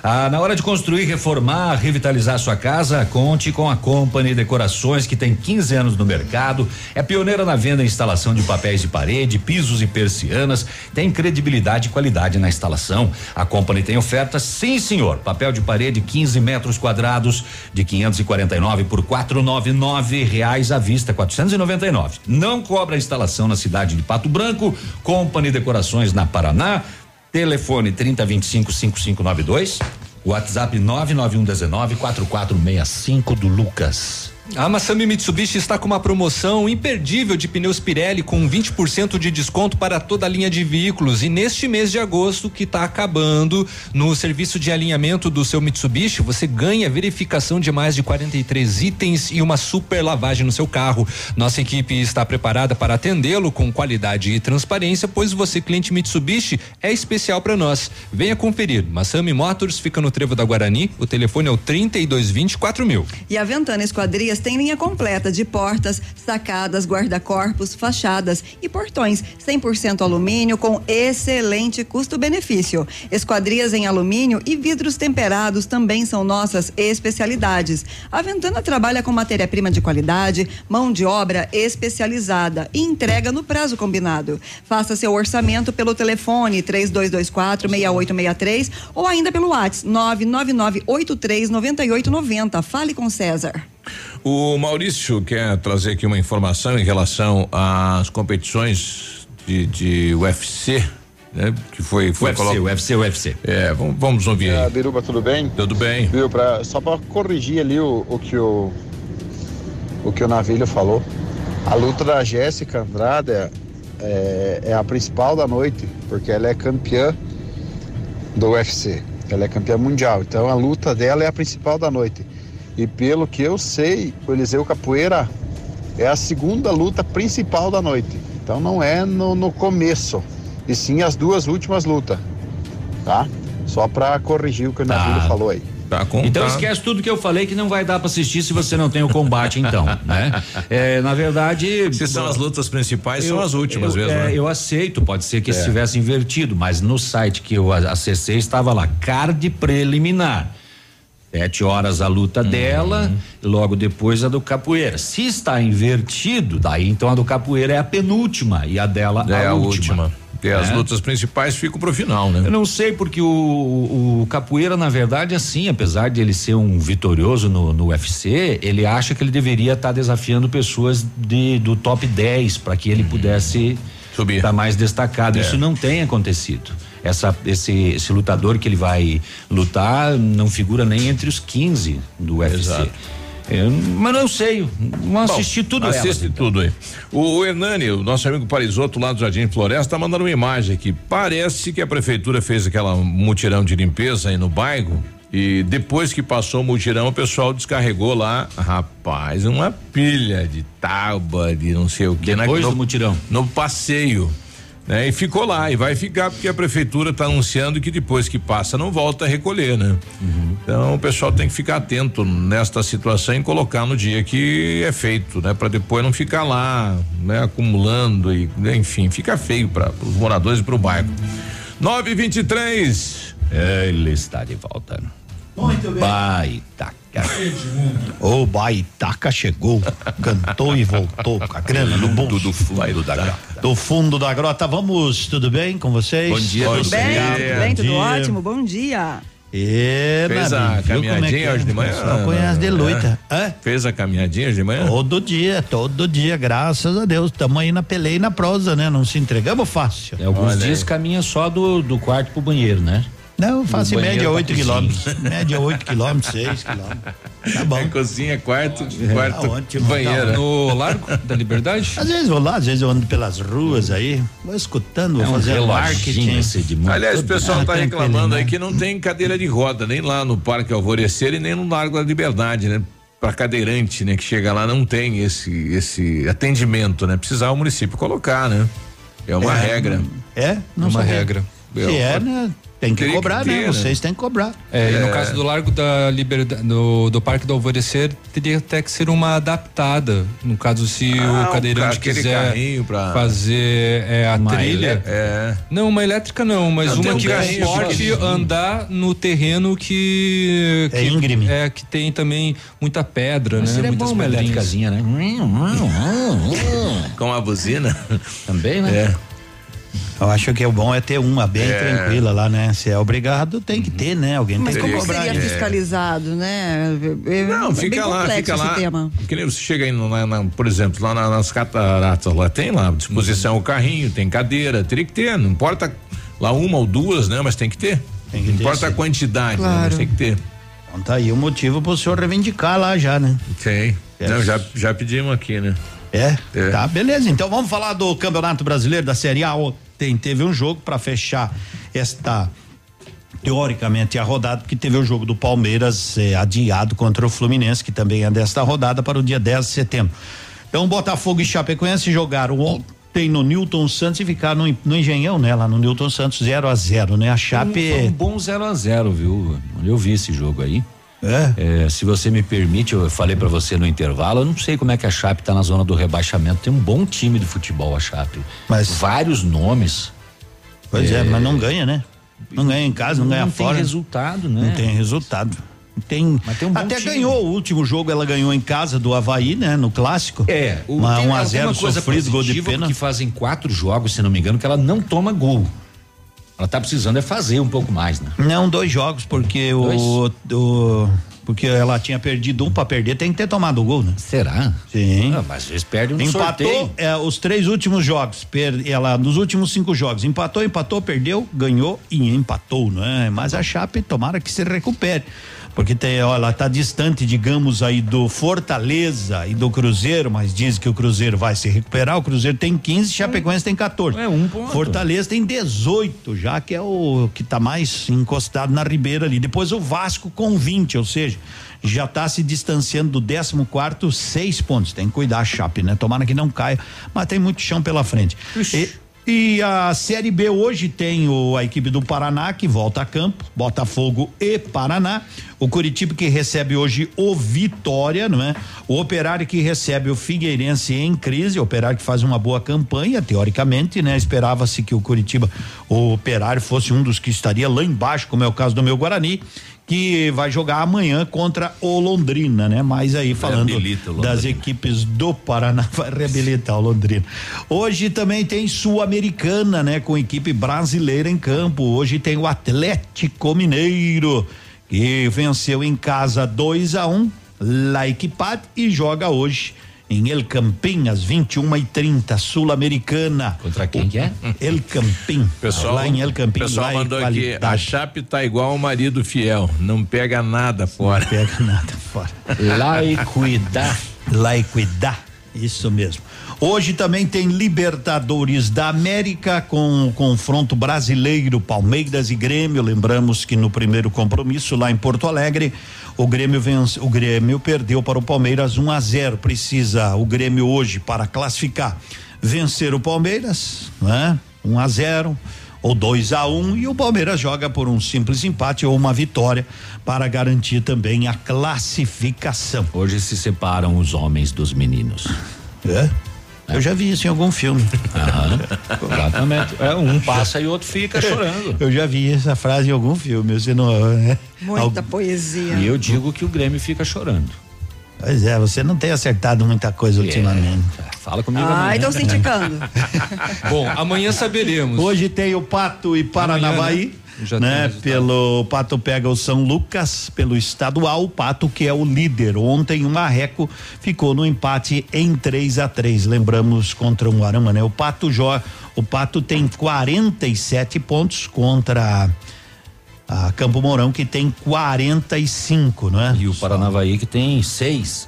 Ah, na hora de construir, reformar, revitalizar sua casa, conte com a Company Decorações, que tem 15 anos no mercado, é pioneira na venda e instalação de papéis de parede, pisos e persianas, tem credibilidade e qualidade na instalação. A Company tem ofertas, sim senhor, papel de parede 15 metros quadrados de 549 por 499 reais à vista, 499. Não cobra instalação na cidade de Pato Branco, Company Decorações na Paraná, telefone 3025 5592, WhatsApp 99119 4465 do Lucas. A Massami Mitsubishi está com uma promoção imperdível de pneus Pirelli com 20% de desconto para toda a linha de veículos. E neste mês de agosto, que está acabando, no serviço de alinhamento do seu Mitsubishi, você ganha verificação de mais de 43 itens e uma super lavagem no seu carro. Nossa equipe está preparada para atendê-lo com qualidade e transparência, pois você, cliente Mitsubishi, é especial para nós. Venha conferir. Massami Motors fica no Trevo da Guarani. O telefone é o 3224 mil. E a Ventana Esquadrias tem linha completa de portas, sacadas, guarda-corpos, fachadas e portões 100% alumínio com excelente custo-benefício. Esquadrias em alumínio e vidros temperados também são nossas especialidades. A Ventana trabalha com matéria-prima de qualidade, mão de obra especializada e entrega no prazo combinado. Faça seu orçamento pelo telefone 3224 6863 ou ainda pelo WhatsApp 99983 9890. Fale com César. O Maurício quer trazer aqui uma informação em relação às competições de, de UFC, né? Que foi, foi UFC, colo- UFC, UFC. É, vamos, vamos ouvir Ah, aí. Biruba, tudo bem? Tudo bem. Viu, pra, só para corrigir ali o, o que o o que o Navilho falou. A luta da Jéssica Andrade é, é, é a principal da noite, porque ela é campeã do UFC. Ela é campeã mundial. Então a luta dela é a principal da noite. E pelo que eu sei, o Eliseu Capoeira é a segunda luta principal da noite. Então não é no, no começo, e sim as duas últimas lutas. Tá? Só para corrigir o que o Navilho falou aí. Tá Então esquece tudo que eu falei que não vai dar para assistir se você não tem o combate, então, né? É, na verdade. Se são as lutas principais, são as últimas eu, mesmo, é, né? Eu aceito, pode ser que É. estivesse invertido, mas no site que eu acessei estava lá, card preliminar. Sete horas a luta Uhum. dela, e logo depois a do capoeira. Se está invertido, daí então a do capoeira é a penúltima e a dela É a, a última. última. Porque as né? lutas principais ficam pro final, né? Eu não sei porque o, o, o capoeira, na verdade, assim, apesar de ele ser um vitorioso no, no UFC, ele acha que ele deveria estar desafiando pessoas de, do top 10 para que ele pudesse subir, estar mais destacado. É. Isso não tem acontecido. Essa, esse, esse lutador que ele vai lutar não figura nem entre os 15 do UFC. Exato. Eu- mas não sei, não assisti Bom, tudo elas, Assiste então. tudo aí. O, o Hernani, o nosso amigo Parisoto lá do Jardim Floresta, tá mandando uma imagem aqui. Parece que a prefeitura fez aquela mutirão de limpeza aí no bairro. E depois que passou o mutirão, o pessoal descarregou lá, rapaz, uma pilha de tábua, de não sei o que. Depois do mutirão. No passeio. Né? E ficou lá, e vai ficar porque a prefeitura está anunciando que depois que passa não volta a recolher, né? Então o pessoal tem que ficar atento nesta situação e colocar no dia que é feito, né? Para depois não ficar lá, né? Acumulando e, né? enfim, fica feio para os moradores e para o bairro. 923 Ele está de volta. Muito bem. Baitaca. O Baitaca chegou, cantou e voltou com a grana no bolso. do fundo da grota. Do fundo da grota. Vamos, tudo bem com vocês? Bom dia, Tudo bem? Tudo bem? Tudo dia. ótimo? Bom dia. É, Fez Nabi, a viu como é caminhadinha é? hoje de manhã? Só conhece de luta. Fez a caminhadinha hoje de manhã? Todo dia, todo dia, graças a Deus. Estamos aí na peleia e na prosa, né? Não se entregamos fácil. É, alguns dias caminha só do, do quarto pro banheiro, né? Não, eu faço em média pra 8 cozinha. quilômetros. média 8 quilômetros, 6 quilômetros. Tá bom. cozinha, quarto, É, quarto, ótimo, banheiro. tá No Largo da Liberdade? Às vezes vou lá, às vezes eu ando pelas ruas aí, vou escutando, vou É um reloginho marketing. esse Aliás, o pessoal Ah, está tranquilo, reclamando né? aí que não tem cadeira de roda, nem lá no Parque Alvorecer e nem no Largo da Liberdade, né? Para cadeirante, né? Que chega lá não tem esse esse atendimento, né? Precisar o município colocar, né? É uma É, regra. É? Não uma sabia. regra. Se é, né? Tem que Teria que cobrar, ter, né? né? Vocês têm que cobrar. É, e no caso do Largo da Liberdade, do, do Parque do Alvorecer, teria até que ser uma adaptada. No caso, se Ah, o cadeirante quiser pra- fazer é, a Uma trilha. é. Não, uma elétrica não, mas Não, uma um que pequenininho. andar no terreno que. É que- íngreme. É, que tem também muita pedra, Mas né? seria Muitas bom uma elétricazinha, né? Com a buzina. Também, né? É. Eu acho que o bom é ter uma bem É. tranquila lá, né? Se é obrigado, tem que ter, né? Alguém Mas tem que como cobrar. seria né? fiscalizado, né? É- Não, é fica lá, fica lá. tema. Que nem você chega aí, no- na- na- por exemplo, lá na- nas cataratas, lá tem lá, disposição o carrinho, tem cadeira, teria que ter, não importa lá uma ou duas, né? Mas tem que ter. Tem que não ter, importa a quantidade, né, Claro. mas tem que ter. Então tá aí o motivo pro senhor reivindicar lá já, né? Tem. É. Não, já, já pedimos aqui, né? É? Tá, beleza. Então vamos falar do Campeonato Brasileiro da Série A. Ontem teve um jogo para fechar esta teoricamente a rodada, porque teve o jogo do Palmeiras eh, adiado contra o Fluminense, que também é desta rodada para o dia 10 de setembro. Então Botafogo e Chapecoense jogaram ontem no Newton Santos e ficaram no, no Engenhão, né? Lá no Newton Santos 0 a 0 né? A Chape Foi um bom 0 a 0 viu? Eu vi esse jogo aí. É? se você me permite, eu falei pra você no intervalo, eu não sei como é que a Chape tá na zona do rebaixamento. Tem um bom time de futebol, a Chape. Mas vários nomes. Pois é, mas não ganha, né? Não ganha em casa, não, ganha Não tem fora. resultado, né? Não tem resultado. Tem, tem um até time. ganhou o último jogo, ela ganhou em casa do Havaí, né? No clássico. É, o, Uma, tem 1 a alguma 0 coisa sofrido, gol de pena. que fazem quatro jogos, se não me engano, que ela não toma gol. Ela tá precisando é fazer um pouco mais, né? Não, dois jogos, porque o, o- Porque ela tinha perdido um pra perder, tem que ter tomado o gol, né? Será? Sim. Ah, mas às vezes perde no Empatou é, os três últimos jogos. Per, ela, nos últimos cinco jogos, empatou, empatou, perdeu, ganhou e empatou, não é? Mas a Chape, tomara que se recupere. Porque tem, ela está distante, digamos, aí do Fortaleza e do Cruzeiro, mas diz que o Cruzeiro vai se recuperar. O Cruzeiro tem 15, Chapecoense tem 14. É um ponto. Fortaleza tem 18, já que é o que está mais encostado na ribeira ali. Depois o Vasco com 20, ou seja, já está se distanciando do 14 quarto, seis pontos. Tem que cuidar a Chape, né? Tomara que não caia, mas tem muito chão pela frente. E, e a Série B hoje tem o, a equipe do Paraná que volta a campo, Botafogo e Paraná. O Curitiba que recebe hoje o Vitória, não é? O Operário que recebe o Figueirense em crise, o Operário que faz uma boa campanha, teoricamente, né? Esperava-se que o Curitiba, o Operário fosse um dos que estaria lá embaixo, como é o caso do meu Guarani, que vai jogar amanhã contra o Londrina, né? Mas aí falando das equipes do Paraná vai reabilitar o Londrina. Hoje também tem Sul-Americana, né? Com equipe brasileira em campo. Hoje tem o Atlético Mineiro, que venceu em casa 2 a 1 um, La Equipad e joga hoje em El Campín, às 21 e 30 Sul-Americana. Contra quem que é? El Campín. Pessoal, lá em El Campín. pessoal mandou aqui, a. Chape tá igual o marido fiel, não pega nada fora. Não pega nada fora. E cuidar. E cuidar. Isso mesmo. Hoje também tem Libertadores da América com o confronto brasileiro Palmeiras e Grêmio. Lembramos que no primeiro compromisso lá em Porto Alegre, o Grêmio vence, o Grêmio perdeu para o Palmeiras 1 a 0. Precisa o Grêmio hoje para classificar vencer o Palmeiras, né? 1 a 0 ou 2 a 1 e o Palmeiras joga por um simples empate ou uma vitória para garantir também a classificação. Hoje se separam os homens dos meninos. É? Eu já vi isso em algum filme. Aham, exatamente. É, um passa e o outro fica chorando. Eu já vi essa frase em algum filme, você não é? Muita poesia. E eu digo que o Grêmio fica chorando. Pois é, você não tem acertado muita coisa ultimamente. Fala comigo Ah, amanhã. então se indicando. Bom, amanhã saberemos. Hoje tem o Pato e Paranavaí. Amanhã, né? Já tem né? Pelo Pato pega o São Lucas pelo estadual, o Pato que é o líder. Ontem o Marreco ficou no empate em 3 a 3 Lembramos contra o Arama, né? O Pato joga, o Pato tem 47 pontos contra a Campo Mourão que tem 45, não é? E o Paranavaí que tem seis,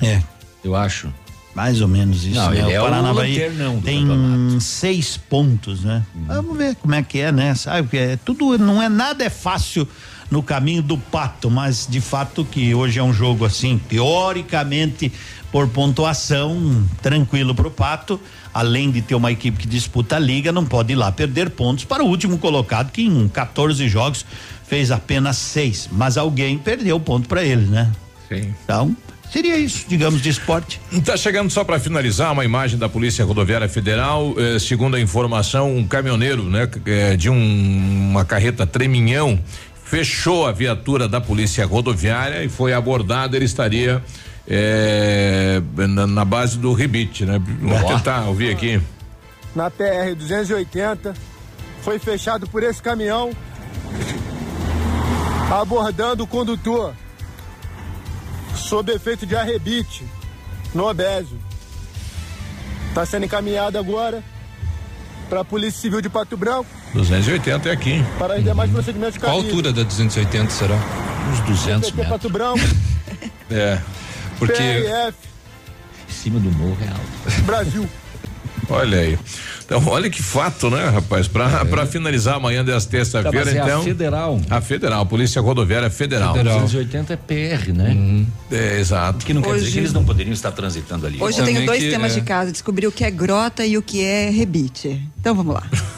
É. eu acho. Mais ou menos isso, Não, né? ele é o Paranavaí lanternão do tem seis pontos, né? Vamos ver como é que é, né? Sabe que é tudo não é nada é fácil no caminho do pato, mas de fato que hoje é um jogo assim, teoricamente por pontuação, tranquilo pro pato, além de ter uma equipe que disputa a liga, não pode ir lá perder pontos para o último colocado que em 14 jogos fez apenas seis, mas alguém perdeu ponto para ele, né? Sim. Então, seria isso, digamos, de esporte. Tá chegando só para finalizar uma imagem da Polícia Rodoviária Federal, eh, segundo a informação, um caminhoneiro, né, eh, de um, uma carreta Treminhão fechou a viatura da Polícia Rodoviária e foi abordado, ele estaria eh, na, na base do rebite, né? Vamos tentar ouvir aqui. na PR 280, foi fechado por esse caminhão, abordando o condutor, sob efeito de arrebite, no Obésio. Está sendo encaminhado agora para a Polícia Civil de Pato Branco 280 é aqui. para os demais procedimentos de Qual a altura da 280 será? Uns 200 PT Pato Branco, É. Porque PRF, Em cima do morro é alto. Brasil. Olha aí. Então, olha que fato, né, rapaz? Pra, pra finalizar amanhã dessa terça-feira, Tá, é a então. federal. A federal, Polícia Rodoviária Federal. 280 é PR, né? É, exato. Que não quer dizer Hoje- que eles não poderiam estar transitando ali. Hoje eu tenho dois temas de casa, descobrir o que é grota e o que é rebite. Então vamos lá.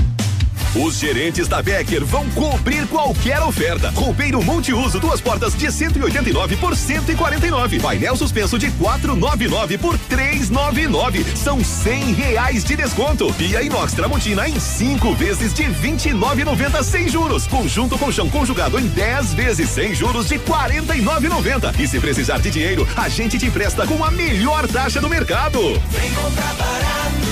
Os gerentes da Becker vão cobrir qualquer oferta. Roupeiro multiuso, duas portas de 189 por 149. Painel suspenso de 499 por 399. São 100 reais de desconto. Pia inox Tramontina em cinco vezes de 29,90 sem juros. Conjunto colchão conjugado em 10 vezes sem juros de 49,90. E se precisar de dinheiro, a gente te empresta com a melhor taxa do mercado. Vem comprar barato,